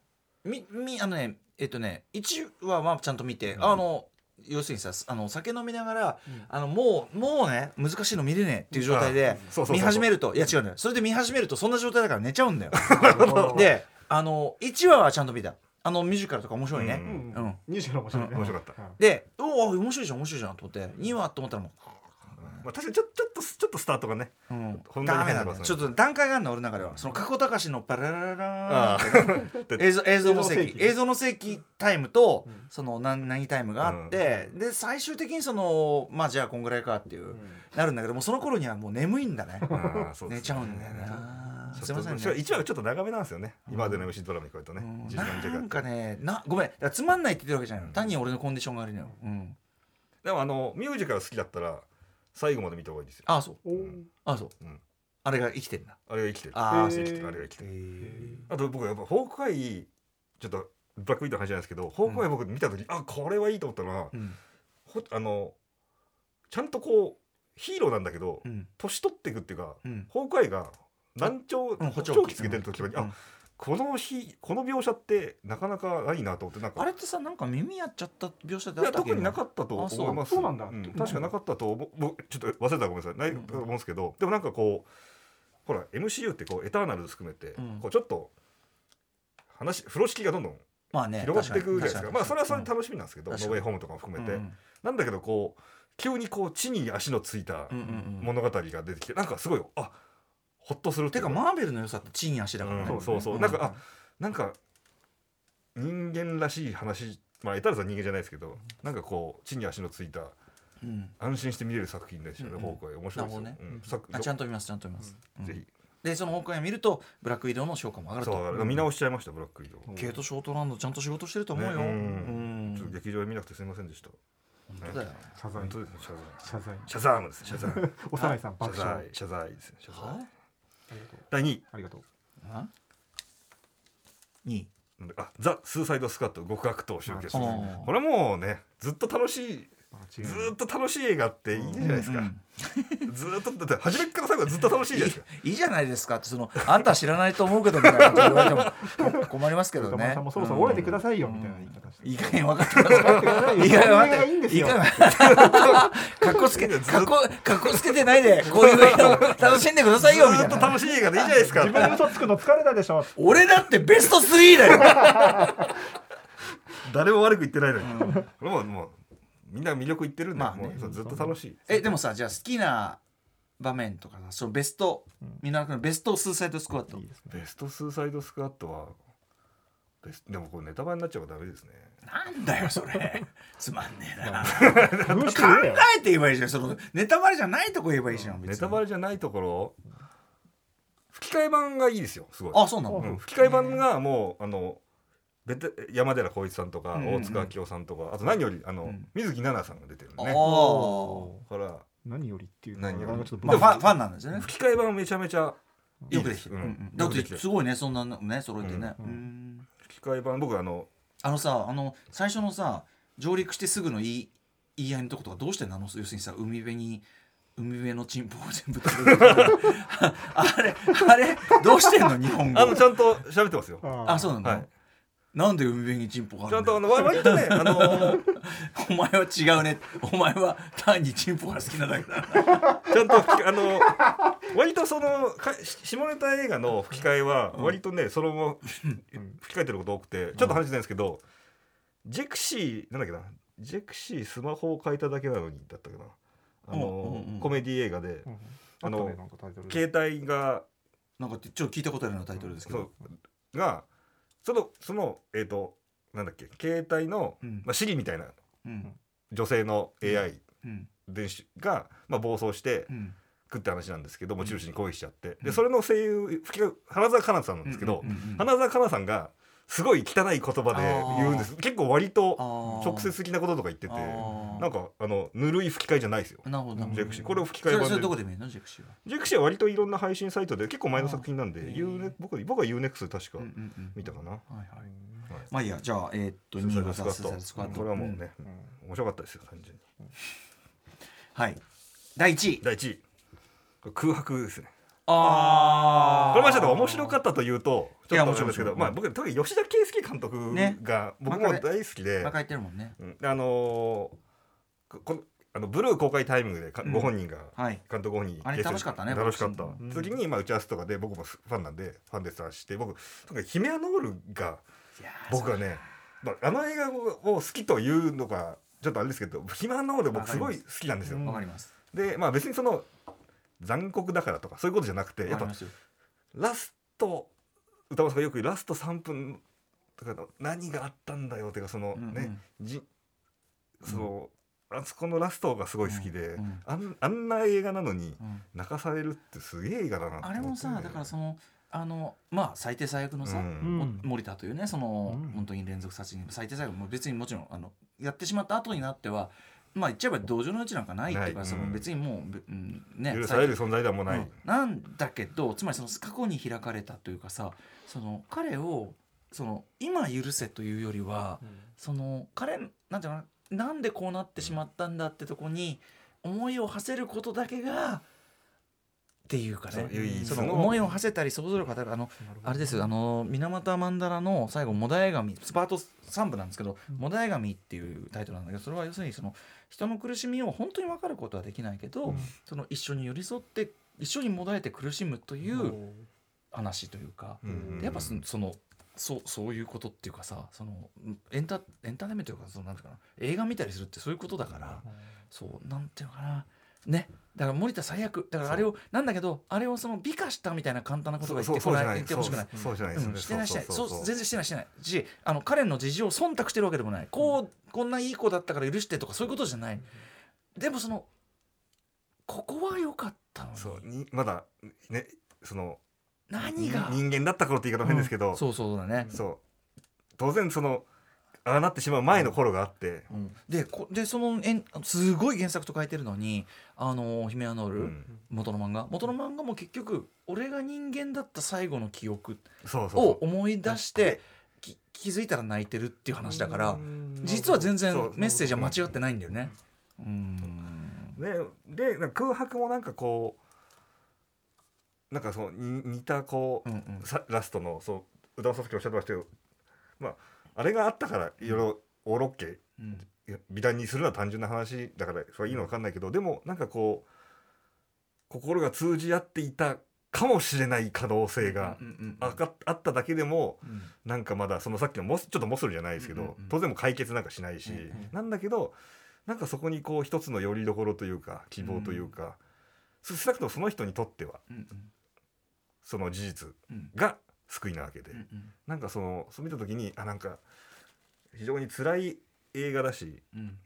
みみあのねえっとね1話はちゃんと見て、うん。あの要するにさあの酒飲みながら、あのもうもうね難しいの見れねえっていう状態で見始めるといや違うのよ。それで見始めるとそんな状態だから寝ちゃうんだよ。[LAUGHS] でであの1話はちゃんと見た。あのミュージカルとか面白いね、うんうん。ニュージカル面白いね。面白かったうん。でおお面白いじゃん面白いじゃんと思って。2話と思ったらもまあ、確かにちょちょっとちょっとスタートがねう、うん。本当にダメなことよちょっと段階があるの俺の中では。その加古隆のパラララ映像映像の世紀映映像の世紀タイムと、うんその何何タイムがあって、で最終的にそのまあじゃあこんぐらいかっていう、なるんだけどもうその頃にはもう眠いんだね寝ちゃうんだよなすいませんね1話がちょっと長めなんですよね、今までの MC ドラマに比べるとね、うん1時間弱なんかねなごめんつまんないって言ってるわけじゃないの単に俺のコンディションが悪いのよ、うん、でもあのミュージカル好きだったら最後まで見た方がいいですよ。ああそう。おー。ああそう、うん。あれが生きてんだ。あれが生きてる。あー。生きてる。あれが生きてる。へあと僕やっぱホークアイちょっとブラックウィードの話じゃないですけど、ホークアイ僕見た時あこれはいいと思ったのは、うん。ほあのちゃんとこうヒーローなんだけど、うん。年取っていくっていうか、うん。ホークアイが難聴、うん。補聴器つけてる時に、うん。あこの日この描写ってなかなかないなと思ってなんか。あれってさなんか耳やっちゃった描写でいやあったっけ？特になかったと思いますそうなんだ。ん。確かなかったと思う。僕ちょっと忘れたらごめんなさいないと思うんですけど、でもなんかこうほら MCU ってこうエターナルズ含めて、うん。こうちょっと話風呂敷がどんどんまあね広がっていくじゃないですか。確にまあそれはそれ確で楽しみなんですけど、ノーウェイホームとかも含めて、うん。なんだけどこう急にこう地に足のついたうんうんうん。物語が出てきてなんかすごいあほっとするっていう。てかマーベルの良さって地に足だからね、うんそうそう、ん。なんかあなんか人間らしい話まあエタルズは人間じゃないですけどなんかこう地に足のついたうん。安心して見れる作品ですよね、うん。うんホークアイ。面白いですよ、なるほうん。作あちゃんと見ますちゃんと見ます、うん。ぜひ。でその方向へ見るとブラックウィドウの評価も上がると。見直しちゃいましたブラックウィドウ、ケイト・ショートランドちゃんと仕事してると思うよ、ね。ううん。んちょっと劇場で見なくてすみませんでした。本当だよ。謝罪。謝罪。謝罪。謝罪。幼いさん謝罪。謝罪。ですね謝罪は第2位。ありがとう。あ？になんであザ・スーサイド・スカット極悪党集結。これもうねずっと楽しいずーっと楽しい映画っていいじゃないですか、うんずーっとだって初めから最後までずっと楽しいじゃないですか。いいいじゃないですかってそのあんたは知らないと思うけどみたいな言われても [LAUGHS] 困りますけどね。もそろそろ折れてくださいよみたいな言い方して。いい加減分かってください。いい加減分かって。いいんですよ。いい加減。かっこつけ、かっこ、かっこつけてないで、こういう映画を楽しんでくださいよみずーっとたいな。楽しい映画でいいじゃないですか。自分で嘘つくの疲れたでしょ。俺だってベスト3だよ。[LAUGHS] 誰も悪く言ってないのに、これももうみんな魅力言ってるんで、まあねずっと楽しいえ、でもさ、じゃあ好きな場面とかさ、そのベスト、みんなのベストスーサイドスクワットねベストスーサイドスクワットはでもこれネタバレになっちゃうからダメですねなんだよ、それ。[LAUGHS] つまんねえな。考言えて言えばいいじゃん。そのネタバレじゃないとこ言えばいいじゃん。別にネタバレじゃないところ吹き替え版がいいですよすごいあ、そうなの？うん吹き替え版がもうあの山寺宏一さんとか、大塚明夫さんとかあと何よりあの、うん。水木奈々さんが出てるあねから何よりっていうの何より。がちょっとまあ、ファン、ファンなんですよね。吹き替え版めちゃめちゃよくです。きてる。すごいね、そんなのね、揃えてね。うんうん。吹き替え版僕あのあのさあの最初のさ上陸してすぐの言い言い合いのとことかどうしてなの？要するにさ海辺に海辺のチンポを全部食べる [LAUGHS] あれあれどうしてんの？日本語。あのちゃんと喋ってますよ。ああそうなんだ、はいなんで海辺にチンポがあちゃんるんだよ。とあのわ割とねあのお前は違うね。お前は単にチンポが好きなだけだちゃんと吹きあの割とそのか下ネタ映画の吹き替えは割とね、そのまま吹き替えてること多くてちょっと話してないんですけど、ジェクシーなんだっけな。ジェクシースマホを変えただけなのにだったかな。あの、うんうんうん。コメディ映画で、うんあのあったねなんかタイトル携帯がなんかちょっと聞いたことあるようなタイトルですけそどう。がそのそのえっ、となんだっけ携帯の、うん。まあ、シリみたいなうん。女性の AI うん。電子が、まあ、暴走してうん。食って話なんですけど持ち主に攻撃しちゃって、うん。でそれの声優吹き花澤香菜さんなんですけど、花澤香菜さんがすごい汚い言葉で言うんです。結構割と直接的なこととか言っててなんかあのぬるい吹き替えじゃないですよ。なるほど。ジェクシー。これを吹き替え版で。どこで見るの？ジェクシーは。ジェクシーは割といろんな配信サイトで結構前の作品なんで U ネ僕僕は UNEXT 確か見たかな、はいはい。はい。まあいいやじゃあえーっとスーサイ2位はザ・ドススこれはもうね、うん。面白かったですよ単純に。はい。第1位。第一位。これ空白ですね。あこれまあちょっと面白かったというとちょっと思うんですけどまあ僕特に吉田圭佑監督ね。が僕も大好きで、バカ言ってるもんね。うん。あのーここのあのブルー公開タイミングでかうん。ご本人がはい。監督ご本人あれ楽しかったね楽しかった。ボクシング時にまあ打ち合わせとかで僕もファンなんでファンでさして僕とにヒメアノールが僕はねまああの映画を好きというのがちょっとあれですけどヒメアノール僕す。ごい好きなんですよ。うんわかります。でまあ別にその残酷だからとかそういうことじゃなくてやっぱラスト歌丸さんがよくラスト3分とかの何があったんだよっていうかそのうんうん。ね、じその、あそこのラストがすごい好きで、うん。うんあんあんな映画なのにうん。泣かされるってすげえ映画だなって思って。あれもさだからそのあのまあ最低最悪のさ、うん。も森田というねその、うん。本当に連続殺人最低最悪も別にもちろんあのやってしまった後になってはまあ言っちゃえば同情の余地なんかないっていうかうん。別にもう、べうん、ね許される存在ではもうない、うん。なんだけどつまりその過去に開かれたというかさその彼をその今許せというよりはその彼なんていうのかななんでこうなってしまったんだってとこに思いを馳せることだけがっていうかねそのの思いを馳せたり想像力を与えるあのあれですよあの水俣曼荼羅の最後「モダエガミ」スパート3部なんですけど「モダエガミ」っていうタイトルなんだけどそれは要するにその人の苦しみを本当に分かることはできないけど、その一緒に寄り添って一緒にもだえて苦しむという話というか、うんでやっぱそそのそうそういうことっていうかさそのエンタエンターテインメントというかそのなんていうかな映画見たりするってそういうことだから、そうなんていうのかなね。だから森田最悪。だからあれをなんだけどあれをその美化したみたいな簡単なことが言ってこない。言ってほしくない。してないしてない。そう全然してないしてない。しあの彼の事情を忖度してるわけでもない。こうこんないい子だったから許してとかそういうことじゃない。でもそのここは良かったのに。そうにまだねその何が人間だった頃って言い方は変ですけど、そうそうだね、そう。当然そのああなってしまう前の頃があって、うん。でこでそのえんすごい原作と書いてるのにあのヒメアノール、うん。元の漫画？元の漫画も結局俺が人間だった最後の記憶を思い出してき気づいたら泣いてるっていう話だから実は全然メッセージは間違ってないんだよね。うん。ね、でなんか空白もなんかこうなんかそうに似たこう、うんうん。さラストのそう歌尾さんきおっしゃってましたけど、まあ、あれがあったからいろいろオーロッケ美談にするのは単純な話だからそれはいいのか分かんないけどでもなんかこう心が通じ合っていたかもしれない可能性がうんうんうんあっただけでもうん。なんかまだそのさっきのモスちょっとモスルじゃないですけど、うんうんうん。当然もう解決なんかしないし、うんうんなんだけどなんかそこにこう一つの拠り所というか希望というか、少なくともその人にとってはうん。その事実うん。が救いなわけで、うんうん。なんかそのそう見た時にあなんか非常に辛い映画だしうん。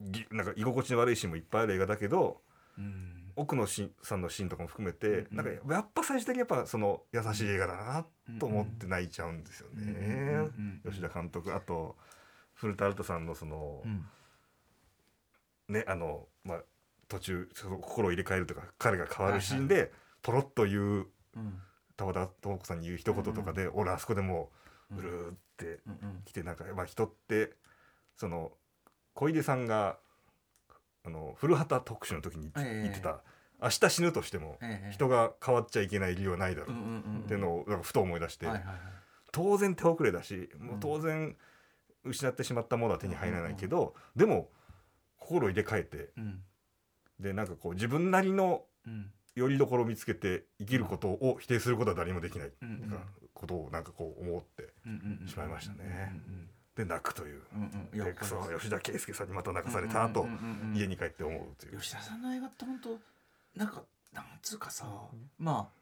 ぎなんか居心地の悪いシーンもいっぱいある映画だけどうん。奥野しさんのシーンとかも含めて、うんなんかやっぱ最終的にやっぱその優しい映画だなと思って泣いちゃうんですよね、吉田監督。あと古田新太さんのその、うん。ねあのまあ途中その心を入れ替えるとか彼が変わるシーンで、ポロッと言ううん田畑智子さんに言う一言とかで、俺あそこでもううるーって来てなんか、まあ、人ってその小出さんがあの古畑特集の時に言って,、た。明日死ぬとしてもええ。人が変わっちゃいけない理由はないだろう。っていうのをなんかふと思い出して、当然手遅れだしもう当然失ってしまったものは手に入らないけど、でも心入れ替えて。うん。でなんかこう自分なりのうんよりどころを見つけて生きることを否定することは誰にもできない、うんことをなんかこう思ってうんうんうんしまいましたね。うんで泣くという。うんうんでクソ吉田圭佑さんにまた泣かされたとうんうんうんうん家に帰って思うという。吉田さんの映画って本当なんかなんつうかさ、まあ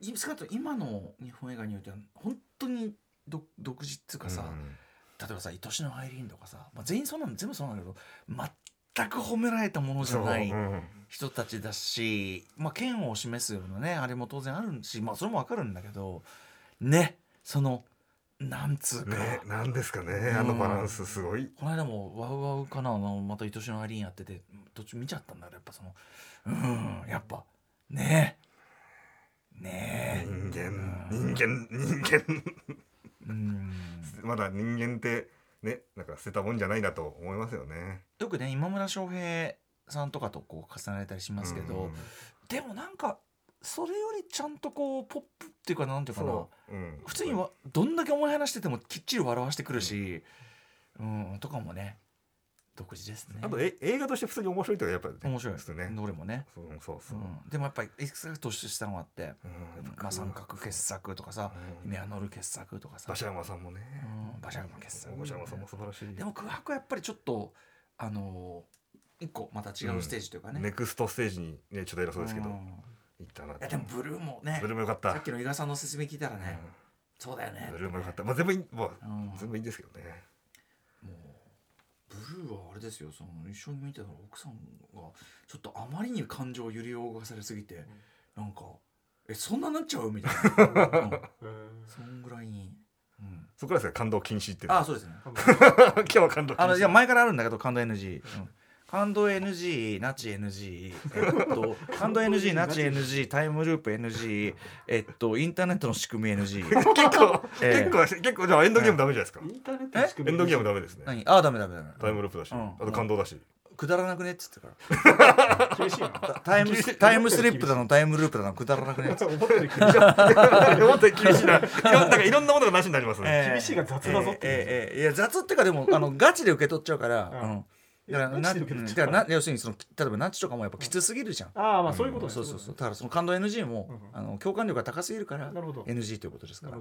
い少なくとも今の日本映画においては本当に独独自っつうかさ、うん例えばさ「愛しのアイリーン」とかさ、まあ、全員そうなん全部そうなんだけど全く褒められたものじゃないうん人たちだし、まあ、嫌悪を示すようなねあれも当然あるし、まあ、それもわかるんだけどねそのなんつうか、ね、なんですかね、あのバランスすごい。この間もワウワウかなあのまた愛しのアイリーンやってて途中見ちゃったんだけどやっぱその。うんやっぱ。ね。えね。え人間、人間、人間。うん。まだ人間ってね、なんか捨てたもんじゃないなと思いますよね。よくね今村翔平さんとかとこう重ねたりしますけど、うんでもなんかそれよりちゃんとこうポップっていうかなんていうかな普通にわどんだけ思い話しててもきっちり笑わしてくるし、うんとかもね独自ですね。あとえ映画として普通に面白いとかやっぱ面白い。ですね。どれもね、そうそうそう。う。ん、でもやっぱりいくつか突出したのがあって、うんまあ、三角傑作とかさうん。目のる傑作とかさ。馬車山さんもね。うん馬車山傑作。馬車山さんも素晴らしい。でも空白はやっぱりちょっとあのー一個また違うステージというかね、ネクストステージにねちょっと偉そうですけど、うん。行ったなと。いやでもブルーもねブルーもよかった。さっきの伊賀さんの説明聞いたらね、そうだよねブルーもよかった。まあ全部いい、まあうん。全部いいんですけどね。もうブルーはあれですよその一緒に見てた奥さんがちょっとあまりに感情を揺り動かされすぎて、なんか「えそんななっちゃう?」みたいな、[LAUGHS] うん。そんぐらいに、うん、そこからですね感動禁止って。ああそうですね。[LAUGHS] 今日は感動禁止。あのいや前からあるんだけど感動 NG、うん感動 NG ナチ NG えっと感動 NG ナチ NG タイムループ NG えっとインターネットの仕組み NG 結構、ええ。結構結構じゃあエンドゲームダメじゃないですか。インターネットの仕組みエンドゲー。ムダメですね。何？ああダメダメダメ。タイムループだし、うんあと感動だし。くだらなくね？っつってから。[LAUGHS] 厳しいな。タイムスタイムスリップだのタイムループだのくだらなくね？っつって思ってる厳しい。[LAUGHS] もっと厳しいな。いろなんかいろんなものがなしになりますね。ええ。厳しいが雑だぞってええええ。いや雑っていうかでもあのガチで受け取っちゃうから、うん。うんだからなだからな要するにその例えばナッチとかもやっぱきつすぎるじゃん、ああまあそういうことねそうそうそうだからその感動 NG も、うんあの共感力が高すぎるから NG ということですから。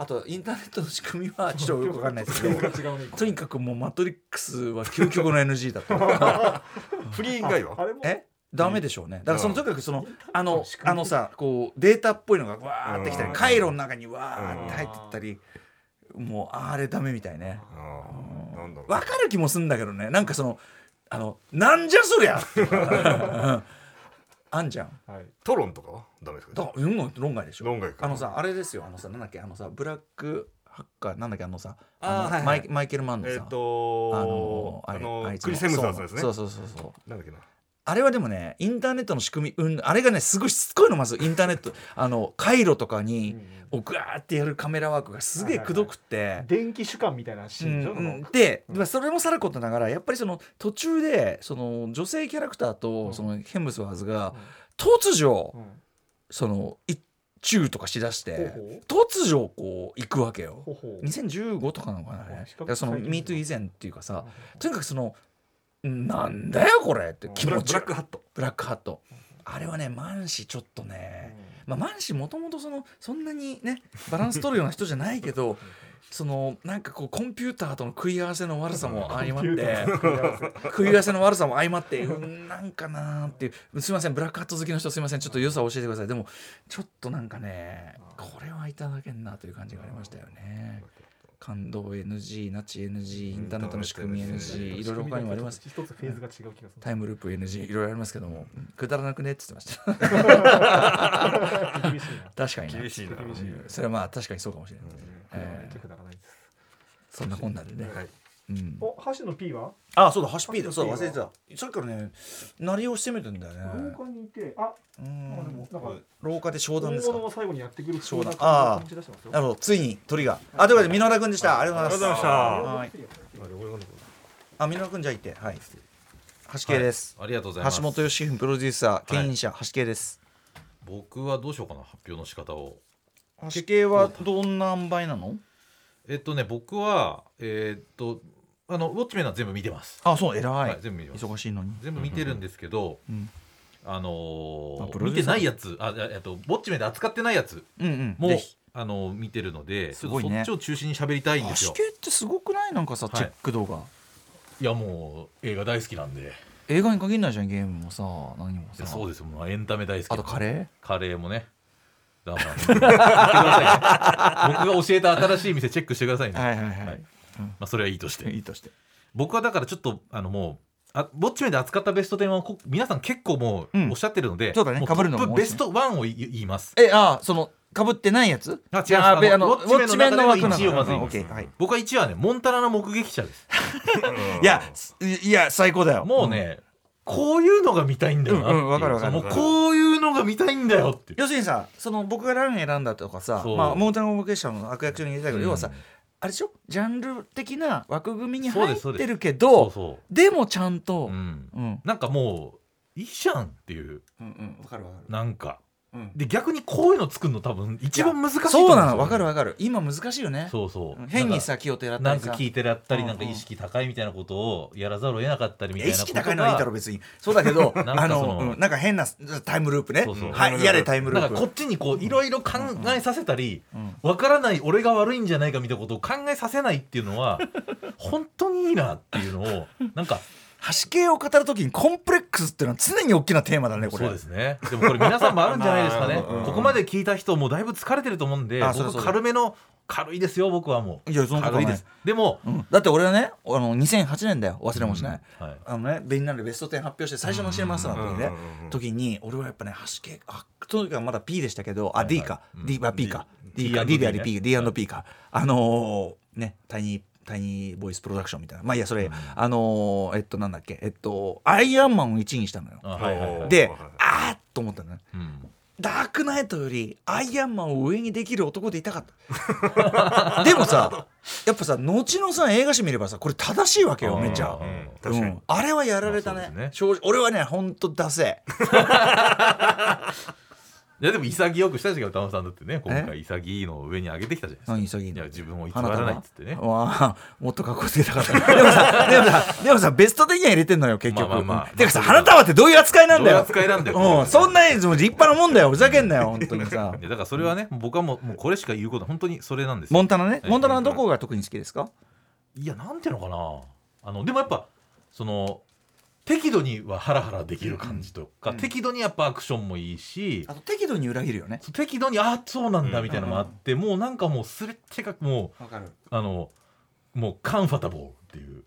あとインターネットの仕組みはちょっとよくわかんないですけど。[LAUGHS] とにかくもうマトリックスは究極の NG だと。[LAUGHS] フリー以外は？え？ダメでしょうね。だからそのうんとにかくそのあのあのさこうデータっぽいのがわーってきたりうん。回路の中にわーって入ってったりもうあれダメみたいね。ああなんだろう。わかる気もすんだけどね。なんかそのあのなんじゃそりゃあんじゃん。はい。トロンとかはダメですか？だうん論外でしょ。論外か。あのさあれですよ。あのさなんだっけ？あのさブラックハッカーなんだっけ？あのさのあーはいはい。マイマイケル・マンのさ、えっとあのあのクリス・ヘムズワーズですね。そうそうそうそう。なんだっけな。あれはでもねインターネットの仕組み、うん、あれがねすごいしつこいのまずインターネット。あの回路とかに、をグワーってやるカメラワークがすげえくどくって。電気主観みたいなシーンでしょ？うんで、うん。まあそれもさることながらやっぱりその途中でその女性キャラクターとそのヘムスワーズが突如うん。その一チとかしだして突如こう行くわけよ。ほうほう。2015とかなのかなあれ。その MeToo 以前っていうかさとにかくそのなんだよこれって気持ちブラックハット。ブラックハット。あれはねマンシちょっとね、まあ、マンシもともとそのそんなにねバランス取るような人じゃないけど [LAUGHS] そのなんかこうコンピューターとの食い合わせの悪さも相まって食い合わせ。の悪さも相まってうんなんかなーっていう。すいませんブラックハット好きの人すいません。ちょっと良さを教えてください。でもちょっとなんかねこれはいただけんなという感じがありましたよね感動 NG ナチ NG インターネットの仕組み NG いろいろ他にもあります。一つフェーズが違う気がする。タイムループ NG いろいろありますけどもくだらなくね？って言ってました。確かにな。厳しいな。それはまあ確かにそうかもしれない、そんなこんなでね、はい。うん、お箸の P は？あそうだハシピーだそう忘れてた。さっきからね鳴りをしてみてんだよね。廊下にいてあうあでもんなんか廊下で商談ですか？大物が最後にやってくる商談。なあー。感じ出してますよ。なるほど。ついに鳥が。あということで箕浦君でした。ありがとうございますありがとうございました。はい。あ箕浦君じゃあ行って。はい。橋系です、ありがとうございます。橋本義文プロデューサー牽引者、橋系です。僕はどうしようかな発表の仕方を。橋系はどんな塩梅なの？えっとね僕はえーっとあのウォッチメンは全部見てます、あそう偉い、はい、全部見てます。忙しいのに。全部見てるんですけど、うんあのー見てないやつあえっとウォッチメンで扱ってないやつうんうん。あの見てるのでね。そっちを中心に喋りたいんですよ。橋系ってすごくない？なんかさ、はい。チェック動画。いやもう映画大好きなんで。映画に限らないじゃんゲームもさ何もいさやそうです。よもうエンタメ大好きあとカレー？カレーもね。だ。から僕が教えた新しい店チェックしてくださいね、はいはいはい、はいまあ、それはいいとして。いいとして。僕はだからちょっとあのもうあぼっちめで扱ったベスト10はこ皆さん結構もうん。うおっしゃってるので、そうだね。も被るのもベスト1を言い言います。えあそのかぶってないやつ？あ違うあべあのウォッチメンの中でのウォッチメン1位をまず言いますはい。僕は1位はねモンタナの目撃者です。[LAUGHS] いやすいや最高だよ。もうね、こういうのが見たいんだよなう。うんうんわかるわかるもうこういうのが見たいんだよって。いう要するにさその僕がラン選んだとかさまあモーターのボケ者の悪役中に入れたけど、うん。要はさあれでしょ？ジャンル的な枠組みに入ってるけそどでもちゃんと。う、うん、うん。なんかもういいじゃんっていう。うんうん。わかるわかる。なんか。うんで逆にこういうの作るの多分一番難しいと思そううんですよ。なの。わかるわかる。今難しいよね。そうそう。変にさ気をてらったりさ。なんか聞いてらったりうんなんか意識高いみたいなことをやらざるを得なかったりみたい意なこと。が識高いのはいいだろ別に。そうだけど [LAUGHS] あのなんか変なタイムループね。はいやれタイムループ。こっちにこういろいろ考えさせたりうん。わからない俺が悪いんじゃないかみたいなことを考えさせないっていうのは [LAUGHS] 本当にいいなっていうのをなんか橋系を語るときにコンプレックスっていうのは常に大きなテーマだねこれそうですね。でもこれ皆さんもあるんじゃないですかね。まあうんここまで聞いた人もうだいぶ疲れてると思うんで僕軽めの軽いですよ僕はもう。いやそんなことないです。でもうん。だって俺はねあの2008年だよ。忘れもしない、はい。あのねベンナルベスト10発表して最初のシネマスターの時ね、うんうんうんうん。時に俺はやっぱね橋系あその時はまだ P でしたけどあ、D か、うん。D は P か。D, か。D でありね P D&P か、あのーねタイニータイニーボイスプロダクションみたいな。まあいいやそれ、あのーえっとなんだっけ。えっとアイアンマンを1位にしたのよ。あはいはい。はいであーっと思ったのね。うん。ダークナイトよりアイアンマンを上にできる男でいたかった。[LAUGHS] でもさやっぱさ後のさ映画史見ればさこれ正しいわけよめっちゃ。うん。確かに。うん、あれはやられたね。ね。正直俺はねほんとダセ [LAUGHS] いやでも潔くしたじゃん歌丸さんだってね今え回潔いのを上に上げてきたじゃないですか。何潔いの。いや自分を偽らないっつってね。わあもっとかっこつけたかった [LAUGHS] でもさでもさでもさベスト的には入れてんのよ結局、まあまあまあ。てかさ花束ってどういう扱いなんだよ。どういう扱いなんだようん、そんな立派なもんだよふざけんなよ本当にさ。[LAUGHS] いやだからそれはね僕はもうもうこれしか言うことは本当にそれなんですよ。モンタナね？はい。モンタナのどこが特に好きですか？いやなんていうのかな。あのでもやっぱその適度にはハラハラできる感じとか、適度にやっぱアクションもいいし、あと適度に裏切るよね。適度にあそうなんだみたいなのもあって、もうなんかもうすれ違くもうあのもうカンファタボーっていう。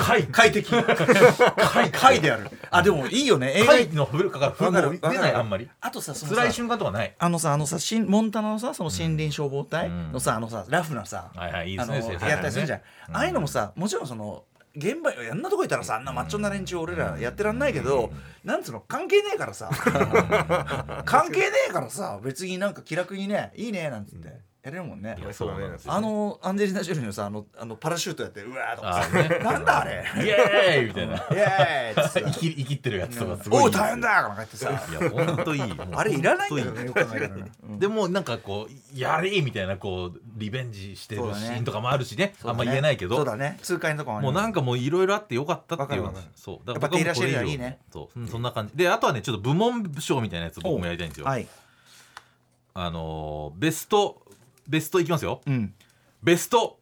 快 [LAUGHS] 快適。快快である。あでもいいよね。映画快の古くからわかるもう出ないあんまり。あとさそのさ辛い瞬間とかない？あのさあのさしんモンタナのさその森林消防隊のさ、あのさラフなさ、はいはいいいであのやったりするじゃん、うん。ああいうのもさもちろんその現場あんなとこいたらさあんなマッチョな連中俺らやってらんないけど、なんつうの関係ねえからさ。[LAUGHS] 関係ねえからさ別になんか気楽にねいいねなんつってやれるもんね、そうだねあのアンジェリーナ・ジョリーのさあのあのパラシュートやってうわーとかさ、なんだあれ。イエーイみたいな。イエーイ生き生きってるやつとかすごいおう大変だとか言ってさ。いや本当いいあれいらないんだよねよく考えたらでもなんかこうやれみたいなこうリベンジしてるシーンとかもあるしね。あんま言えないけど。そうだね。痛快なとこももうなんかもういろいろあってよかったっていう。そう。やっぱ手いらっしゃるいいね。そう。うん。そんな感じ。であとはねちょっと部門賞みたいなやつ僕もやりたいんですよ。はい。あのーベストベストいきますよ。うん。ベスト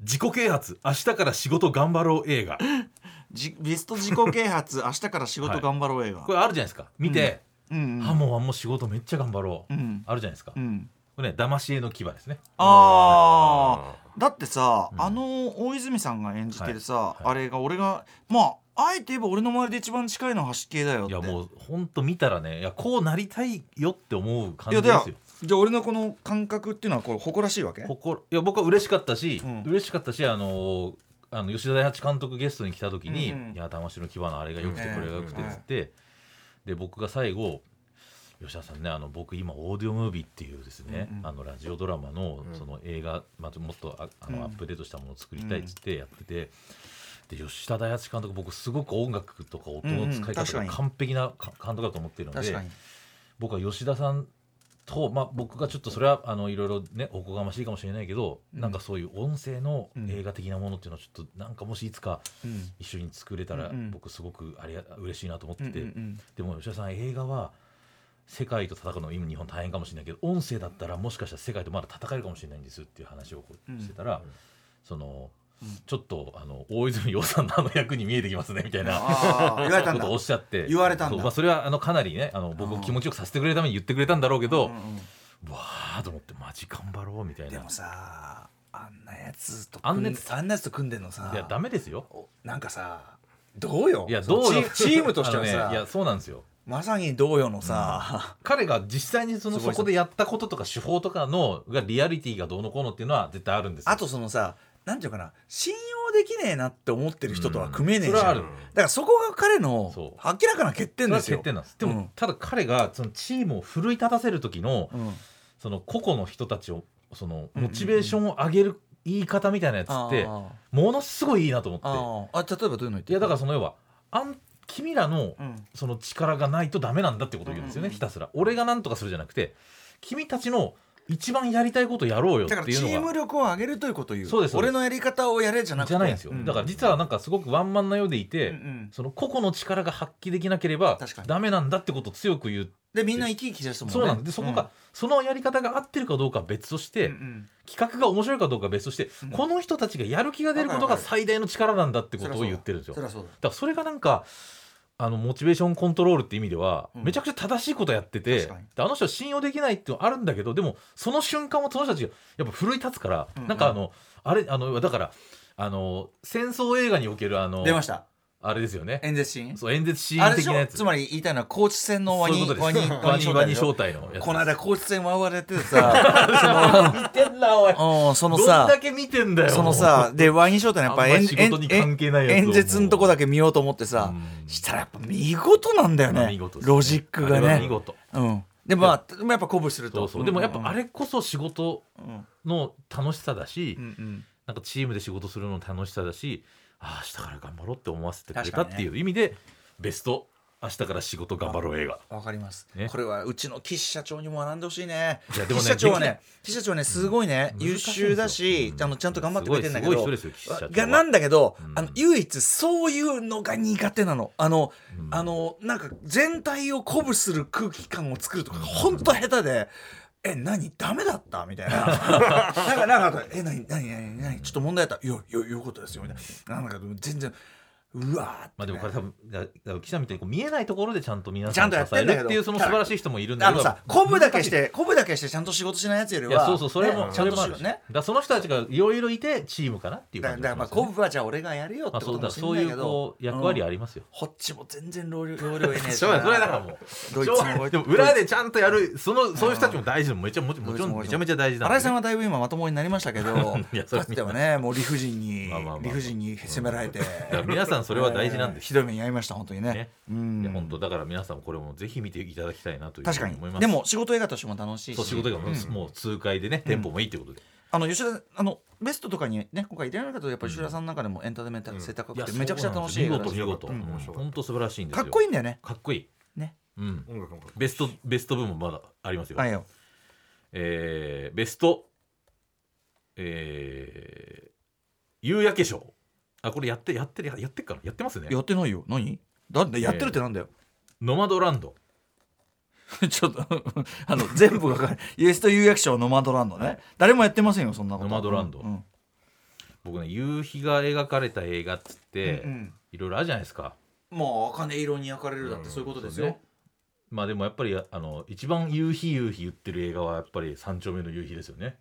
自己啓発。明日から仕事頑張ろう映画。[LAUGHS] じベスト自己啓発。明日から仕事頑張ろう映画、これあるじゃないですか。見て、うん。うんあもうもう仕事めっちゃ頑張ろう、うん。あるじゃないですか、うん。これね騙し絵の牙ですね。あー。だってさ、うん。あの大泉さんが演じてるさ、はい。あれが俺がまああえて言えば俺の周りで一番近いのは橋系だよいやもうほんと見たらねいやこうなりたいよって思う感じですよじゃあ俺のこの感覚っていうのはこう誇らしいわけ？心いや僕は嬉しかったし、うん。嬉しかったしあのーあの吉田大八監督ゲストに来た時に「うんうん。いや魂の牙のあれがよくてうんこれがよくて」っつって、で僕が最後吉田さんねあの僕今オーディオムービーっていうですね、うんうん。あのラジオドラマのうん。その映画、まあ、もっとああのうん。アップデートしたものを作りたいっつってやってて。で吉田大八監督僕すごく音楽とか音の使い方が完璧なか監督だと思っているので、僕は吉田さんと、まあ、僕がちょっとそれはあのいろいろねおこがましいかもしれないけど、うん。なんかそういう音声のうん映画的なものっていうのはちょっとなんかもしいつかうん。一緒に作れたらうんうん僕すごくありが嬉しいなと思ってて、うんうんでも吉田さん映画は世界と戦うの今日本大変かもしれないけど音声だったらもしかしたら世界とまだ戦えるかもしれないんですっていう話をこううんしてたら、そのうんちょっとあの大泉洋さんのあの役に見えてきますねみたいな。ことをおっしゃって。言われたんまあ、それはあのかなりねあの僕を気持ちよくさせてくれるために言ってくれたんだろうけど、うんうんわーと思ってマジ頑張ろうみたいな。でもさあんなやつとあんなやつあんなやつと組んでんのさいやダメですよ。おなんかさどうよ？いやどうよ。チチームとしては [LAUGHS] ねいやそうなんですよ。まさにどうよのさ、彼が実際にそのそこでやったこととか手法とかのがリアリティがどうのこうのっていうのは絶対あるんですよ。あとそのさなんていうかな信用できねえなって思ってる人とは組めねえじゃん、うん。だからそこが彼の明らかな欠点ですよ。欠点なんです。でも、うんただ彼がそのチームを奮い立たせる時のうん。その個々の人たちをそのうんモチベーションを上げる言い方みたいなやつってあものすごいいいなと思って。ー。あ例えばどういうの言っていやだからその要はあん君らのうん。その力がないとダメなんだってことを言うんですよね、ひたすら。俺が何とかするじゃなくて君たちの一番やりたいことやろうよっていうのが。ーム力を上げるということを言う。そうです俺のやり方をやれじゃなくて。じゃないんですよ、うん。だから実はなんかすごくワンマンなようでいて、うんうん。その個々の力が発揮できなければダメなんだってことを強く言うでみんな生き生きしてるもんね。そうなんでそこが、そのやり方が合ってるかどうかは別として、うんうん。企画が面白いかどうかは別として、うん。この人たちがやる気が出ることが最大の力なんだってことを言ってるんですよ。だからそれがなんかあのモチベーションコントロールって意味では、うん。めちゃくちゃ正しいことやっててあの人は信用できないっていうのはあるんだけどでもその瞬間をその人たちがやっぱ奮い立つから、うんうん。なんかあのあれあのだからあの戦争映画におけるあの出ましたあれですよね。演説シーン？そう演説シーン的なやつ。ょ？つまり言いたいのは高知戦のワニワニワニワニ招待待のこの間高知戦回われててさ。[LAUGHS] 見てんなおい。そのうんそのさだけ見てんだよ。そのさでワニ招待のやっぱ演仕事に関係ないやつを演説のとこだけ見ようと思ってさうん。したらやっぱ見事なんだよね。ね。ロジックがあれは見ね事。うん。でまあやっぱ鼓舞すると。でもやっぱあれこそ仕事うんの楽しさだし、うん。うん。なんかチームで仕事するのの楽しさだしああ明日から頑張ろうって思わせてくれたっていう意味で、ベスト明日から仕事頑張ろう映画。わかります、ね。これはうちの岸社長にも学んでほしいね。いやでもね岸社長はね岸社長はねすごいね、うん。優秀だし、難しいんあのちゃんと頑張ってくれてんだけどいがなんだけど、うん。あの唯一そういうのが苦手なの。あの、うん。あのなんか全体を鼓舞する空気感を作るとかほんと下手で。え何？ダメだった？みたいな。[LAUGHS] なんかなんかえ何？何？何？何？ちょっと問題だった。いやいやよかったですよ。みたいな。なんか全然うわまあでもこれ多分記者みたいにこう見えないところでちゃんと皆さんを支えるっていうその素晴らしい人もいるんだけどさ鼓舞だけして鼓舞だけしてちゃんと仕事しないやつよりはいやそうそうそれも、ねそれもあるし、ちゃんとしね。だその人たちがいろいろいてチームかなっていうだ感からだからまあじがしますよね鼓舞はじゃあ俺がやるよってまあことそうだそういうかもしれないけど。こう役割ありりますよ、こっちも全然容量容量いねえ [LAUGHS] しそうやそれだからもう。[LAUGHS] ドイツも。でも裏でちゃんとやるそのそういう人たちも大事でもめちゃもちもちろん。めちゃめちゃ大事なんで新井さんはだいぶ今まともになりましたけど [LAUGHS] いやそれかつてはねもう理不尽に理不尽に責められて。皆さんそれは大事なんです。ひどい目に遭いました本当にね。ね。うん。本当だから皆さんもこれもぜひ見ていただきたいなという。ふ確かうに。思います。にでも仕事映画としても楽しいし。そう仕事がもう,、うん。もう痛快でねテンポもいいってことで、あの吉田あのベストとかにね今回入れられなかったとやっぱり吉田さんの中でもエンターテインメント性高くてめちゃくちゃ楽しい映見事見事、本当素晴らしいんですよ。かっこいいんだよね。かっこいい。ね。うん。音楽もベストベスト部門まだありますよ、はいよ。えーベストえー夕焼け賞あこれやってやってるやってっかなやってますね。やってないよ。何？だってやってるってなんだよ。ノマドランド。[LAUGHS] ちょっと [LAUGHS] あの全部がかるイエスと有役所ノマドランドね。誰もやってませんよそんなこと。ノマドランド。うん僕ね夕日が描かれた映画っつって、うんうん。いろいろあるじゃないですか。もう茜色に焼かれるだってそういうことですよ、ね。まあでもやっぱりあの一番夕日夕日言ってる映画はやっぱり三丁目の夕日ですよね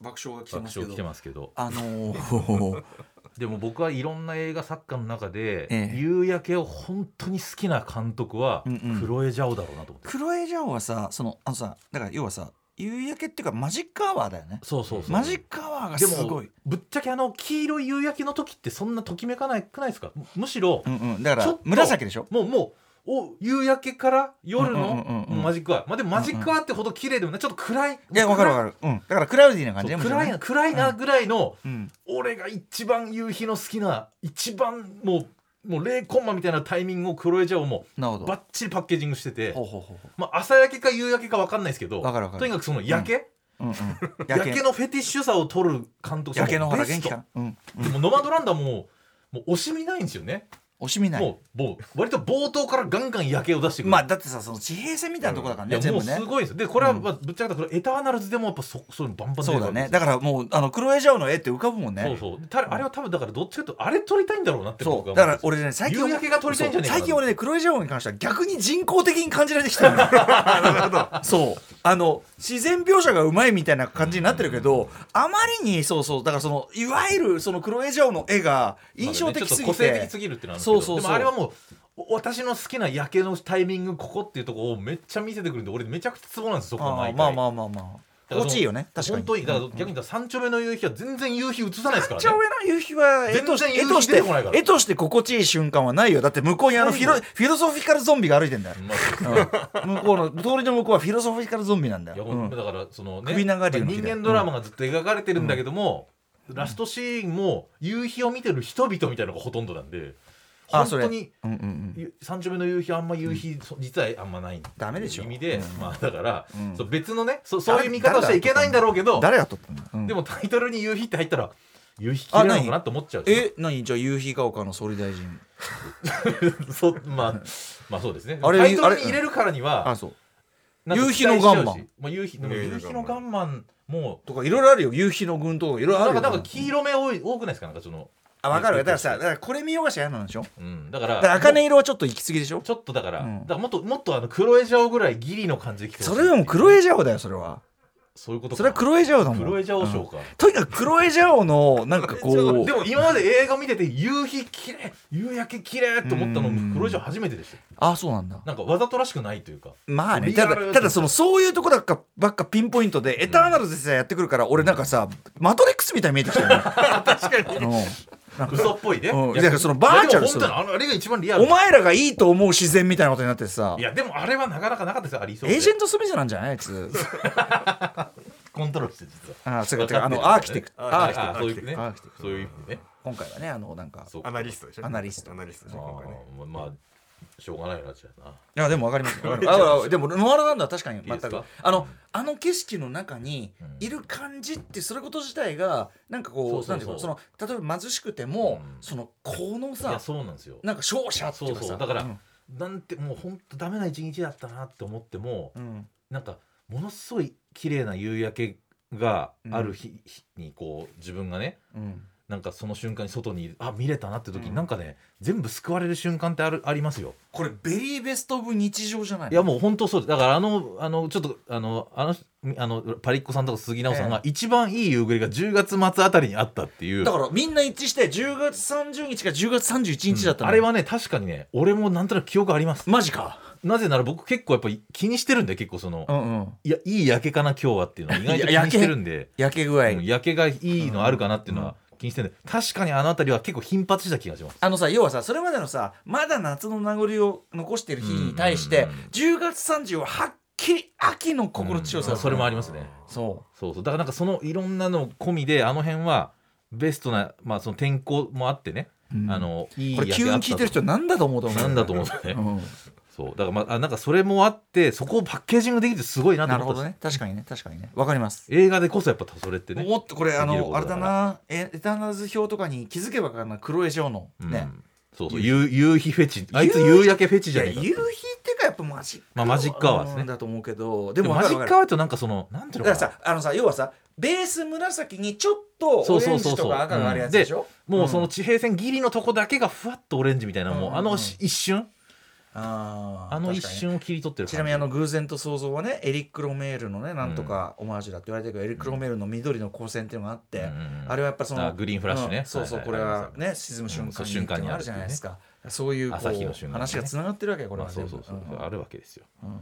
爆笑が来てますけど。すけど。あのー。[LAUGHS] でも僕はいろんな映画作家の中で、ええ。夕焼けを本当に好きな監督は、うんうん。クロエ・ジャオだろうなと思って。クロエ・ジャオはさそのあのさだから要はさ夕焼けっていうかマジックアワーだよね。そうそうそう。マジックアワーがですもごい。ぶっちゃけあの黄色い夕焼けの時ってそんなときめかないくないですか？むむしろ、うんうん。だから紫でしょ？もうもうお夕焼けから夜うんうんうんうん。のマジックアワー。まあでもマジックアワーってほど綺麗でもないちょっと暗いいやわかるわかる。うん。だからクラウディーな感じねそう暗いな暗いなぐらいの、うん。俺が一番夕日の好きな一番もうもう0コンマみたいなタイミングをクロエジャオもなるほど。バッチリパッケージングしてて。ほうほうほうほまあ、朝焼けか夕焼けか分かんないですけどわかるわかる。とにかくその焼け、う、うんうん、[LAUGHS] 焼けのフェティッシュさを取る監督さん焼けのほ元気かな、うん、でもノマドランダーももう惜しみないんですよね惜しみない。もうもう割と冒頭からガンガン夜景を出してくる。まあだってさその地平線みたいなとこだからね、全部ね。すごいですでこれはうん。まあぶっちゃけたらこれエターナルズでもやっぱそそういうのバンバンそうだね。だからもうあのクロエジャオの絵って浮かぶもんね。そうそう。たあれは多分だからどっちかというとあれ撮りたいんだろうなってそう。だから俺ね最近夕焼けが撮りたいんじゃなそう。最近俺ねクロエジャオに関しては逆に人工的に感じられてきたのよ。[LAUGHS] そう。あの自然描写がうまいみたいな感じになってるけどあまりにそうそうだからそのいわゆるそのクロエジャオの絵が印象的すぎまあねちょっと個性て的すぎるっていうのはあるそうそうそうでもあれはもうお私の好きな夜景のタイミングここっていうところをめっちゃ見せてくるんで俺めちゃくちゃツボなんですよそこが毎回。まあまあまあまあ心地いいよね確かに。本当にだから逆に言ったら三丁目の夕日は全然夕日映さないですからね。三丁目の夕日は絵として絵として出てこないから。絵として心地いい瞬間はないよ。だって向こうにあのフィロフィロソフィカルゾンビが歩いてんだよ、向こうの通りの向こうはフィロソフィカルゾンビなんだよ、うん。だからそのね人間ドラマがずっと描かれてるんだけども、ラストシーンも夕日を見てる人々みたいなのがほとんどなんで本当にうんうんうん。ゆ三丁目の夕日あんま夕日、そ実はあんまない。ダメでしょ。意味で、うん。まあだから、うん。そう別のねそそういう見方をしちゃいけないんだろうけど誰が撮ったの、うん。でもタイトルに夕日って入ったら夕日綺麗なのかなって思っちゃうえ何？じゃあ夕日が丘の総理大臣。[LAUGHS] そまあまあそうですね。あれタイトルに入れるからにはあそう。夕日のガンマン。まあ、夕日でも夕日のガンマン。もとかいろいろあるよ。夕日の軍とかいろいろあるよ。なんかなんか黄色目多い多くないですか？なんかそのあ分かるだからさだからこれ見ようがしゃ嫌なんでしょ？うん。だからだから茜色はちょっと行き過ぎでしょ？ちょっとだから、うん。だからもっともっとあのクロエジャオぐらいギリの感じで来てほしい。それでもクロエジャオだよそれは。そういうことか。それはクロエジャオだもん。クロエジャオ賞うん。か、とにかくクロエジャオのなんかこうでも今まで映画見てて夕日綺麗夕焼け綺麗と思ったのうん。クロエジャオ初めてでしたよ。あそうなんだ。なんかわざとらしくないというか。まあねリアルただた。だそのそういうとこだかばっかピンポイントでエターナルズでさやってくるから俺なんかさマトリックスみたいに見えてきたよね。[LAUGHS] 確かに嘘っぽいね、うん。いやだからそのバーチャルいやでも本当にあのあれが一番リアル。お前らがいいと思う自然みたいなことになってさ。いやでもあれはなかなかなかったですよありそうで。エージェント・スミスなんじゃないあいつ。[LAUGHS] コントロールして実は。あそうかてかあのアーキテクト。アーキテクあそういうね。アーキテクト。そういう意味でね。今回はねあのなんかアナリストでしょ。アナリスト。アナリストでしあょ今回ね。ーまあしょうがないなじゃあな。いやでもわかります。[LAUGHS] わかります。ああでもノマドランドは確かに。全くいいですか？あのあの景色の中にうん。いる感じってそれこと自体がなんかこうそうそうそう。なんていうのその例えば貧しくても、うん。そのこのいやさそうなんですよ。なんか勝者っていうかさ。そうそう。だからうん。なんてもう本当ダメな一日だったなって思ってもうん。なんかものすごい綺麗な夕焼けがある日,、にこう自分がねうんなんかその瞬間に外にあ見れたなって時に、うん。なんかね全部救われる瞬間ってあるありますよ。これベリーベスト・オブ日常じゃないいやもう本当そうです。だからあのあのちょっとあのあのあのパリッコさんとか杉直さんが一番いい夕暮れが10月末あたりにあったっていう。だからみんな一致して10月30日か10月31日だったのあれはね確かにね俺もなんとなく記憶あります。マジか。なぜなら僕結構やっぱり気にしてるんで結構その、うんうん。いやいい焼けかな今日はっていうのを意外と気いやにしてるんで。焼け具合、うん焼けがいいのあるかなっていうのは気にしてるんで確かにあの辺りは結構頻発した気がします。あのさ要はさそれまでのさまだ夏の名残を残してる日に対して、うん。うんうん10月30ははっきり秋の心地よさ、うん。それもありますね。そそうそう。だからなんかそのいろんなの込みであの辺はベストな、まあ、その天候もあってね、う、うん。あのいいこれ急に聞いてる人なんだと思うと思う。なんだと思うね、うんそう。だからまああなんかそれもあってそこをパッケージングできてすごいなとなる思ったどね。確かにね。確かにね。わかります。映画でこそやっぱそれってね。もっとこれあできることのあれだな。エエターナルズ表とかに気づけばかなクロエジョーの。うん。ね、そうそう。夕夕日フェチ。あいつ夕焼けフェチいじゃねえ夕日ってかやっぱマジックまあマジックアワーですね。うんだと思うけどででもマジックアワーとなんかそのなんていうのかからさあのさ要はさベース紫にちょっとそうオレンそうそう。そうジとか赤があるやつでしょ？もうその地平線ギリのとこだけがふわっとオレンジみたいなもう、うん。あの一瞬あーあの一瞬を切り取ってるちなみにあの偶然と想像はねエリック・ロメールのねなんとかオマージュだって言われてるけど、エリック・ロメールの緑の光線っていうのがあって、うんうんうん。あれはやっぱそのあグリーンフラッシュね。うんそうそう、はいこれはね沈む瞬間にあるじゃないですか。そういうこ朝日のう瞬間ね。話がつながってるわけこれまあ、はそうそうそう、うん。あるわけですよ。うん。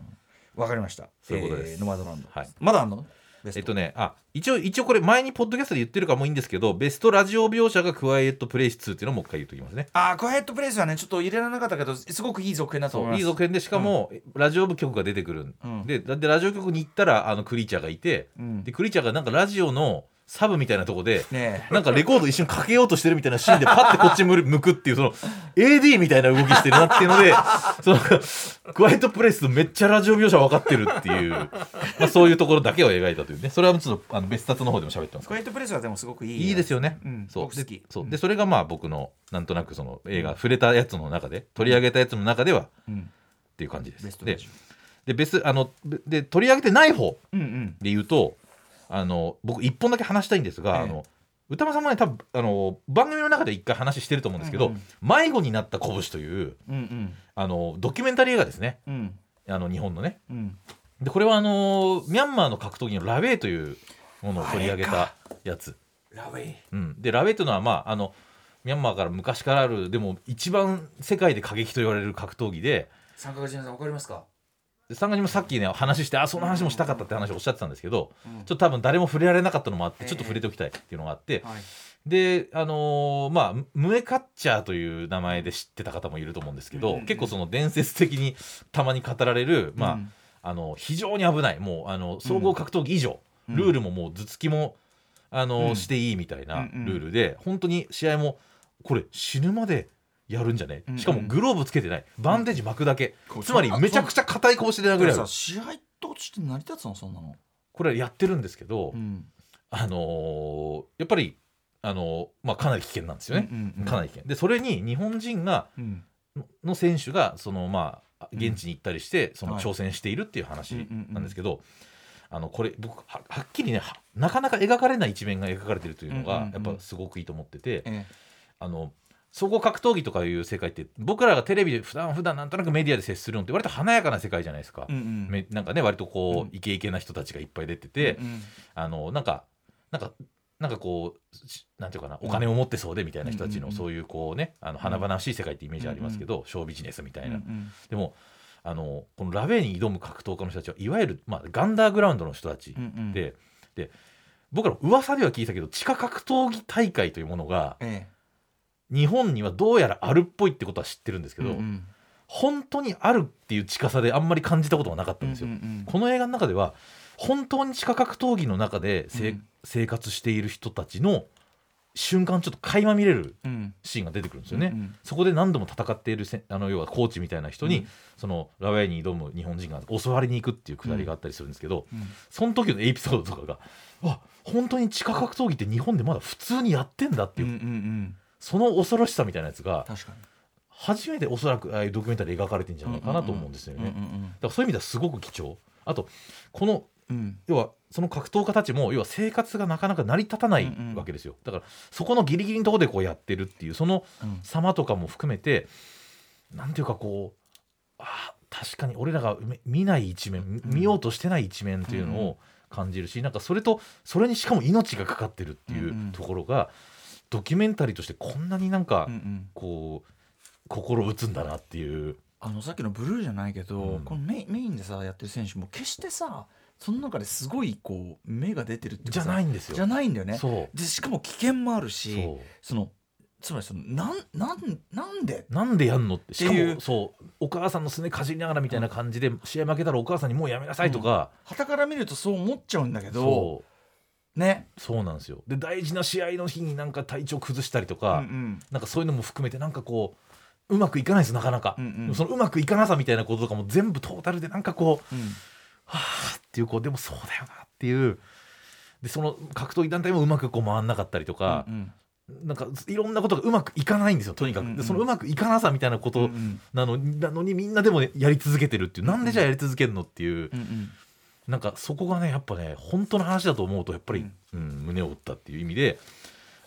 わかりました。そういうことです。えーノマドランド、はい。まだあんの？えっとねあ一応一応これ前にポッドキャストで言ってるかもいいんですけどベストラジオ描写がクワイエットプレイス2っていうのをもう一回言っときますね。あークワイエットプレイスはねちょっと入れられなかったけどすごくいい続編だと思います。いい続編でしかも、ラジオ部曲が出てくるん。うん。でだってラジオ局に行ったらあのクリーチャーがいてうん。でクリーチャーがなんかラジオのサブみたいなとこでねなんかレコード一瞬かけようとしてるみたいなシーンでパッてこっち向向くっていうその AD みたいな動きしてるなっていうので [LAUGHS] そのクワイトプレイスめっちゃラジオ描写分かってるっていう、まあ、そういうところだけを描いたというね。それはちょっとあの別冊の方でも喋ってます。クワイトプレスはでもすごくいいいいですよね、うんそう。で僕好き。そう。でそれがまあ僕のなんとなくその映画触れたやつの中で取り上げたやつの中ではうん。っていう感じです。ベストでで別あのでで取り上げてない方うんうん。で言うとあの僕一本だけ話したいんですが、ええ。あの歌間さんもね多分あの番組の中で一回話してると思うんですけど「うんうん。迷子になった拳」といううんうん。あのドキュメンタリー映画ですね。うん。あの日本のね。うん。でこれはあのミャンマーの格闘技のラウェイというものを取り上げたやつ、ラウェイうん、でラウェイというのはまああのミャンマーから昔からあるでも一番世界で過激と言われる格闘技で三角陣さんわかりますか？で三がもさっきね話してあその話もしたかったって話をおっしゃってたんですけど、うん。ちょっと多分誰も触れられなかったのもあってええ。ちょっと触れておきたいっていうのがあって、はい。であのーまあムエカッチャーという名前で知ってた方もいると思うんですけど、うんうんうん。結構その伝説的にたまに語られる、まあうん。あの非常に危ないもうあの総合格闘技以上、うん。ルールももう頭突きもあの、うん。していいみたいなうんうん。ルールで、本当に試合もこれ死ぬまでやるんじゃね？うんうん。しかもグローブつけてない。バンデージ巻くだけ、うんつまりめちゃくちゃ硬い拳で殴れるさ試合として成り立つの？そんなの。これやってるんですけど、ん。あのーやっぱり、あのーまあ、かなり危険なんですよね、うんうんかなり危険。でそれに日本人がうん。の選手がそのまあ現地に行ったりしてそのはい。挑戦しているっていう話うんうんうんなんですけど、あのこれ僕ははっきりねはなかなか描かれない一面が描かれてるというのうんうんうんがやっぱすごくいいと思ってて、え。あの総合格闘技とかいう世界って僕らがテレビで普段普段なんとなくメディアで接するのって割と華やかな世界じゃないですか。うんうん。めなんかね割とこうんうイケイケな人たちがいっぱい出てて、うんあのなんかなんかなんかこうしなんていうかなお金を持ってそうでみたいな人たちうんうんうん。のそういうこうねあの華々しい世界ってイメージありますけど、ショービジネスみたいな、うんでもあのこのラベーに挑む格闘家の人たちはいわゆる、まあ、ガンダーグラウンドの人たちうんうん。で,、で僕ら噂では聞いたけど地下格闘技大会というものがえ日本にはどうやらあるっぽいってことは知ってるんですけど、えうんうん。本当にあるっていう近さであんまり感じたことがなかったんですよ。うんうんこの映画の中では本当に地下格闘技の中でせ、うん。生活している人たちの瞬間ちょっと垣間見れるうん。シーンが出てくるんですよね。うんうん。そこで何度も戦っているせあの要はコーチみたいな人に、うん。そのラウェイに挑む日本人が襲われに行くっていうくだりがあったりするんですけど、うん。その時のエピソードとかがあ本当に地下格闘技って日本でまだ普通にやってんだっていう、うんうんうんその恐ろしさみたいなやつが初めておそらくああいうドキュメンタリーで描かれてんじゃないかなと思うんですよね。うんうんだからそういう意味ではすごく貴重。あとこのうん。うん要はその格闘家たちも要は生活がなかなか成り立たないうんうんわけですよ、だからそこのギリギリのところでこうやってるっていうそのうん。様とかも含めてなんていうかこうあ確かに俺らが見見ない一面見ようとしてない一面というのを感じるし、なんかそれとそれにしかも命がかかってるっていううんうん。ところが、ドキュメンタリーとしてこんなになんかうんうん。こう心打つんだなっていう。あのさっきのブルーじゃないけど、うん。このメインメインでさやってる選手も決してさその中ですごいこう目が出てるってじゃないんですよ。じゃないんだよね。そう。でしかも危険もあるしそのつまりそのなんなんなんで？なんでやんのってしかもそうお母さんのすねかじりながらみたいな感じで試合負けたらお母さんにもうやめなさいとか、傍から見るとそう思っちゃうんだけどそうね。そうなんですよ。で大事な試合の日になんか体調崩したりとうんか、うん。なんかそういうのも含めてなんかこううまくいかないですなかなか、うんうん。そのうまくいかなさみたいなこととかも全部トータルでなんかこううん。はあっていうこうでもそうだよなっていう。でその格闘技団体もうまくこう回んなかったりとかう、んなんかいろんなことがうまくいかないんですよとにかく、うんうん。でそのうまくいかなさみたいなこうんうとん。なのに,、みんなでも、ね、やり続けてるっていう。なんでじゃあやり続けるのっていう、うんうんなんかそこがねやっぱね本当の話だと思うとやっぱり、ううんん胸を打ったっていう意味で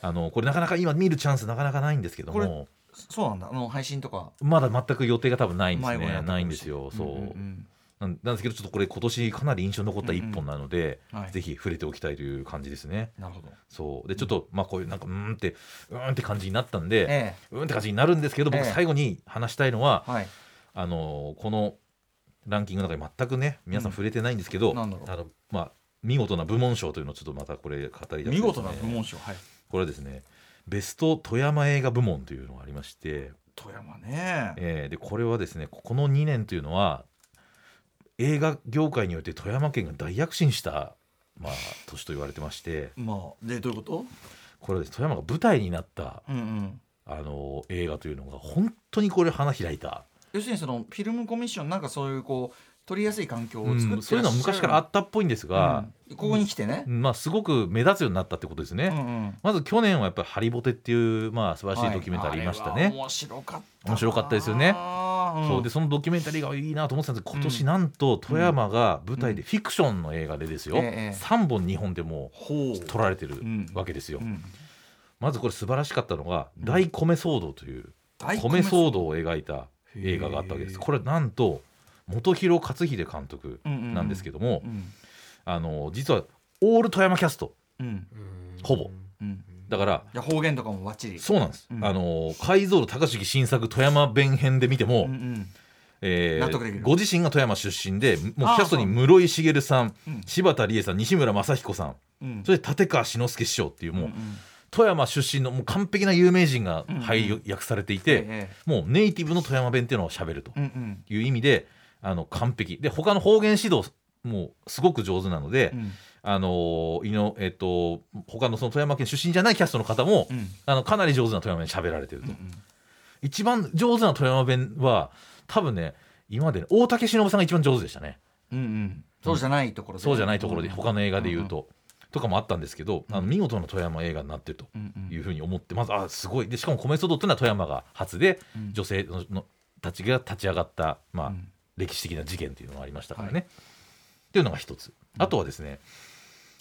あのこれなかなか今見るチャンスなかなかないんですけどこれもそうなんだ。あの配信とか。まだ全く予定が多分ないんですね。ないんですよ。そう、んんなんなんですけどちょっとこれ今年かなり印象に残った一本なので、うんはい。ぜひ触れておきたいという感じですね。なるほど。そう。でちょっとまあこういうなんかうーんってうーんって感じになったんで、えうーんって感じになるんですけど僕ええ。最後に話したいのは、えはい。あのこのランキングの中に全くね皆さん触れてないんですけど、なんあのまあ見事な部門賞というのをちょっとまたこれ語り出してですね。見事な部門賞はい。これはですねベスト富山映画部門というのがありまして、富山ね。えーでこれはですねこの2年というのは映画業界において富山県が大躍進したまあ年と言われてまして。まあでどういうこと？これです富山が舞台になったうんうん。あの映画というのが本当にこれ花開いた、要するにそのフィルムコミッションなんかそういうこう撮りやすい環境を作ってうんそういうのは昔からあったっぽいんですが、うん。ここに来てね、まあすごく目立つようになったってことですね、うんうん。まず去年はやっぱり「ハリボテ」っていうまあ素晴らしいドキュメンタリーありましたね、はい。面白かったな面白かったですよね。ん。そうでそのドキュメンタリーがいいなと思ってたんです今年なんと富山が舞台でフィクションの映画でですよ、ええ3本2本でもほう。う撮られてるうんわけですよ、うん。まずこれ素晴らしかったのが「大米騒動」という大米騒動を描いた映画があったわけです。これなんと本広克秀監督なんですけども、うん。あの実はオール富山キャスト。うん。ほぼ。うん。だから方言とかもバッチリ。そうなんです、うん。あの解像度高重新作富山弁編で見ても、うんうん。えー納得できる。ご自身が富山出身でもうキャストに室井茂さんうん。柴田理恵さん西村雅彦さんうん。それで立川志の輔師匠っていうもう、んん富山出身のもう完璧な有名人がうんうん。配役されていて、えもうネイティブの富山弁っていうのを喋るという意味であの完璧。で他の方言指導もすごく上手なので、うん。あのいのえっと他のその富山県出身じゃないキャストの方も、うん。あのかなり上手な富山弁喋られてると、うん一番上手な富山弁は多分ね今までね大竹しのぶさんが一番上手でしたね。うんうん。そうじゃないところで。そうじゃないところでうん。他の映画で言うと、とかもあったんですけど、あの見事な富山映画になってるというふうに思ってまずあすごい。でしかも米騒動っていうのは富山が初で、うん。女性ののたちが立ち上がった、まあうん。歴史的な事件っていうのがありましたからね。はい。っていうのが一つ。あとはですね、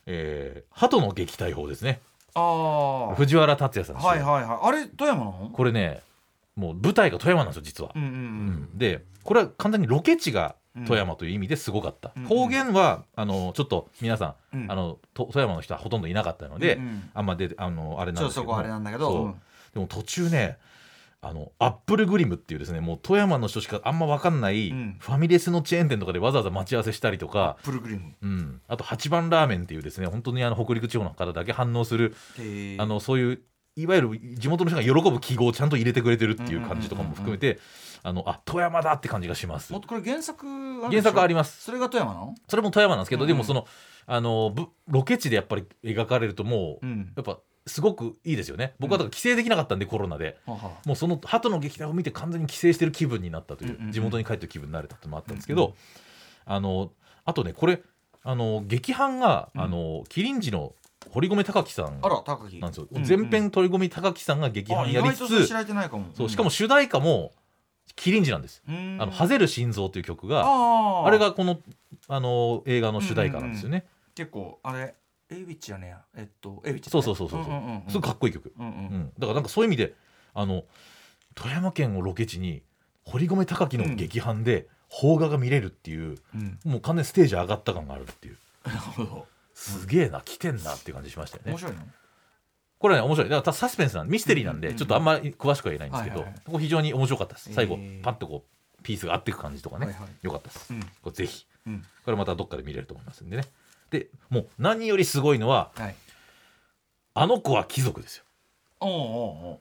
えー鳩の撃退法ですね。ああ藤原竜也さんはいはいはい。あれ富山なの？これねもう舞台が富山なんですよ実は。うんうんうん。でこれは簡単にロケ地が富山という意味ですごかった、うん。方言はあのちょっと皆さん、うん。あのと富山の人はほとんどいなかったので、うんうん。あんま出てあのあれちなんですけど。あれなんだけどでも途中ねあのアップルグリムっていうですねもう富山の人しかあんま分かんない、うん。ファミレスのチェーン店とかでわざわざ待ち合わせしたりとか、うん、あと八番ラーメンっていうですね本当にあの北陸地方の方だけ反応する。あのそういういわゆる地元の人が喜ぶ記号をちゃんと入れてくれてるっていう感じとかも含めてあのあ富山だって感じがします。もっとこれ原作原作あります。それが富山なの？それも富山なんですけど、うんでもそのあのぶロケ地でやっぱり描かれるともう、うん。やっぱすごくいいですよね。僕はだから帰省できなかったんでコロナで。ははもうその鳩の撃退を見て完全に帰省してる気分になったという,、うんうんうん。地元に帰ってる気分になれたってのもあったんですけど、あのあとねこれあの劇伴が、うん。あの麒麟寺の堀米貴樹さんあら高木。なんですよ、うんうん。全編鳥込貴樹さんが劇あ意伴やりつつ外とそれ知られてないかも。そうしかも主題歌も麒麟寺なんです「ああのハゼる心臓」という曲があれがこのあの映画の主題歌なんですよね、結構あれエイウィッチやねや。えっとエイウィッチそうそうそうそうそう。うんうんうんすごいかっこいい曲、うんううん。ん、だからなんかそういう意味であの富山県をロケ地に堀米貴樹の劇伴で邦画が見れるっていう、うん。もう完全にステージ上がった感があるっていう。[LAUGHS] なるほど。すげえな来てんなっていう感じしましたよね。面白いの？これね面白い。だからサスペンスなんミステリーなんで、ちょっとあんまり詳しくは言えないんですけど、ここ非常に面白かったです。最後パッとこうピースが合っていく感じとかね、はよかったです、うんこれぜひ。うん。これまたどっかで見れると思いますんでね。でもう何よりすごいのははい。あの子は貴族ですよ。おうおうおう。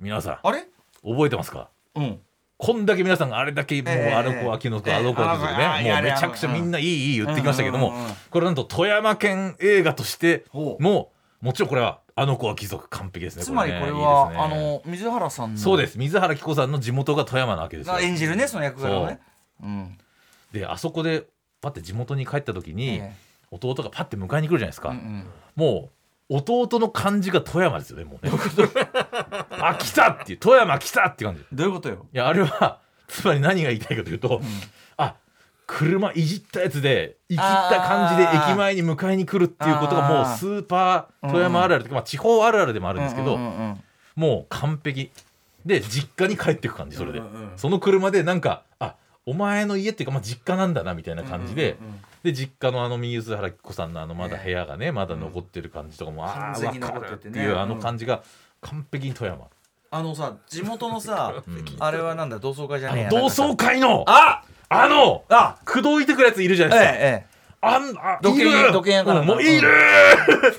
皆さん。あれ？覚えてますか？うん。こんだけ皆さんがあれだけもう、ええあの子は貴族、ええあの子は貴族ね、もうめちゃくちゃみんないいいい言ってきましたけども、これなんと富山県映画としてももちろんこれはあの子は貴族完璧ですねつまりこれね。はね。あの水原さんのそうです。水原希子さんの地元が富山なわけですよ。が演じるねその役柄をね。う。んであそこでパッて地元に帰った時に、え弟がパッて迎えに来るじゃないですか、えうんうん。もう弟の感じが富山ですよねもうね。[LAUGHS] あ来たっていう富山来たっていう感じ。いどういうことよ。やあれはつまり何が言いたいかというと、あ車いじったやつで生きった感じで駅前に迎えに来るっていうことがもうスーパー富山あるあるとか、まあ、地方あるあるでもあるんですけど、もう完璧。で実家に帰ってく感じそれで、その車でなんかあお前の家っていうか、まあ、実家なんだなみたいな感じで、で実家のあの水原希子さんのあのまだ部屋がね、まだ残ってる感じとかも、ああ分かるっていうあの感じが完璧に富山、あのさ地元のさうん。あれはなんだ同窓会じゃねえや。同窓会のああのあ口説いてくるやついるじゃえないですか、ええあんあ土建いる。土建やからうんもういる。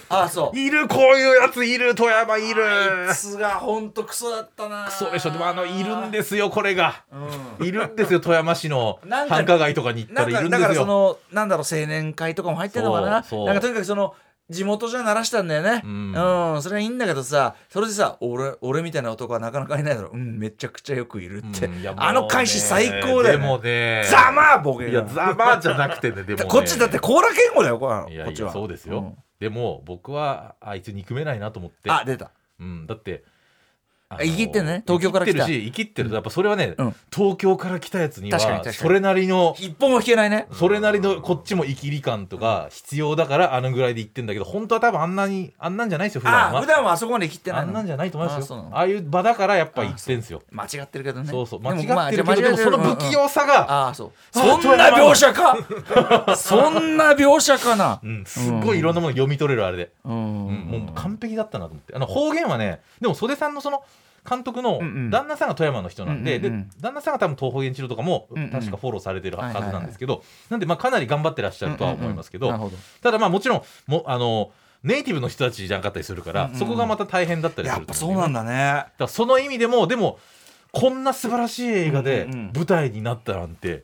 ああそう。いるこういうやついる。富山いる。あいつがほんとクソだったな。クソでしょ。でもあのいるんですよこれが。うん。いるんですよ富山市のなんか繁華街とかに行ったなんらいるんでかだからそのなんだろう青年会とかも入ってんのかな。そうそう。なんかとにかくその地元じゃ鳴らしたんだよね。ううん。ん、それはいいんだけどさそれでさ俺俺みたいな男はなかなかいないだろ。うんめちゃくちゃよくいるって、うんあの開始最高だよ、ね、でもね。ざまあボケいやざまあじゃなくてねでもね。[LAUGHS] こっちだってコーラ健吾だよこいやいやこっちは。そうですよ、ん。でも僕はあいつ憎めないなと思って。あ出た。うん、だってあ生きってんね？東京から来た。生きってるし生きってるとやっぱそれはね、うん。東京から来たやつにはそれなりの一本も引けないね。それなりのこっちも生きり感とか必要だからあのぐらいで言ってんだけど本当は多分あんなにあんなんじゃないですよ普段は。あ普段はあそこまで生きてないの。あんなんじゃないと思いますよ。ああいう場だからやっぱ言ってんすよ。間違ってるけどね。そうそう。間違ってるけどまあでもその不器用さが、ああそう。[LAUGHS] あそんな描写か。[LAUGHS] そんな描写かな。うん、すっごいいろんなもの読み取れるあれで、うん。うん。もう完璧だったなと思って。あの方言はねでも袖さんのその監督の旦那さんが富山の人なんで,、で旦那さんが多分東方言治療とかも確かフォローされてるはずなんですけど、なんでまあかなり頑張ってらっしゃるとは思いますけど、ただまあもちろんもあのネイティブの人たちじゃなかったりするから、そこがまた大変だったりすやっると思うぱそうなんだね。だその意味でもでもこんな素晴らしい映画で舞台になったなんて、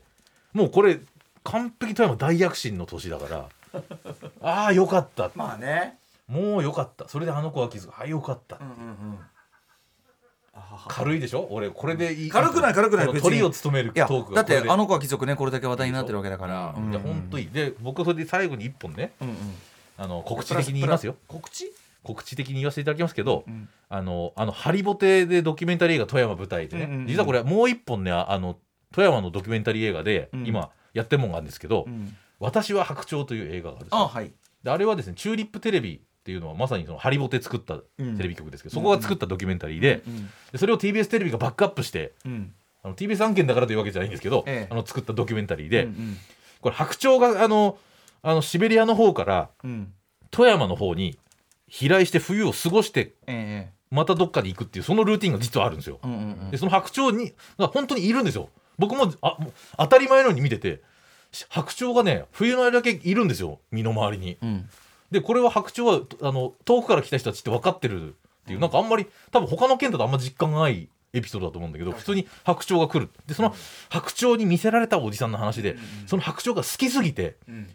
もうこれ完璧富山大躍進の年だから [LAUGHS] ああよかった。まあね。もうよかった。それであの子は気づく。あよかった、うんうんうん軽いでしょ？俺これでいい。軽くない軽くない。鳥を務めるトークだってあの子は貴族ね。これだけ話題になってるわけだから。いや本当いい。で僕それで最後に一本ね。うんうん。あの告知的に言いますよ。告知？告知的に言わせていただきますけど、うん。あのあのハリボテでドキュメンタリー映画富山舞台でね、うんうんうん。実はこれもう一本ねあの富山のドキュメンタリー映画で、うん。今やってるもんがあるんですけど「うん。私は白鳥」という映画があるんですよ。あはい。であれはですねチューリップテレビっていうのはまさにそのハリボテ作ったうん。テレビ局ですけど、そこが作ったドキュメンタリーで,、うんでそれを TBS テレビがバックアップしてうん。あの TBS 案件だからというわけじゃないんですけど、ええ。あの作ったドキュメンタリーで、うんこれ白鳥があのあのシベリアの方からうん。富山の方に飛来して冬を過ごしてええまたどっかに行くっていうそのルーティンが実はあるんですよ。うんうんうん。でその白鳥にが本当にいるんですよ。僕もあ当たり前のように見ててし白鳥がね冬の間だけいるんですよ。身の回りに。うんでこれは白鳥はあの遠くから来た人たちって分かってるっていうなんかあんまり多分他の県だとあんま実感がないエピソードだと思うんだけど普通に白鳥が来る。でその白鳥に見せられたおじさんの話でその白鳥が好きすぎてうん。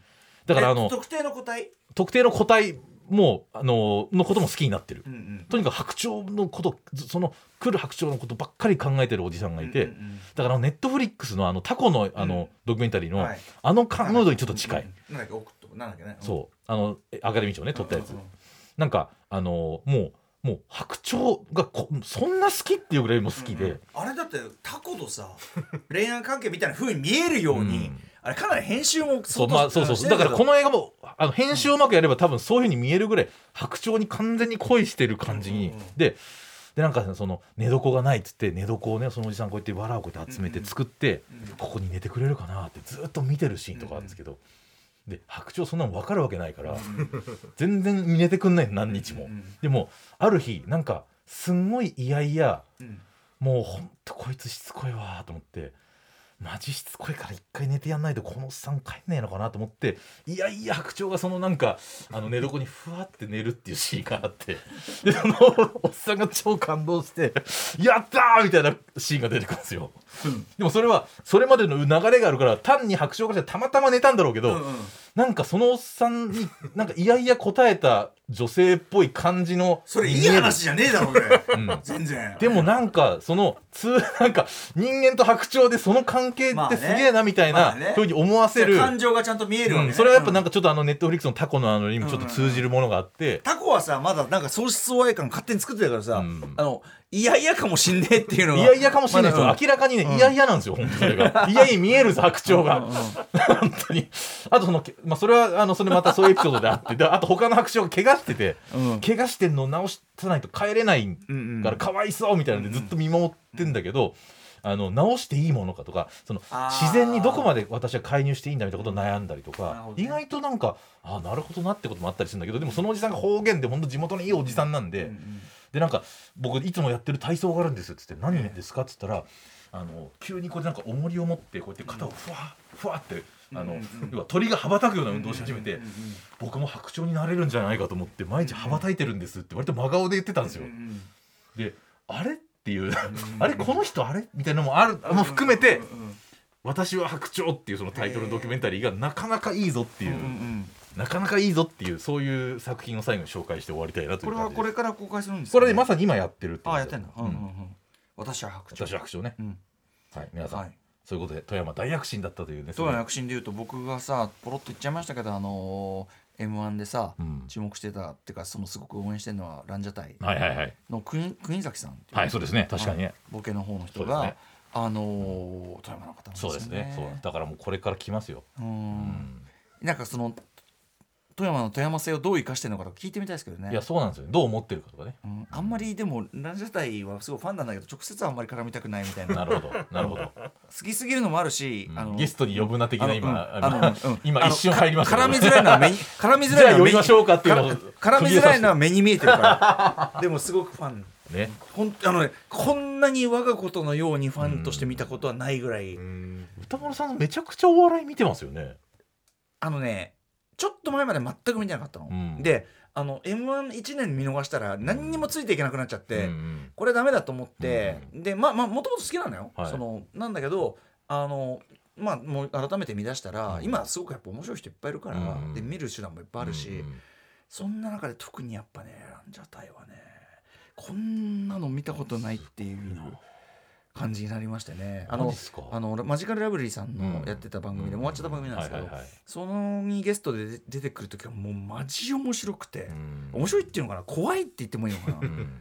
だからあのえ特定の個体？特定の個体もあののことも好きになってる。うんうん。とにかく白鳥のことずその来る白鳥のことばっかり考えてるおじさんがいて、うんうんだからネットフリックスのあのタコのあの、うん。ドキュメンタリーの、はい。あのかムードにちょっと近い、うん。うんなんだっなんだっけね。そう。あのえアカデミー賞ね撮ったやつ、うん。うんなんかあのもうもう白鳥がこそんな好きっていうぐらいも好きで、うん。うんあれだってタコとさ [LAUGHS] 恋愛関係みたいな風に見えるように、うん。あれかなり編集もそうまあそうそうそう。だからこのの映画もあの編集をうまくやれば多分そういうふうに見えるぐらい白鳥に完全に恋してる感じに、うんうんうん。ででなんかその寝床がないっつって寝床をねそのおじさんこうやって藁をこうやって集めて作って、ここに寝てくれるかなってずっと見てるシーンとかあるんですけど、で白鳥そんなの分かるわけないから、[LAUGHS] 全然寝てくんないの何日も、うんでもある日なんかすんごい嫌々うんもうほんとこいつしつこいわと思ってマジしつこいから一回寝てやんないとこのおっさん帰んねえのかなと思っていやいや白鳥がそのなんかあの寝床にふわって寝るっていうシーンがあってでそのおっさんが超感動して「やったー!」みたいなシーンが出てくるんですよ。でもそれはそれまでの流れがあるから単に白鳥がじゃたまたま寝たんだろうけど、うんうん。なんかそのおっさんになんかいやいや答えた女性っぽい感じのそれいい話じゃねえだろうね、うん。全然。でもなんかその通なんか人間と白鳥でその関係まあね。ってすげえなみたいなまあね。ふうに思わせる、感情がちゃんと見えるわけ、ね。うん。それはやっぱなんか、かちょっとあのネットフリックスのタコのあのにもちょっと通じるものがあって、タコはさまだなんか喪失親感勝手に作ってるからさ、うんあのいやいやかもしんねえっていうのが。いやいやかもしれないですよ、まだ明らかにね、いやいやなんですよ本当それが。いやいや見えるぞ白鳥が、本当に。あとその、まあ、それはあのそれまたそういうエピソードであって。であと他の白鳥が怪我してて、うん。怪我してんのを直さないと帰れないうんうん。からかわいそうみたいなのでずっと見守ってんだけど、あの直していいものかとかその自然にどこまで私は介入していいんだみたいなことを悩んだりとかね。意外となんかあなるほどなってこともあったりするんだけどでもそのおじさんが方言で本当地元のいいおじさんなんで、でなんか僕いつもやってる体操があるんですっつって何ですかっつったらあの急にこうなんか重りを持ってこうやって肩をふわふわってあの要は鳥が羽ばたくような運動をし始めて僕も白鳥になれるんじゃないかと思って毎日羽ばたいてるんですって割と真顔で言ってたんですよ。であれっていうあれこの人あれ？みたいなのもあるも含めて「私は白鳥」っていうそのタイトルのドキュメンタリーがなかなかいいぞっていう。なかなかいいぞっていうそういう作品を最後に紹介して終わりたいなというこれはこれから公開するんですね。これでまさに今やってるってあやってんだ、ううんんうん。うん、私は白鳥。私は白鳥ね、うん。はい皆さん、はい。そういうことで富山大躍進だったというね。当の躍進でいうと僕がさポロッと言っちゃいましたけどあのー、m 1でさ、うん。注目してたっていうかそのすごく応援してるのはランジャタイはいはいはい。の国国崎さんはいそうですね。確かにね。ボケの方の人が、あのー、富山の方なんですよそうですね。そう。だからもうこれから来ますよ、うん。うん。なんかその富山の富山性をどう生かしてるのかとか聞いてみたいですけどね。いやそうなんですよ。どう思ってるかとかね。うん、あんまりでもランジャタイはすごいファンなんだけど直接はあんまり絡みたくないみたいな。なるほど。なるほど、好きすぎるのもあるし、うん。あのゲストに呼ぶな的な今あのうん。[LAUGHS] 今一瞬入りました絡みづらいのは目に [LAUGHS] 絡みづらいのは目にびましょうかっていうのをから絡みづらいのは目に見えてるから。[LAUGHS] でもすごくファンね。ほんあのねこんなに我がことのようにファンとして見たことはないぐらい、うん。歌丸さんめちゃくちゃお笑い見てますよね。あのねちょっと前まで全く見てなかったの、うん。であの m 1 1年見逃したら何にもついていけなくなっちゃって、うんこれダメだと思って、でまあまあもともと好きなのよ、はい。そのなんだけどあのまあもう改めて見出したら、うん。今すごくやっぱ面白い人いっぱいいるから、うんで見る手段もいっぱいあるし、うん。そんな中で特にやっぱねランジャタイはねこんなの見たことないっていう感じになりましてね。あのあのマジカルラブリーさんうん。のやってた番組で、もう終わっちゃった番組なんですけど、そのにゲストで出出てくる時はもうマジ面白くて、うん。面白いっていうのかな？怖いって言ってもいいのかな、うん。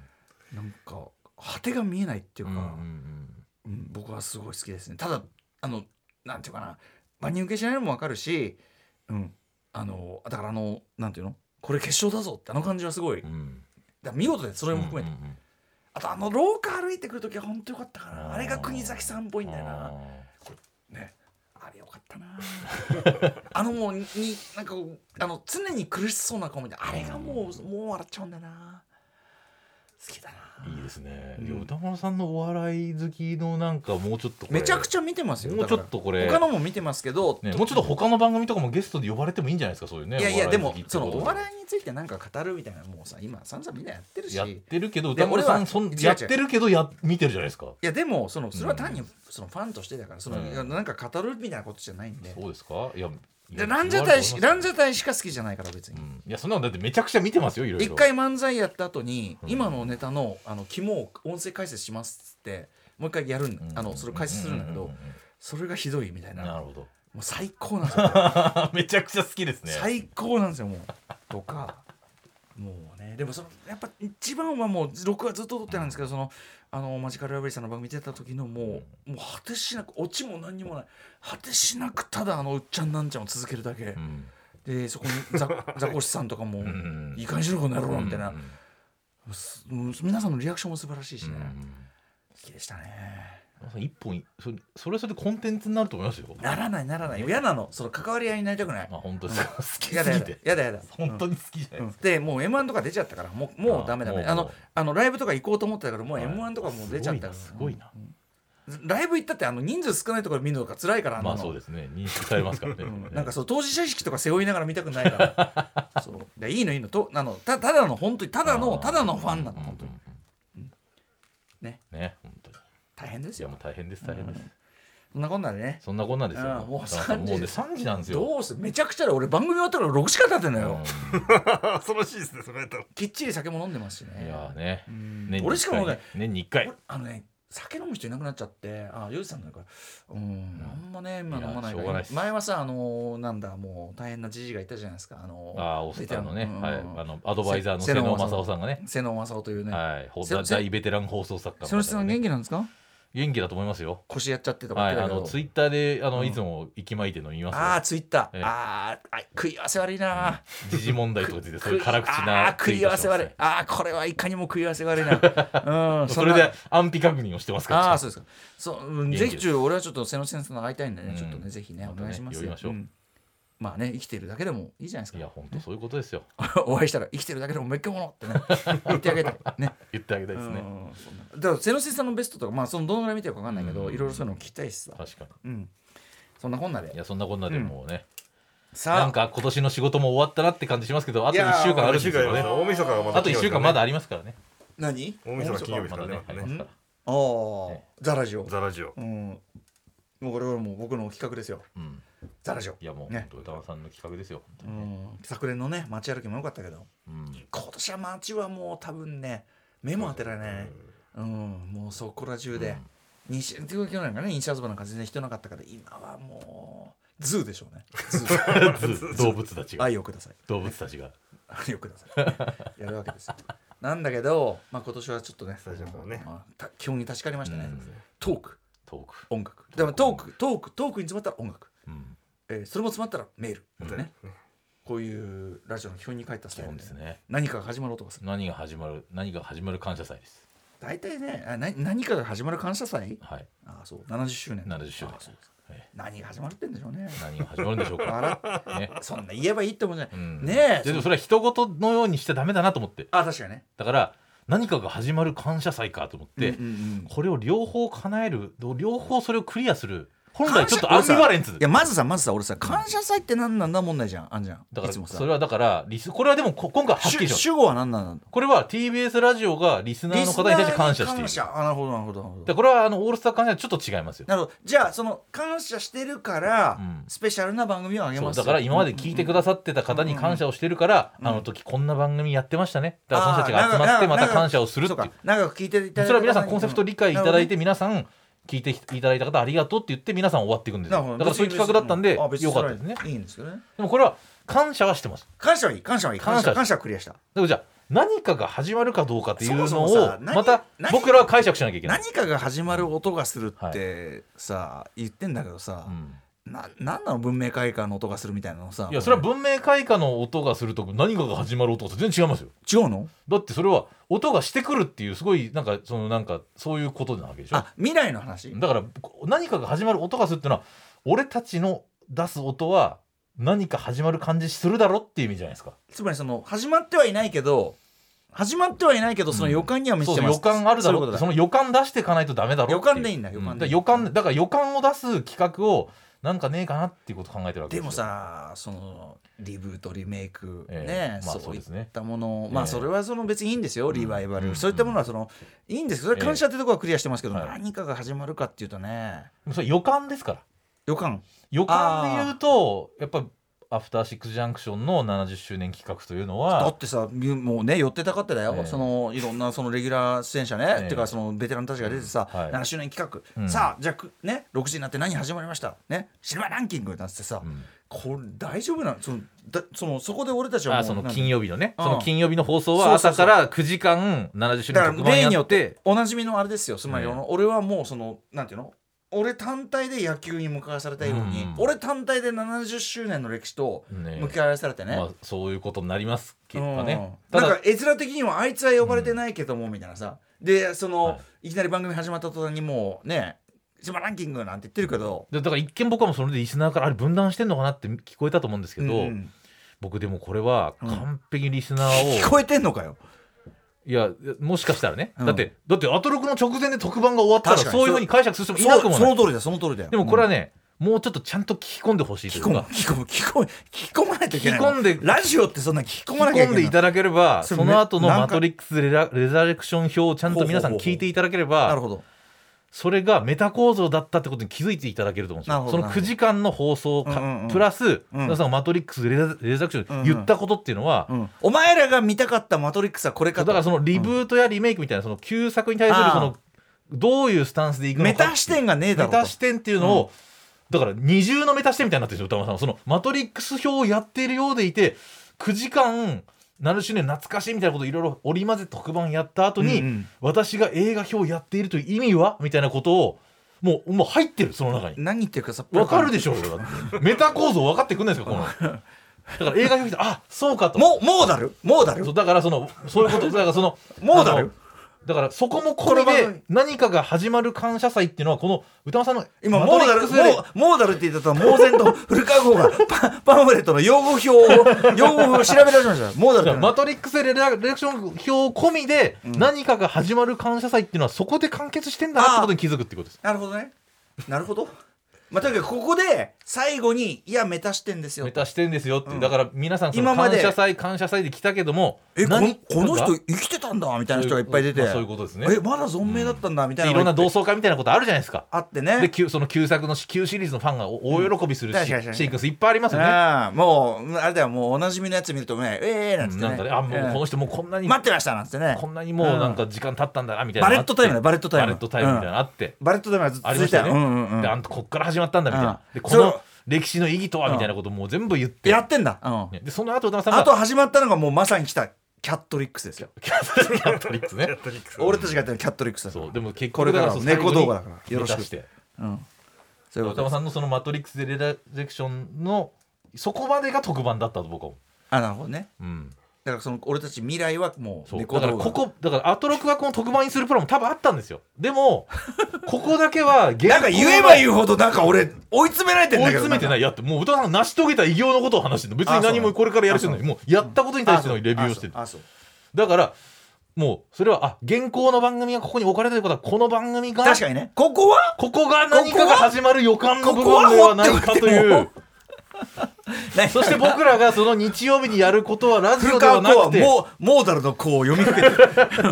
なんか果てが見えないっていうか、うんうんうん。僕はすごい好きですね。ただあのなんていうかな？万人受けしないのもわかるし、うん、あのだからあのなんていうの？これ決勝だぞってあの感じはすごい、うんら見事でそれも含めて、うんうんうんあとあの廊下歩いてくる時は本当よかったかな。あれが国崎さんっぽいんだよな。あね。あれよかったな。あのもうになんかあの常に苦しそうな顔見てあれがもうもう笑っちゃうんだよな好きだな。ーいいですね、うん。いや歌丸さんのお笑い好きのなんかもうちょっとめちゃくちゃ見てますよもうちょっとこれ。他のも見てますけど、ね、もうちょっと他の番組とかもゲストで呼ばれてもいいんじゃないですかそういうねいやいやで。もそのお笑いについてなんか語るみたいなもうさ今散々みんなやってるし。やってるけどで歌丸さんそんやってるけどや見てるじゃないですか。いやでもそのそれは単にそのファンとしてだからその、なんか語るみたいなことじゃないんで。そうですか？いやいでやランジャタイしランジャャタイしか好きじゃないから別に、いやそんなのだってめちゃくちゃ見てますよいろいろ。一回漫才やった後に、うん。今のネタのあの肝を音声解説しますってもう一回やるん、うん。あのそれを解説するんだけど、ううそれがひどいみたいな。うんなるほど。もう最高なんですよ。[LAUGHS] めちゃくちゃ好きですね。最高なんですよもう。とか。もうね。でもそのやっぱ一番はもう録画ずっと撮ってなんですけど、そのあのマジカルラブリーさんの番組見てた時のもう、もう果てしなくオチも何にもない。果てしなくただあのうっちゃんなんちゃんを続けるだけ、うん。でそこにザ [LAUGHS] ザコシさんとかも、うん。いい感じのこの野郎みたいな、皆さんのリアクションも素晴らしいしね、うん。好きでしたね一本それそれはそれでコンテンツになると思いますよ。ならないならない。嫌なの。その関わり合いになりたくない。あ本当ですか好きやだやだすぎてやだやだ本当に好きじゃないうんですか。でもう m 1とか出ちゃったからもうもうダメダメ。あのあのライブとか行こうと思ってたからもうはい。m 1とかもう出ちゃった。すごいなライブ行ったってあの人数少ないところ見るのが辛いからまあそうですね。認識されますからね。うん。なんかそう当事者意識とか背負いながら見たくないから。[LAUGHS] そう。でいいのいいの。とあのたただの本当にただのただのファンなの本当に。ね。ね大変ですよ。いやもう大変です大変です。そんなこんなでね。そんなこんなんですよ。うん。もうだから3時もうね3時なんですよ。どうすめちゃくちゃで俺番組終わったから6時間経ってんのよ。[LAUGHS] 恐ろしいですねそれときっちり酒も飲んでますしうんいねやーね。うん。年に俺しか飲んでない年に1回。俺あのね酒飲む人いなくなっちゃってあヨウジさんだからうんあんまね今飲まないかしょうがない前はさあのなんだもう大変なじじがいたじゃないですか。あのああおあの。ね。うん。はい。あのアドバイザーのせ瀬野正夫正夫さんがね。瀬野正夫というね。はい。大ベテラン放送作家瀬野さん元気気なんですか？元気だと思いますよ。腰やっちゃってとかはいあのツイッターであのうん。いつも息巻いてるの見ますよ。ああツイッター。ええ。あーあ食い合わせ悪いな。時事問題とかでそういう辛口あーな食い合わせ悪い。ああこれはいかにも食い合わせ悪いな。[LAUGHS] うんそれで安否確認をしてますから。ああそうですか。そう、うん、元気です。ぜひちょ俺はちょっと瀬野先生と会いたいんでね、うんちょっとねぜひねまたねお願いしますよ。呼びましょうんまあね生きてるだけでもいいじゃないですか。いや本当そういうことですよ。[LAUGHS] お会いしたら生きてるだけでもめっけものってね言ってあげたい。ね [LAUGHS] 言ってあげたいですね。うんそんなだから瀬野さんのベストとかまあそのどのぐらい見てるか分かんないけど、うん。いろいろそういうの聞きたいしさ。確かうん。そんなこんなで。にいやそんなこんなでもうね、さあ。なんか今年の仕事も終わったなって感じしますけどあと1週間あるんですよね。大晦日がまだあと1週間まだありますからね。何？大晦日金曜日からねまだねね。ありますから。ああ、ねザラジオ。ザラジオ。うん。もうこれはもう僕の企画ですよ。うんザラジオ。いやもうね。本当宇多丸さんの企画ですよね。ん。昨年のね街歩きも良かったけど。うん。今年は街はもう多分ね目も当てられない、うん、もうそこら中で、西去年がね西麻布なんか全然人なかったから今はもうズーでしょうね。[LAUGHS] 動物たちが。愛をください。動物たちが。愛をください。やるわけですよ。[LAUGHS] なんだけど、まあ、今年はちょっとねスタジオからね。まあ、た基本に確かりましたね、うん。トーク。トーク。音楽。でもトークトークトークに詰まったら音楽、うんえーそれも詰まったらメールうん。ね。こういうラジオの基本に書いたス基タイルで。すね。何かが始まる音がする。何が始まる何が始まる感謝祭です。大体ねあな何かが始まる感謝祭？はい。ああそう。70周年。70周年。何が始まるってんでしょうね。何が始まるんでしょうか。[LAUGHS] 笑ね。そんな言えばいいってもんじゃない、うん。ねえでもそれは人事のようにしちゃダメだなと思って。あ確かにね。だから何かが始まる感謝祭かと思って、これを両方叶える両方それをクリアする本来ちょっとアンビバレンスいやまずさまずさ俺さ感謝祭って何なんだ問題じゃんあんじゃん。だかいつもさ。らそれはだからリスこれはでもこ今回はっきり主主語は何なんだこれは TBS ラジオがリスナーの方に対して感謝している。感謝あなるほどなるほどなるほど。でこれはあのオールスター感謝はちょっと違いますよ。なるほど。じゃあその感謝してるから、うん。スペシャルな番組をあげますそうだから今まで聞いてくださってた方に感謝をしてるから、あの時こんな番組やってましたね。だからその人たちが集まってまた感謝をするっていう。そうか。長く聞いていただいたそれは皆さんコンセプト理解いただいて皆さん聞いていただいた方ありがとうって言って皆さん終わっていくんですだからそういう企画だったんでよかったですね。いいんですけどね。でもこれは感謝はしてます。感謝はいい感謝はいい。感感謝謝感謝はクリアした。だからじゃあ何かが始まるかどうかっていうのをまた何僕らは解釈しなきゃいけない、何かが始まる音がするってさ、言ってんだけどさ、うんななんなの文明開化の音がするみたいなのさ。いやそれは文明開化の音がすると何かが始まる音と全然違いますよ。違うの？だってそれは音がしてくるっていうすごいなんかそのなんかそういうことなわけでしょ。あ未来の話？だから何かが始まる音がするっていうのは俺たちの出す音は何か始まる感じするだろっていう意味じゃないですか。つまりその始まってはいないけど始まってはいないけどその予感には満ちてます、そうそう予感あるだろそう。その予感出していかないとダメだろう。予感でいいんだ予うん感で。いいだ予感だから予感を出す企画をなんかねえかなっていうことを考えてるわけでもさそのリブートリメイク、ね、え。えまあそいっそううですね。たもの、ええ。まあそれはその別にいいんですよ、リバイバル、うん。そういったものはそのいいんですけどそれ感謝ってところはクリアしてますけど、はい何かが始まるかっていうとね。それ予感ですから。予感。予感で言うとやっぱアフターシックスジャンクションの70周年企画というのだはってさもうね寄ってたかってだよ、ええ。そのいろんなそのレギュラー出演者ね、ええ。っていうかそのベテランたちが出てさ、はい。7周年企画、うん。さあじゃあくね6時になって何始まりました？ね。シネマランキングなんつってさ、うん。これ大丈夫なの？そのだそのそこで俺たちはもうあその金曜日のね。うん。その金曜日の放送は朝から9時間70周だから例によっってておなじみのあれですよつまり、俺はもうそのなんていうの？俺単体で野球に向かわされたように、うん。俺単体で70周年の歴史とね向き合わされてね、まあそういうことになりますけどうん。ねただなんか絵面的にはあいつは呼ばれてないけども、みたいなさ。でその、、はい。きなり番組始まった途端にもうね「島ランキング」なんて言ってるけど。でだから一見僕はもうそれでリスナーからあれ分断してんのかなって聞こえたと思うんですけど、うん。僕でもこれはうん完璧にリスナーを、聞こえてんのかよいやもしかしたらね、うん。だってだってアトロクの直前で特番が終わったらそういうふうに解釈する人もいなくそもない。その通りだよその通りだよ。でもこれはね、ね、もうちょっとちゃんと聞き込んでほしいと聞き込むいうか聞き込む聞き込む聞き込まないといけないの。聞き込んでラジオってそんな聞き込聞きまなきゃいけない込んでいただければその後の「なんかマトリックスレラレザレクション表」をちゃんと皆さん聞いていただけれなるばほどそれがメタ構造だったってことに気づいていただけると思うんですよ。その9ほどなるほど。時間の放送かうんうんうん。プラスうん。皆さんが「マトリックスレザレザレクション」言ったことっていうのはうん。お前らが見たかった「マトリックス」はこれかと。だからそのリブートやリメイクみたいなその旧作に対するそのどういうスタンスでいくのかメタ視点がねえだろと。メタ視点っていうのを、だから二重のメタ視点みたいになってるんですよ歌丸さん。はそのマトリックス表をやっているようでいて9時間7周年懐かしいみたいなことをいろいろ織り交ぜ特番やった後に、うんうん。私が映画表をやっているという意味はみたいなことをもうもう入ってるその中に。何言ってるかさっぱりわかるでしょう [LAUGHS] メタ構造分かってくんないですかこの。だから映画表見てあそうかと。もうもうだる？もうだる？そうだからそのそういうことだからそのもうだる？だからそこも込みで何かが始まる感謝祭っていうのはこの歌間さんの今マモーダルモーモーダルって言ってたモーゼンと古川号がパパンフレットの用語表を用語表を調べ出しました。モーダルマトリックスでレラレアクション表込みで何かが始まる感謝祭っていうのはそこで完結してんだなってことに気づくってことです。なるほどね。なるほどまあとにかくここで最後にいやメタしてんですよ。メタしてんですよって、うん。だから皆さんその今まで。感謝祭感謝祭で来たけどもえこのか人生きてたんだみたいな人がいっぱい出て、まあそういうことですね。えまだ存命だったんだみたいなのがいろんな同窓会みたいなことあるじゃないですか。あってね。で旧その旧作の旧シリーズのファンが大喜びするシークエンスいっぱいありますよね、もうあれだよもうおなじみのやつ見るとねええー、なんつってね。なんかねあもうこの人人もうこんなに待ってましたなんつってね。こんなにもうなんか時間経ったんだなみたいなバレットタイムだバレットタイム。バレットタイムみたいなのあって、バレットタイムがずっとありましたよね、うんうんうんであんたこっから始まったんだみたいな、でこの歴史の意義とはみたいなことも全部言って、やってんだ、うん。ね。でその後さんがあと始まったのがもうまさに来たキャットリックスですよ。キャトリックスね。ス俺たちがやってるキャットリックスだそう。でも結これから猫動画だから。よろしく。して。うん。そういうさんのそのマトリックスでレダレクションのそこまでが特番だったと僕は思あなるほどね。う、うん、だからその俺たち未来はもうだからここだからアトロクがこの特番にするプランも多分あったんですよ。でもここだけは原なんか言えば言うほどなんか俺追い詰められてん追いだけど詰めてない。いやってもう歌川さんが成し遂げた偉業のことを話してるの。別に何もこれからやる人ない。もうやったことに対してのレビューをしてる。だからもうそれはあ現行の番組がここに置かれてることはこの番組が確かにね。ここは？ここが何かが始まる予感の部分ではないかという [LAUGHS] そして僕らがその日曜日にやることはラジ古オではなくてモモーダルの子を読みふけてる。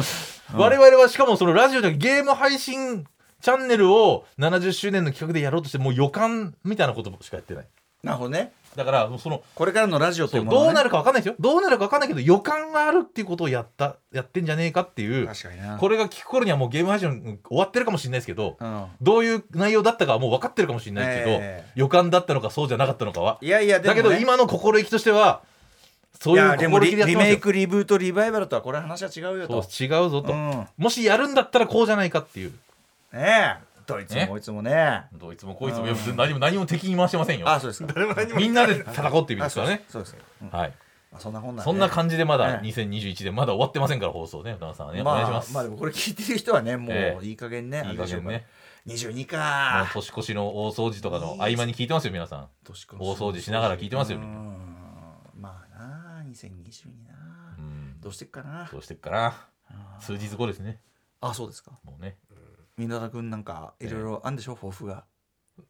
[LAUGHS] 我々はしかもそのラジオでゲーム配信チャンネルを70周年の企画でやろうとしてもう予感みたいなことしかやってない。なるほどねだからそのこれからのラジオとそいううもの、ね、どうなるか分かんないですよ。どうなるか分かんないけど予感があるっていうことをやったやってんじゃねえかっていう確かにな。これが聞く頃にはもうゲーム配信終わってるかもしれないですけどうん。どういう内容だったかはもう分かってるかもしれないけど、ええ。予感だったのかそうじゃなかったのかは。いやいやね、だけど今の心意気としてはそういう心意気でリリメイクリブートリバイバルとはこれ話は違うよと。違うぞと、うん。もしやるんだったらこうじゃないかっていう。ねえどいつもこいつもね。どいつもこいつもいや別に何も何も敵に回してませんよ。あそうですか。誰も何も。みんなで戦おうっていう意味あですからね。そうですはい。まあ、そんなこんそんな感じでまだええ。2021でまだ終わってませんから放送ね歌間さんはね、まあお願いします、まあでもこれ聞いてる人はねもええ。ういい加減ね。いい加減ね。22もうか。年越しの大掃除とかの合間に聞いてますよ皆さん。年越し大掃除しながら聞いてますよまあな2022な。うん。どうしてっかな。どうしてっかな。数日後ですね。あそうですか。もうね皆田君なんかいろいろあんでしょ？抱負が。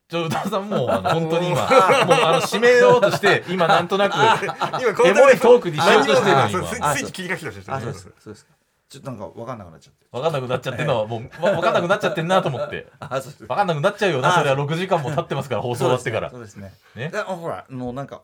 ちょ歌間さんもうあの本当に今 [LAUGHS] もうあの締めようとして今なんとなく今こエモいトークにしようとしてるの今スイッチ切りかけてましそう。です。そうです。か。ちょっとなんか分かんなくなっちゃって。分かんなくなっちゃってるの。はもうわ分かんなくなっちゃってんなと思って。[LAUGHS] 分かんなくなっちゃうよなあそれは。6時間も経ってますから放送終わってから。そうですね。ほらもうなんか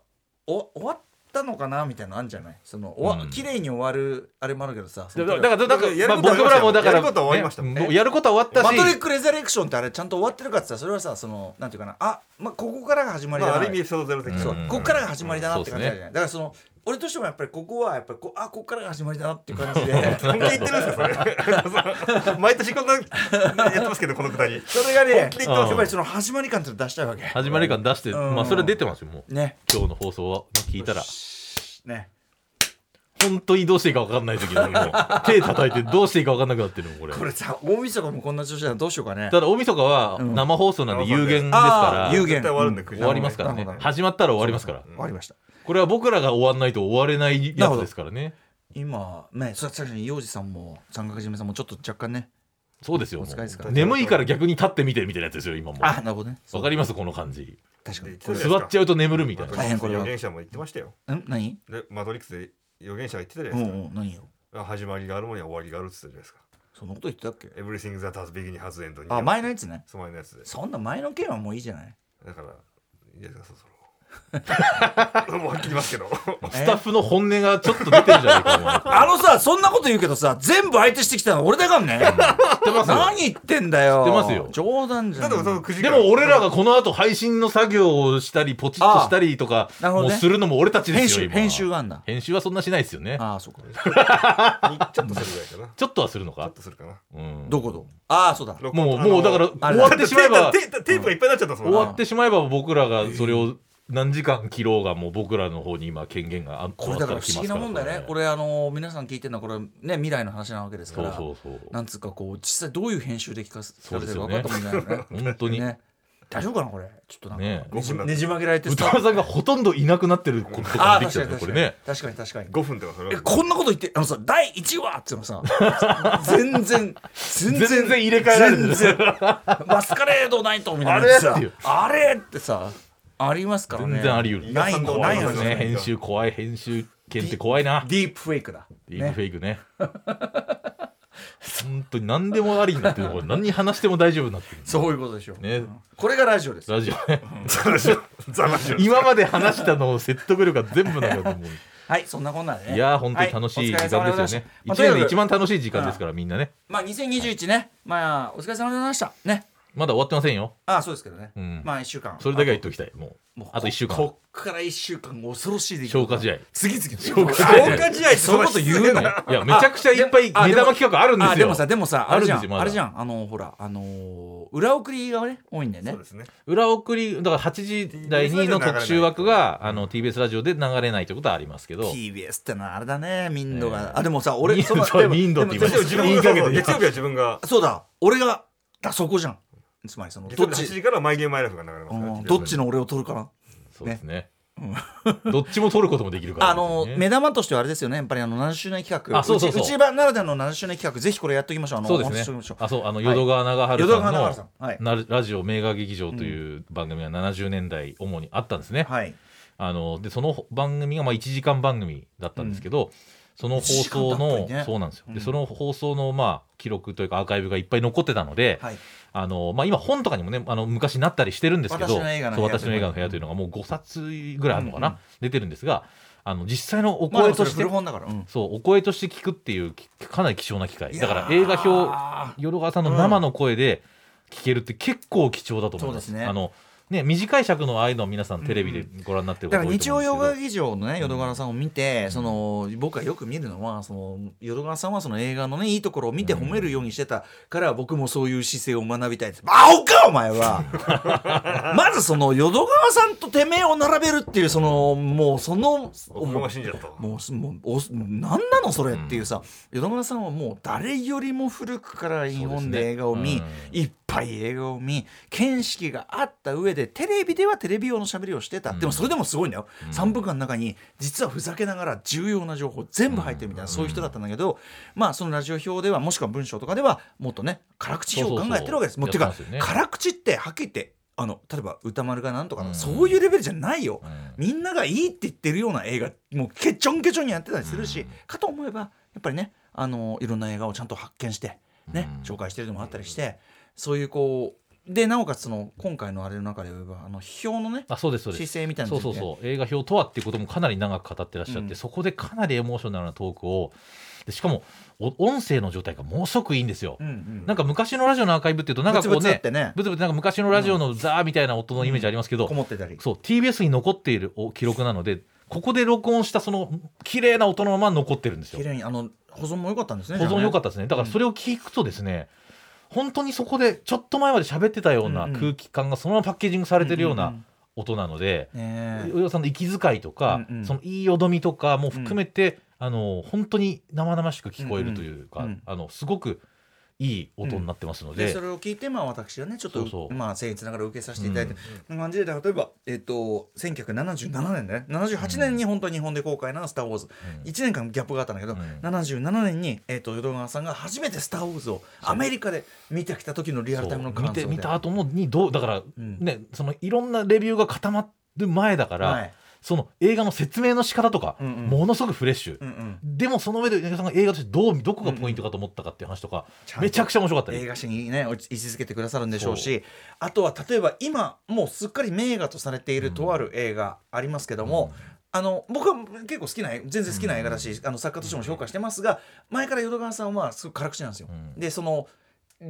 お終わったのかなみたいなのあるんじゃない？そのおわうん。綺麗に終わるあれもあるけどさそだのからだからだからやるまあ僕らもだからやることは終わりましたね。やることは終わったし。マトリック・レザレクションってあれちゃんと終わってるかって言ったらそれはさそのなんていうかなあ、まあ、ここからが始まりだな、まあある意味エピソードゼロ的そううんここからが始まりだなって感じだよね。だからその俺としてもやっぱりここはやっぱりこあここからが始まりだなっていう感じで本気で言ってるんですかそれ。毎年こんなやってますけどこのくだり。それがね本気で言ってますやっぱりその始まり感って出したいわけ。始まり感出してうん。まあそれは出てますよもうね。今日の放送は聞いたらね。本当にどうしていいか分かんない時にもう [LAUGHS] 手叩いてどうしていいか分かんなくなってるのこれ。これさ大晦日もこんな調子ならどうしようかね。ただ大晦日はうん。生放送なんで有限ですあからー有限。絶対終わるんでうん9時終わりますからね。なるほど始まったら終わりますから。終わりましたこれは僕らが終わんないと終われないやつですからね今ねささっきに洋二さんも三角締めさんもちょっと若干ねそうですよお疲れです。から眠いから逆に立って見てるみたいなやつですよ今も。あなるほどね。わかりますこの感じ。確かにこれ座っちゃうと眠るみたいな。大変これは。予言者も言ってましたよ。ん何？でマトリックスで予言者が言ってたじゃうないですか。何よ？あ始まりがあるものには終わりがあるって言ってたじゃないですか。そんなこと言ってたっけ？Everything that has beginning has end にあ前のやつね。その前のやつでそんな前の件はもういいじゃない？だからいいですかそろそろ [LAUGHS] もうはっきり言いますけど。[LAUGHS] スタッフの本音がちょっと出てるじゃないか [LAUGHS] あのさそんなこと言うけどさ全部相手してきたの俺だからね。知ってますよ。何言ってんだよ。知ってますよ。冗談じゃん。だってその9時で間も俺らがこの後配信の作業をしたりポチッとしたりとかもうするのも俺たちですよ今編集編集があんだ。編集はそんなしないですよね。ああそうか。ちょっとするぐらいかな。ちょっとはするのちょかっとするかな。うん。どこどああそうだ。もうもうだから終わってしまえばテープがいっぱいになっちゃった終わってしまえば僕らがそれを何時間切ろうがもう僕らの方に今権限があこれだから不思議なもんだよね。これれあの皆さん聞いてるのはこれね未来の話なわけですからそうそうそう。なんつうかこう実際どういう編集で聞かせされてるか分かったもんじゃないよね。[LAUGHS] 本当に、ね。大丈夫かなこれ。ちょっとなんかねねじねじ曲げられて歌丸さんがほとんどいなくなってることとかあーできちゃ確かに確かにうねこれね。確かに。確かに5分とかそれえこんなこと言ってあのさ第1話っていうのさ全然全然全然入れ替えられてる。マスカレードナイトみたいなあれってさありますからね。全然あり得る。ないのないのねそうですね編集怖い。編集権って怖いな。ディープフェイクだ。ディープフェイクね。本当に何でもありになってる [LAUGHS] 何話しても大丈夫になってる。そういうことでしょう。ね。これがラジオです。ラジオ。ね [LAUGHS] ザラジオ。ザラジオ今まで話したのを説得力が全部なんかと思う。[LAUGHS] はいそんなこんなでね。いやー本当に楽しい時間ですよね、ま一した年で一番楽しい時間ですからみんなね。まあ2021ね。まあお疲れ様でございました。ねまだ終わってませんよ。ああそうですけどね。うん。まあ1週間。それだけは言っておきたい。もうもうあと1週間。こっから1週間恐ろしい出来事消化試合。次々消化試合。消化試合ってそういうこと言うのいやめちゃくちゃいっぱいあ目玉企画あるんですよ。あでもさでもさあれじゃあるんですよまだ。んあれじゃん。あのほらあのー裏送りがね多いんだよね。そうですね。裏送りだから8時台にの特集枠があの TBS ラジオで流れないということはありますけど。TBS ってのはあれだね民度が、ええ。あでもさ俺民そうでも民度って言いまでもした自分が言いかけて月曜日は自分が。そうだ俺がだそこじゃんつまりその8どっち？時からマイゲームマイライフが流れますからうん。どっちの俺を取るかな？そうですね。どっちも取ることもできるから。あの目玉としてはあれですよね。やっぱりあの70周年企画。あそうそうそう。うちうちばならではの70周年企画ぜひこれやっときましょう。あのそうですね。お話しときましょう。あそう。あの淀川長春淀さんの川長春さん。はい。なラジオ名画劇場という番組が70年代主にあったんですね、はい。あのでその番組がまあ1時間番組だったんですけど、その放送1時間たっの、ね。そうなんですよ、うん。でその放送のまあ記録というかアーカイブがいっぱい残ってたので、はいあのまあ、今本とかにもねあの昔なったりしてるんですけど私の映画の部屋私の映画の部屋というのがもう5冊ぐらいあるのかな、うんうん。出てるんですがあの実際のお声として、古本だからうん。そうお声として聞くっていうきかなり貴重な機会。だから映画表淀川さんの生の声で聞けるって結構貴重だと思います。そうですね。あのね、短い尺のああいうのを皆さんテレビでご覧になってるだから方多いと日曜洋画劇場のね淀川さんを見て、その僕がよく見るのはその淀川さんはその映画のねいいところを見て褒めるようにしてたから、僕もそういう姿勢を学びたいです。あおかお前は。[LAUGHS] まずその淀川さんとてめえを並べるっていうそのもうその僕が死んじゃった。もうもうお何なのそれっていうさ、淀川さん。はもう誰よりも古くから日本で映画を見、ねいっぱい映画を見見識があった上でテレビではテレビ用の喋りをしてた、でもそれでもすごいんだよ、3分間の中に実はふざけながら重要な情報全部入ってるみたいな、そういう人だったんだけど、まあそのラジオ表ではもしくは文章とかではもっとね辛口評価考えてるわけです。そうそうそうもうてか、やってますよね。辛口ってはっきり言ってあの例えば歌丸がなんとかの、うん。そういうレベルじゃないよ。うん。みんながいいって言ってるような映画もうケチョンケチョンにやってたりするし、うん。かと思えばやっぱりねあのいろんな映画をちゃんと発見して、ねうん。紹介してるのもあったりしてそういうこうでなおかつその今回のあれの中で言えばあの批評のねあそうですそうです。姿勢みたいなのそうそうそう。映画表とはっていうこともかなり長く語ってらっしゃって、うん。そこでかなりエモーショナルなトークをでしかもお音声の状態がものすごくいいんですよ、うんうん。なんか昔のラジオのアーカイブっていうとなんかこうねてね。ブツブツなんか昔のラジオのザーみたいな音のイメージありますけど、こもってたりそう TBS に残っているお記録なのでここで録音したその綺麗な音のまま残ってるんですよ。綺麗にあの保存も良かったんですね保存良かっったですね。だからそれを聞くとですね、本当にそこでちょっと前まで喋ってたようなうんうん。空気感がそのままパッケージングされてるような音なので、ねえ。上田さんの息遣いとか、うんうん。そのいいよどみとかも含めて、あの本当に生々しく聞こえるというか、うんうん。あのすごくいい音になってますので、でそれを聞いてまあ私はねちょっとまあ僭越ながら受けさせていただいて、こん。な感じで例えばえっ、と1977年ね。78年に本当に日本で公開な「スター・ウォーズ」うん。1年間ギャップがあったんだけど、うん。77年に、えー、と淀川さんが初めて「スター・ウォーズ」をアメリカで見てきた時のリアルタイムの感想で。て見た後もにどうだから、うんねそのいろんなレビューが固まる前だから、はいその映画の説明の仕方とか、うんうん。ものすごくフレッシュ、うんうん。でもその上で上田さんが映画としてどうどこがポイントかと思ったかっていう話とか、ちゃんとめちゃくちゃ面白かった映画史にね位置づけてくださるんでしょうしあとは例えば今もうすっかり名画とされているとある映画ありますけども、あの僕は結構好きな全然好きな映画だし、あの作家としても評価してますが前から淀川さんはすごく辛口なんですよ。うん。でその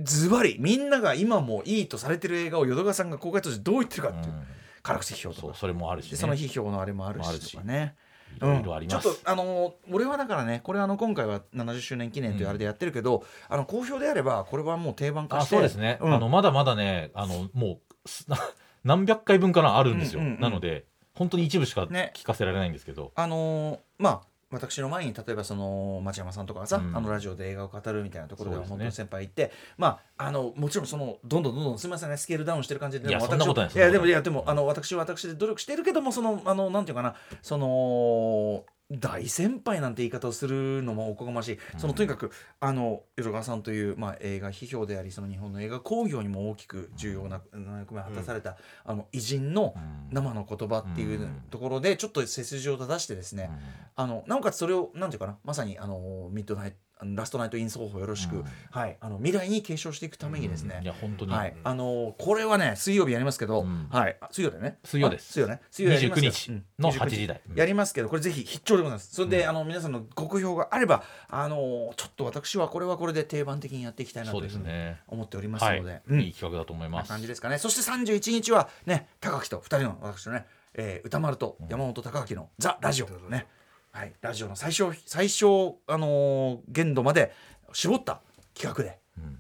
ズバリみんなが今もいいとされてる映画を淀川さんが公開としてどう言ってるかっていう、うん辛口批評とか。それもあるし、ね、でその批評のあれもあるししとかね。いろいろあります、ちょっとあのー俺はだからねこれあの今回は70周年記念というあれでやってるけど、あの好評であればこれはもう定番化あしてそうですね、うん。あのまだまだねあのもうす [LAUGHS] 何百回分かなあるんですよ、うんうんうん。なので本当に一部しかね。聞かせられないんですけど、あのーまあ私の前に例えばその町山さんとかがさ、うん。あのラジオで映画を語るみたいなところでは本当に先輩行って、まああのもちろんそのどんどんどんどんすみませんねスケールダウンしてる感じでいやもそんなことない私いやでもいやそでもあの私は私で努力しているけどもそのあのなんていうかなその大先輩なんて言い方をするのもおこがましい、そのとにかくあの淀川さんという、まあ、映画批評でありその日本の映画興行にも大きく重要な役目を果たされた、あの偉人のうん。生の言葉っていうところでちょっと背筋を正してですね、あのなおかつそれをなんていうかなまさにあのミッドナイトラストナイトイン奏法よろしく、うん。はい。あの未来に継承していくためにですね、いや本当に、はい。あのこれはね水曜日やりますけど、うん。はい。あ水曜だよね？水曜です。あ水曜ね？水曜やりますよ。29日うん。の29 8時台。やりますけどこれぜひ必聴でございます。それで、あの皆さんのご好評があればあのちょっと私はこれはこれで定番的にやっていきたいなというふうに思っておりますはい、ので、うん。いい企画だと思います。感じですかね。そして31日はね高木と2人の私とね、えー歌丸と山本高明の「ザ・ラジオ」ね、はい、ラジオの最小最小、あのー限度まで絞った企画で。うん。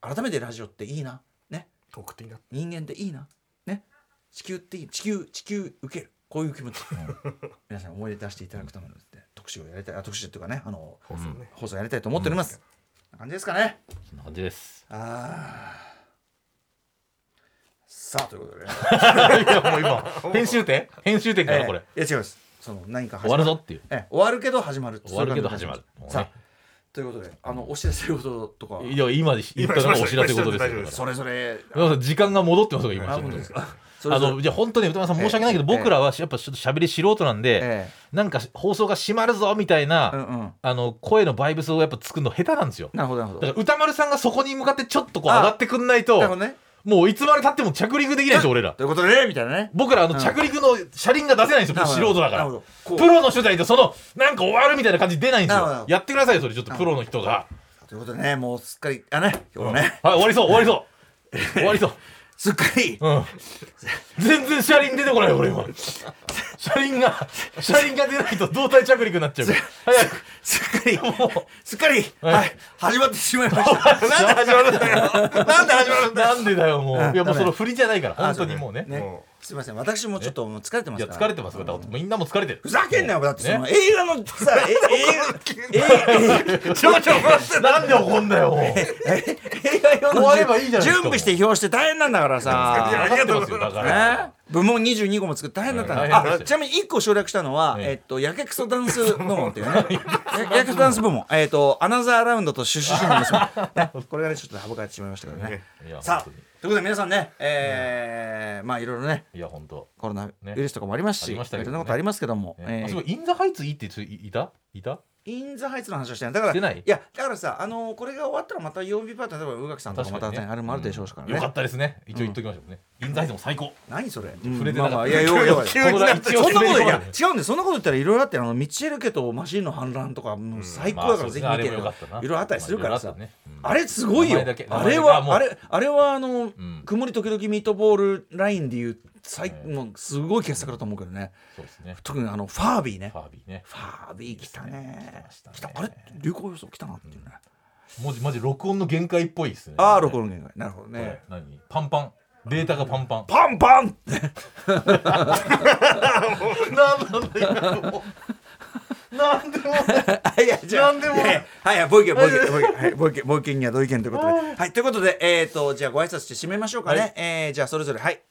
改めてラジオっていいな。ね。特典だ。人間っていいな。ね。地球っていい。地球地球受ける。こういう気持ち、皆さん思い出出していただくための特集をやりたい。あ特集っていうかねあの放送ね、放送やりたいと思っております、こんな感じですかね。そんな感じです。あー。さあということでね。[LAUGHS] いやもう今編集点？編集点から [LAUGHS] これ、えーいや違いますその何か始終まわるぞっていう。ええ終わるけど始まる。終わるけど始まる。そういう感じさあということであのお知らせこととか。いや今で言った。のがお知らせ事ですそれぞれ。時間が戻ってますよ今あのじゃあ本当に歌丸さん申し訳ないけど、ええ。僕らはやっぱちょっと喋り素人なんで、えなんか放送が閉まるぞみたいな、あの声のバイブスをやっぱ作るの下手なんですよ。なるほどなるほど。だから歌丸さんがそこに向かってちょっとこう上がってくんないとなるほどねもういつまでたっても着陸できないんですよ俺ら。ということでねみたいなね。僕らあのうん着陸の車輪が出せないんですよ、素人だから。プロの取材とそのなんか終わるみたいな感じ出ないんですよ。やってくださいよそれ。ちょっとプロの人が。ということでねもうすっかりあね今日ね。はい終わりそう終わりそう。終わりそう [LAUGHS] すっかり。うん。全然車輪出てこないよ俺今。車輪が車輪が出ないと胴体着陸になっちゃう。早く。すっかり。もう。すっかり。はい。はい。始まってしまいました。なんで始まるんだよ。なんで始まるんだよ。なんでだよもう。うんいやもうその振りじゃないから。あ本当にもうね。ね。もすいません。私もちょっともう疲れてまいやすから。疲れてますよ。だからみんなも疲れてる。ふざけんなよだって。そのね映画のさえ映画映画ちょちょなんで怒んだよ映画用の終わればいいじゃないですか準備して表して大変なんだからさ分かってますよだからね部門22個も作って大変だったんだ大変でしたよあちなみに1個省略したのは、ええ [LAUGHS] えっと、やけくそダンス部門っていうねややけくそダンス部門えっとアナザーラウンドとシュシュシュの娘、ね、これがねちょっと省かれてしまいましたからねいやさあ本ということで皆さんねえーまあいろいろねいや本当。コロナウイルスとかもありますし、ありましたけどね。いろんなことありますけども、ね。えー。あすごいインザハイツいいって人いいた？いた？インザハイツの話をしてない。だからい？やだからさあのこれが終わったらまた曜日パート例えば宇垣さんとかまた、ねあれもあるでしょうしからね、よかったですね。一応言っときましょうね。インザハイツも最高。何それ？触れてなかった。まあまあいやいやいやこのラ一応そんなことい。や違うんでそんなこと言ったらいろいろあってあのミチェル家とマシンの反乱とかもう最高だからぜひ見てよい。ろいろあった。りするからさまあねうんあれすごいよ。あれはあれあれはあのん。曇り時々ミートボールラインでいう最ええもうすごい傑作だと思うけどね。そうですね。特にあのファービーね。ファービーね。ファービー来たね。来たね。来た。あれ流行予想来たなっていうね。文字マジ録音の限界っぽいですね。ああ録音の限界。なるほどね。何？パンパン。データがパンパン。パンパンなんなんだよも。うなんでも。[LAUGHS] いや、じゃあ、なんでも。はい、はい、ボイケン、ボイケン、ボイケン、はい、ボイケン、ボイケンには同意見ということで。はい、ということで、えっ、と、じゃあ、ご挨拶して締めましょうかね。はい。えーじゃあ、それぞれ、はい。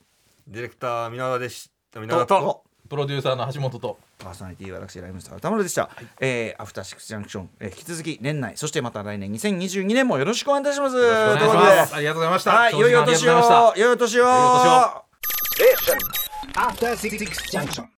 ディレクター皆川でした皆川と。と、プロデューサーの橋本と。パーソナリティは私、ライムスター歌丸でした。えーアフターシックスジャンクション、えー引き続き年内、そしてまた来年2022年もよろしくお願いいたします。というお願いしことます。でありがとうございました。はい、良いお年を。長時間ありがとうございました。良いお年を。良いお年を。After Six Junction.